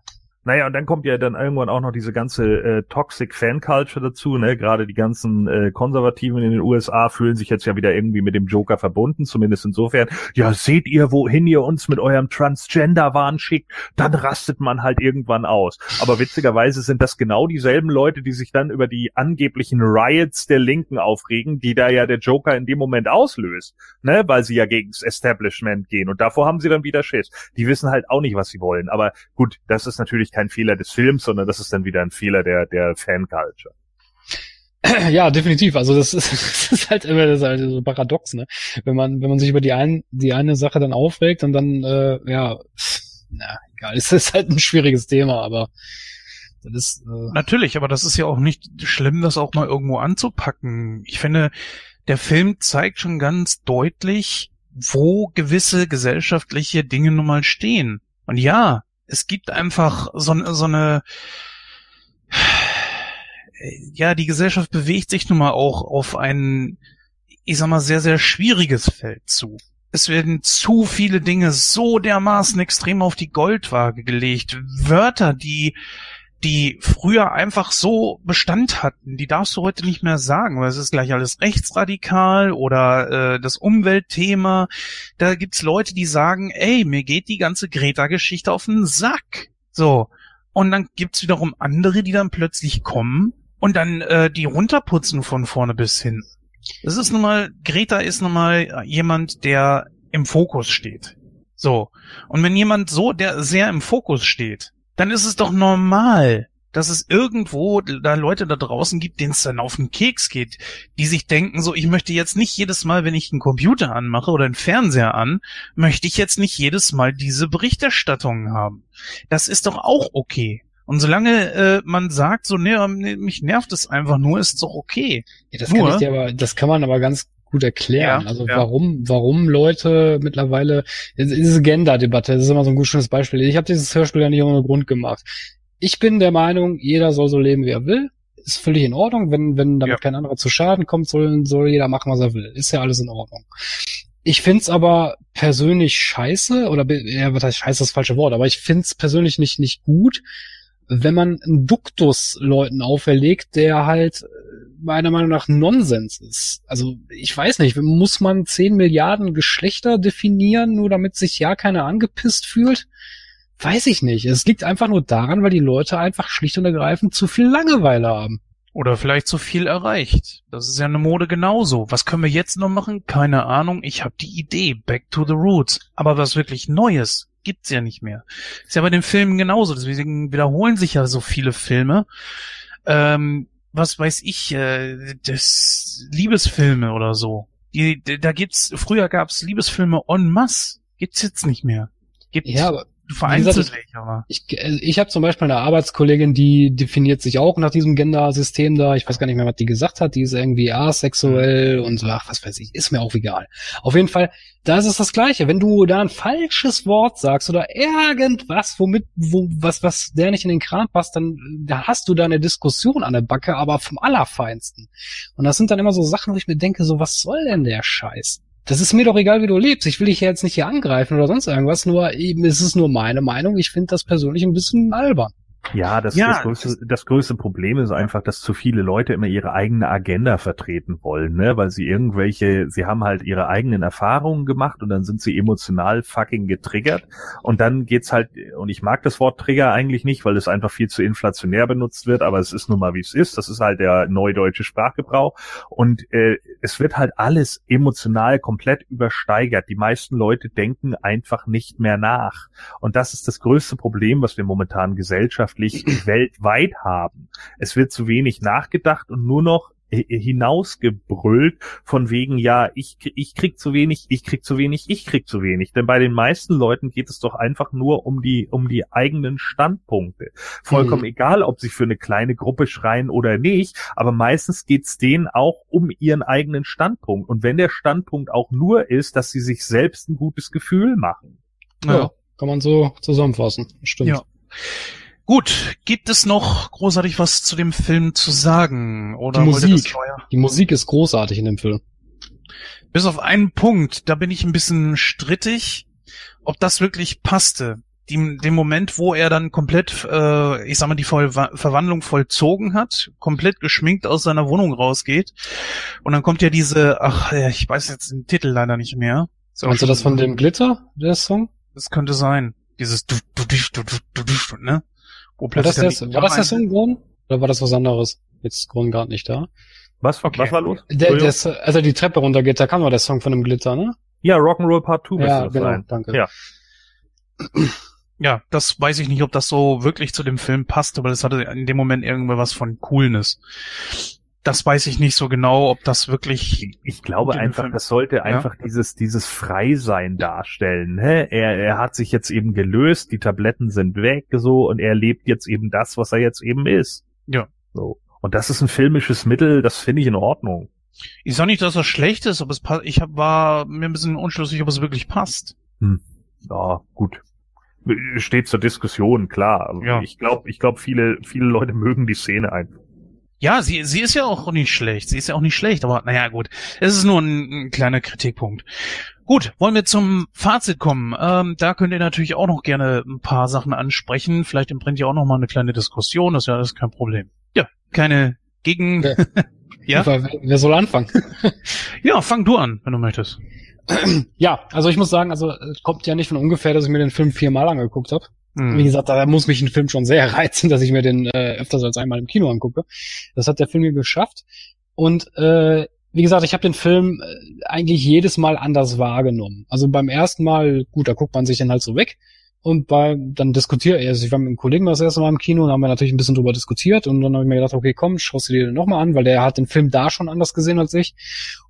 Naja, und dann kommt ja dann irgendwann auch noch diese ganze äh, Toxic Fan Culture dazu, ne? Gerade die ganzen äh, Konservativen in den USA fühlen sich jetzt ja wieder irgendwie mit dem Joker verbunden, zumindest insofern. Ja, seht ihr, wohin ihr uns mit eurem Transgender-Wahn schickt, dann rastet man halt irgendwann aus. Aber witzigerweise sind das genau dieselben Leute, die sich dann über die angeblichen Riots der Linken aufregen, die da ja der Joker in dem Moment auslöst, ne? Weil sie ja gegens Establishment gehen. Und davor haben sie dann wieder Schiss. Die wissen halt auch nicht, was sie wollen. Aber gut, das ist natürlich kein Fehler des Films, sondern das ist dann wieder ein Fehler der, der Fan-Culture. Ja, definitiv. Also das ist, das ist halt immer das ist halt so paradox, ne? Wenn man, wenn man sich über die ein, die eine Sache dann aufregt und dann, äh, ja, na, egal, es ist halt ein schwieriges Thema, aber das ist, äh, Natürlich, aber das ist ja auch nicht schlimm, das auch mal irgendwo anzupacken. Ich finde, der Film zeigt schon ganz deutlich, wo gewisse gesellschaftliche Dinge nun mal stehen. Und ja, es gibt einfach so, so eine, ja, die Gesellschaft bewegt sich nun mal auch auf ein, ich sag mal, sehr, sehr schwieriges Feld zu. Es werden zu viele Dinge so dermaßen extrem auf die Goldwaage gelegt. Wörter, die die früher einfach so Bestand hatten, die darfst du heute nicht mehr sagen, weil es ist gleich alles rechtsradikal oder äh, das Umweltthema. Da gibt's Leute, die sagen, ey, mir geht die ganze Greta-Geschichte auf den Sack. So. Und dann gibt's wiederum andere, die dann plötzlich kommen und dann äh, die runterputzen von vorne bis hin. Das ist nun mal, Greta ist nun mal jemand, der im Fokus steht. So. Und wenn jemand so, der sehr im Fokus steht, dann ist es doch normal, dass es irgendwo da Leute da draußen gibt, denen es dann auf den Keks geht, die sich denken, so, ich möchte jetzt nicht jedes Mal, wenn ich einen Computer anmache oder einen Fernseher an, möchte ich jetzt nicht jedes Mal diese Berichterstattung haben. Das ist doch auch okay. Und solange äh, man sagt, so, nee, mich nervt es einfach nur, ist es doch okay. Ja, das, Nur- kann ich dir aber, das kann man aber ganz gut erklären. Ja, also ja. warum, warum Leute mittlerweile, diese Gender-Debatte, das ist immer so ein gut schönes Beispiel. Ich habe dieses Hörspiel ja nicht ohne Grund gemacht. Ich bin der Meinung, jeder soll so leben, wie er will. Ist völlig in Ordnung. Wenn, wenn damit Ja. kein anderer zu Schaden kommt, soll, soll jeder machen, was er will. Ist ja alles in Ordnung. Ich find's aber persönlich scheiße, oder ja, was heißt scheiße, das falsche Wort, aber ich find's persönlich nicht, nicht gut, wenn man einen Duktus Leuten auferlegt, der halt äh, meiner Meinung nach Nonsens ist. Also ich weiß nicht, muss man 10 Milliarden Geschlechter definieren, nur damit sich ja keiner angepisst fühlt? Weiß ich nicht. Es liegt einfach nur daran, weil die Leute einfach schlicht und ergreifend zu viel Langeweile haben. Oder vielleicht zu viel erreicht. Das ist ja eine Mode genauso. Was können wir jetzt noch machen? Keine Ahnung. Ich habe die Idee. Back to the roots. Aber was wirklich Neues gibt's ja nicht mehr. Ist ja bei den Filmen genauso. Deswegen wiederholen sich ja so viele Filme. Ähm, was weiß ich, äh, das Liebesfilme oder so. Die, da gibt's, früher gab's Liebesfilme en masse. Gibt's jetzt nicht mehr. Gibt Ja, aber vereinzelt welche, aber. ich, äh, ich habe zum Beispiel eine Arbeitskollegin, die definiert sich auch nach diesem Gender-System da. Ich weiß gar nicht mehr, was die gesagt hat. Die ist irgendwie asexuell und so, ach, was weiß ich, ist mir auch egal. Auf jeden Fall, da ist es das Gleiche. Wenn du da ein falsches Wort sagst oder irgendwas, womit, wo, was, was der nicht in den Kram passt, dann äh, da hast du da eine Diskussion an der Backe, aber vom Allerfeinsten. Und das sind dann immer so Sachen, wo ich mir denke, so, was soll denn der Scheiß? Das ist mir doch egal, wie du lebst. Ich will dich ja jetzt nicht hier angreifen oder sonst irgendwas, nur eben ist es nur meine Meinung. Ich finde das persönlich ein bisschen albern. Ja, das, Ja, das, größte, das größte Problem ist einfach, dass zu viele Leute immer ihre eigene Agenda vertreten wollen, ne? Weil sie irgendwelche, sie haben halt ihre eigenen Erfahrungen gemacht und dann sind sie emotional fucking getriggert. Und dann geht's halt, und ich mag das Wort Trigger eigentlich nicht, weil es einfach viel zu inflationär benutzt wird, aber es ist nun mal wie es ist. Das ist halt der neudeutsche Sprachgebrauch. Und äh, es wird halt alles emotional komplett übersteigert. Die meisten Leute denken einfach nicht mehr nach. Und das ist das größte Problem, was wir momentan gesellschaftlich weltweit haben. Es wird zu wenig nachgedacht und nur noch hi- hinausgebrüllt von wegen, ja, ich, ich krieg zu wenig, ich krieg zu wenig, ich krieg zu wenig. Denn bei den meisten Leuten geht es doch einfach nur um die, um die eigenen Standpunkte. Vollkommen Mhm. egal, ob sie für eine kleine Gruppe schreien oder nicht, aber meistens geht's denen auch um ihren eigenen Standpunkt. Und wenn der Standpunkt auch nur ist, dass sie sich selbst ein gutes Gefühl machen. Ja. Kann man so zusammenfassen. Stimmt. Ja. Gut, gibt es noch großartig was zu dem Film zu sagen? Oder Die Musik. Die Musik ist großartig in dem Film. Bis auf einen Punkt, da bin ich ein bisschen strittig, ob das wirklich passte. Die, dem Moment, wo er dann komplett, äh, ich sag mal, die Voll Verwandlung vollzogen hat, komplett geschminkt aus seiner Wohnung rausgeht. Und dann kommt ja diese, ach, ich weiß jetzt den Titel leider nicht mehr. Auch Meinst du das von dem Glitter, der Song? Das könnte sein. Dieses du, du, du, du, du, du, du, ne? Wo War das, die war das der Gitarre Song, Gordon? Oder war das was anderes? Jetzt ist Gordon gerade nicht da. Was, Okay. was war los? Der, der, ist- als er die Treppe runtergeht, da kam doch der Song von dem Glitter, ne? Ja, Rock'n'Roll Part 2 müsste Ja, das genau, sein. danke. Ja. Ja, das weiß ich nicht, ob das so wirklich zu dem Film passt, aber das hatte in dem Moment irgendwie was von Coolness. Das weiß ich nicht so genau, ob das wirklich. Ich- glaube einfach, Film. das sollte einfach dieses, dieses Freisein darstellen. Ne? Er, er hat sich jetzt eben gelöst, die Tabletten sind weg, so, und er lebt jetzt eben das, was er jetzt eben ist. Ja. So. Und das ist ein filmisches Mittel, das finde ich in Ordnung. Ich sag nicht, dass das schlecht ist, aber es passt. Ich hab, war mir ein bisschen unschlüssig, ob es wirklich passt. Ja, gut. Steht zur Diskussion, klar. Ja. Ich glaube, ich glaube, viele, viele Leute mögen die Szene einfach. Ja, sie, sie ist ja auch nicht schlecht. Sie ist ja auch nicht schlecht, aber naja, gut. Es ist nur ein, ein kleiner Kritikpunkt. Gut, wollen wir zum Fazit kommen. Ähm, da könnt ihr natürlich auch noch gerne ein paar Sachen ansprechen. Vielleicht entbrennt ja auch noch mal eine kleine Diskussion. Das ist ja alles kein Problem. Ja, keine Gegen... Ja. Ja? Wer, wer soll anfangen? Ja, fang du an, wenn du möchtest. Ja, also ich muss sagen, also es kommt ja nicht von ungefähr, dass ich mir den Film viermal angeguckt habe. Hm. Wie gesagt, da muss mich ein Film schon sehr reizen, dass ich mir den äh, öfters als einmal im Kino angucke. Das hat der Film hier geschafft. Und äh, wie gesagt, ich habe den Film äh, eigentlich jedes Mal anders wahrgenommen. Also beim ersten Mal, gut, da guckt man sich dann halt so weg. Und bei, dann diskutiere ich, also ich war mit einem Kollegen das erste Mal im Kino und haben wir natürlich ein bisschen drüber diskutiert und dann habe ich mir gedacht, okay, komm, schaust du dir den nochmal an, weil der hat den Film da schon anders gesehen als ich.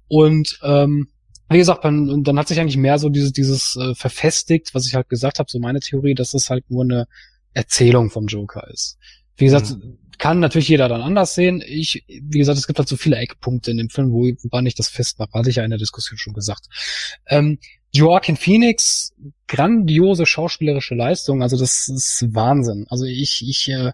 Und ähm, wie gesagt, dann, und dann hat sich eigentlich mehr so dieses, dieses äh, verfestigt, was ich halt gesagt habe, so meine Theorie, dass es halt nur eine Erzählung vom Joker ist. Wie gesagt, kann natürlich jeder dann anders sehen. Ich, wie gesagt, es gibt halt so viele Eckpunkte in dem Film, wo, woran ich das festmache, hatte ich ja in der Diskussion schon gesagt. Ähm, Joaquin Phoenix, grandiose schauspielerische Leistung, also das ist Wahnsinn. Also ich, ich, äh,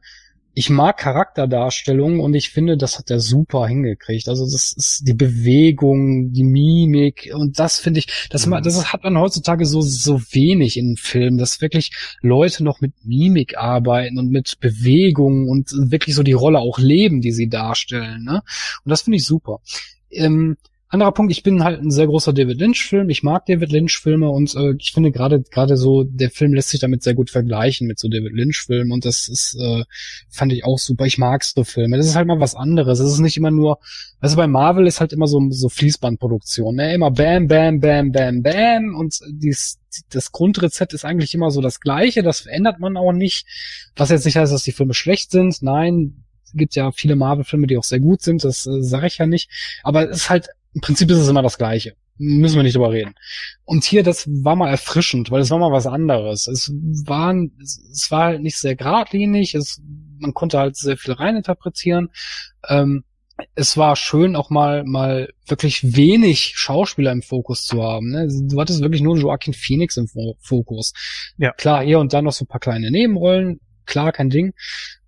ich mag Charakterdarstellungen und ich finde, das hat er super hingekriegt. Also das ist die Bewegung, die Mimik und das finde ich, das, Mhm. das hat man heutzutage so, so wenig in Filmen, dass wirklich Leute noch mit Mimik arbeiten und mit Bewegung und wirklich so die Rolle auch leben, die sie darstellen. Ne? Und das finde ich super. Ähm, anderer Punkt, ich bin halt ein sehr großer David Lynch-Film. Ich mag David Lynch-Filme und äh, ich finde gerade gerade so, der Film lässt sich damit sehr gut vergleichen mit so David Lynch-Filmen und das ist, äh, fand ich auch super. Ich mag so Filme. Das ist halt mal was anderes. Es ist nicht immer nur, also bei Marvel ist halt immer so, so Fließbandproduktion, ne? Immer bam, bam, bam, bam, bam und dies, das Grundrezept ist eigentlich immer so das gleiche. Das verändert man auch nicht. Was jetzt nicht heißt, dass die Filme schlecht sind. Nein, gibt ja viele Marvel-Filme, die auch sehr gut sind. Das äh, sage ich ja nicht. Aber es ist halt im Prinzip ist es immer das Gleiche. Müssen wir nicht drüber reden. Und hier, das war mal erfrischend, weil es war mal was anderes. Es war, es war halt nicht sehr geradlinig, es, man konnte halt sehr viel reininterpretieren. Ähm, es war schön, auch mal, mal wirklich wenig Schauspieler im Fokus zu haben. Ne? Du hattest wirklich nur Joaquin Phoenix im Fo- Fokus. Ja. Klar, hier und da noch so ein paar kleine Nebenrollen. Klar, kein Ding.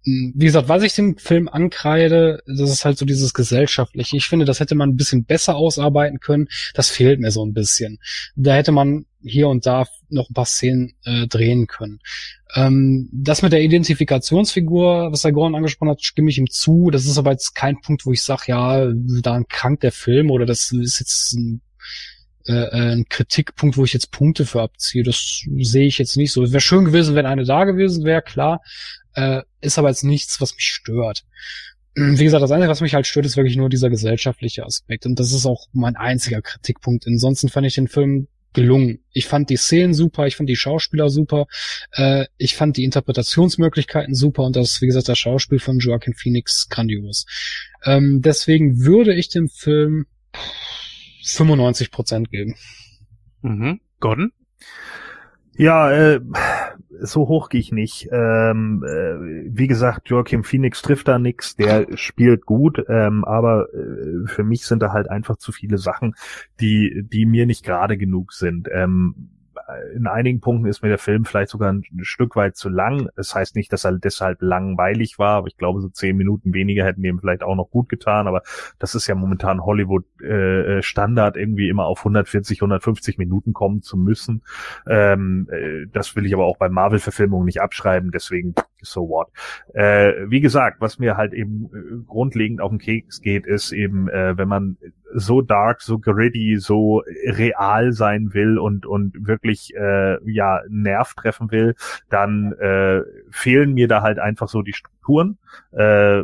Wie gesagt, was ich dem Film ankreide, das ist halt so dieses Gesellschaftliche. Ich finde, das hätte man ein bisschen besser ausarbeiten können. Das fehlt mir so ein bisschen. Da hätte man hier und da noch ein paar Szenen äh, drehen können. Ähm, das mit der Identifikationsfigur, was der Gordon angesprochen hat, stimme ich ihm zu. Das ist aber jetzt kein Punkt, wo ich sage, ja, da krankt der Film oder das ist jetzt ein äh, ein Kritikpunkt, wo ich jetzt Punkte für abziehe. Das sehe ich jetzt nicht so. Es wäre schön gewesen, wenn eine da gewesen wäre, klar. Äh, ist aber jetzt nichts, was mich stört. Wie gesagt, das Einzige, was mich halt stört, ist wirklich nur dieser gesellschaftliche Aspekt. Und das ist auch mein einziger Kritikpunkt. Ansonsten fand ich den Film gelungen. Ich fand die Szenen super, ich fand die Schauspieler super, äh, ich fand die Interpretationsmöglichkeiten super und das, wie gesagt, das Schauspiel von Joaquin Phoenix grandios. Ähm, deswegen würde ich dem Film 95 Prozent geben. Mhm. Gordon? Ja, äh, so hoch gehe ich nicht. Ähm, äh, wie gesagt, Joachim Phoenix trifft da nix, der spielt gut, ähm, aber äh, für mich sind da halt einfach zu viele Sachen, die, die mir nicht gerade genug sind. Ähm, in einigen Punkten ist mir der Film vielleicht sogar ein, Stück weit zu lang. Das heißt nicht, dass er deshalb langweilig war, aber ich glaube, so zehn Minuten weniger hätten ihm vielleicht auch noch gut getan. Aber das ist ja momentan Hollywood äh, Standard, irgendwie immer auf 140, 150 Minuten kommen zu müssen. Ähm, äh, das will ich aber auch bei Marvel-Verfilmungen nicht abschreiben, deswegen so what. Äh, wie gesagt, was mir halt eben äh, grundlegend auf den Keks geht, ist eben, äh, wenn man so dark, so gritty, so real sein will und und wirklich äh, ja Nerv treffen will, dann äh, fehlen mir da halt einfach so die Strukturen. Äh,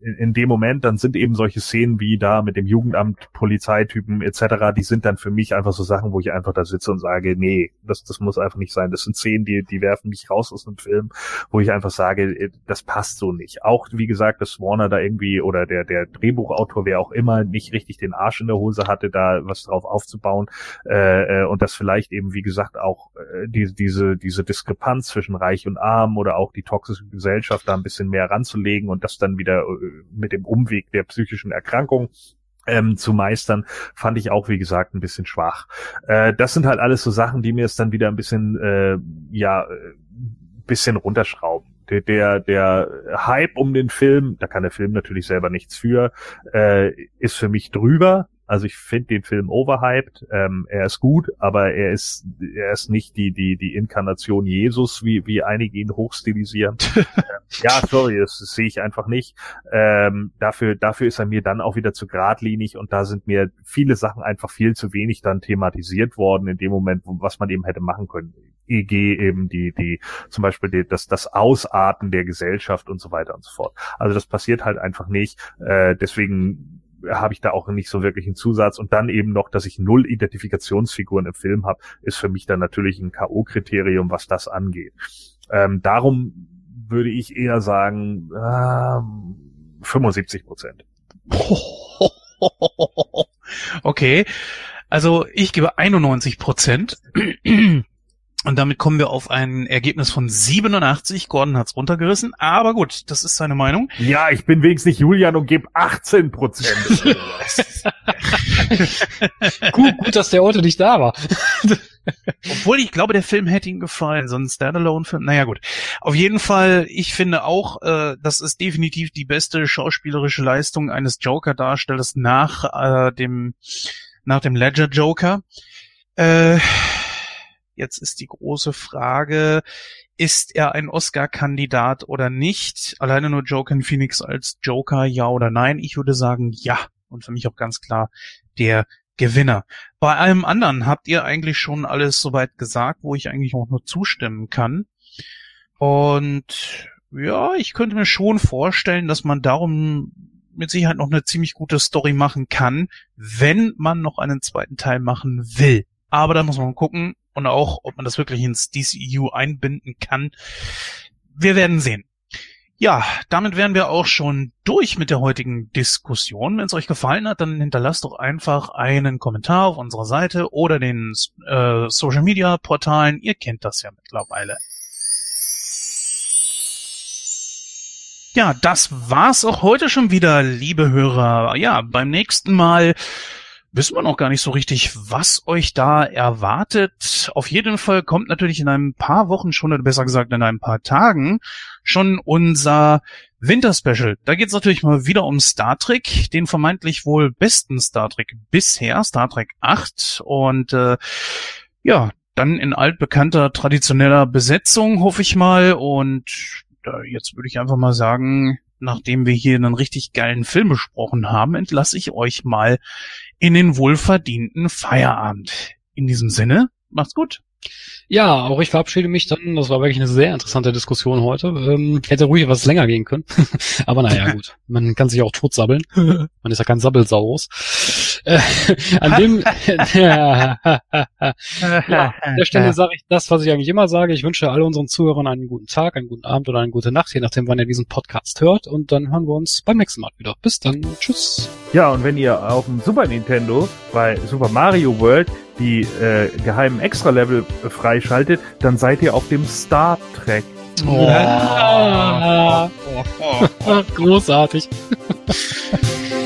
in, in dem Moment, dann sind eben solche Szenen wie da mit dem Jugendamt, Polizeitypen etc., die sind dann für mich einfach so Sachen, wo ich einfach da sitze und sage, nee, das, das muss einfach nicht sein. Das sind Szenen, die, die werfen mich raus aus einem Film, wo ich einfach sage, äh, das passt so nicht. Auch, wie gesagt, dass Warner da irgendwie oder der, der Drehbuchautor, wer auch immer, nicht richtig den Arsch in der Hose hatte, da was drauf aufzubauen äh, äh, und das vielleicht eben, wie gesagt, auch äh, die, diese, diese Diskrepanz zwischen Reich und Arm oder auch die toxische Gesellschaft da ein bisschen mehr ranzulegen und das dann wieder äh, mit dem Umweg der psychischen Erkrankung ähm, zu meistern, fand ich auch, wie gesagt, ein bisschen schwach. Äh, das sind halt alles so Sachen, die mir es dann wieder ein bisschen, äh, ja, äh, bisschen runterschrauben. Der, der, der Hype um den Film, da kann der Film natürlich selber nichts für, äh, ist für mich drüber. Also ich finde den Film overhyped. Ähm, er ist gut, aber er ist er ist nicht die die die Inkarnation Jesus, wie wie einige ihn hochstilisieren. Ähm, ja, sorry, das, das sehe ich einfach nicht. Ähm, dafür dafür ist er mir dann auch wieder zu geradlinig und da sind mir viele Sachen einfach viel zu wenig dann thematisiert worden in dem Moment, was man eben hätte machen können. EG eben die, die, zum Beispiel die, das, das Ausarten der Gesellschaft und so weiter und so fort. Also das passiert halt einfach nicht. Äh, deswegen habe ich da auch nicht so wirklich einen Zusatz. Und dann eben noch, dass ich null Identifikationsfiguren im Film habe, ist für mich dann natürlich ein K.O.-Kriterium, was das angeht. Ähm, darum würde ich eher sagen, äh, 75 Prozent. Okay, also ich gebe 91 Prozent. Und damit kommen wir auf ein Ergebnis von 87. Gordon hat's runtergerissen, aber gut, das ist seine Meinung. Ja, ich bin wenigstens nicht Julian und gebe 18 Prozent. gut, gut, dass der Otto nicht da war. Obwohl ich glaube, der Film hätte ihm gefallen, so ein Standalone-Film. Naja gut. Auf jeden Fall, ich finde auch, äh, das ist definitiv die beste schauspielerische Leistung eines Joker-Darstellers nach äh, dem nach dem Ledger Joker. Äh, Jetzt ist die große Frage, ist er ein Oscar-Kandidat oder nicht? Alleine nur Joker Phoenix als Joker, ja oder nein? Ich würde sagen, ja. Und für mich auch ganz klar der Gewinner. Bei allem anderen habt ihr eigentlich schon alles soweit gesagt, wo ich eigentlich auch nur zustimmen kann. Und ja, ich könnte mir schon vorstellen, dass man darum mit Sicherheit noch eine ziemlich gute Story machen kann, wenn man noch einen zweiten Teil machen will. Aber da muss man gucken, und auch, ob man das wirklich ins DCU einbinden kann. Wir werden sehen. Ja, damit wären wir auch schon durch mit der heutigen Diskussion. Wenn es euch gefallen hat, dann hinterlasst doch einfach einen Kommentar auf unserer Seite oder den äh, Social Media Portalen. Ihr kennt das ja mittlerweile. Ja, das war's auch heute schon wieder, liebe Hörer. Ja, beim nächsten Mal wissen wir noch gar nicht so richtig, was euch da erwartet. Auf jeden Fall kommt natürlich in ein paar Wochen schon, oder besser gesagt in ein paar Tagen, schon unser Winterspecial. Da geht es natürlich mal wieder um Star Trek, den vermeintlich wohl besten Star Trek bisher, Star Trek 8. Und äh, ja, dann in altbekannter, traditioneller Besetzung, hoffe ich mal. Und äh, jetzt würde ich einfach mal sagen, nachdem wir hier einen richtig geilen Film besprochen haben, entlasse ich euch mal in den wohlverdienten Feierabend. In diesem Sinne, macht's gut. Ja, auch ich verabschiede mich dann. Das war wirklich eine sehr interessante Diskussion heute. Ähm, hätte ruhig etwas länger gehen können. Aber naja, gut. Man kann sich auch totsabbeln. Man ist ja kein Sabbelsaurus. Äh, an dem, ja, an der Stelle sage ich das, was ich eigentlich immer sage. Ich wünsche all unseren Zuhörern einen guten Tag, einen guten Abend oder eine gute Nacht, je nachdem, wann ihr diesen Podcast hört. Und dann hören wir uns beim nächsten Mal wieder. Bis dann. Tschüss. Ja, und wenn ihr auf dem Super Nintendo bei Super Mario World die äh, geheimen Extra-Level äh, freischaltet, dann seid ihr auf dem Star Trek. Oh. Großartig.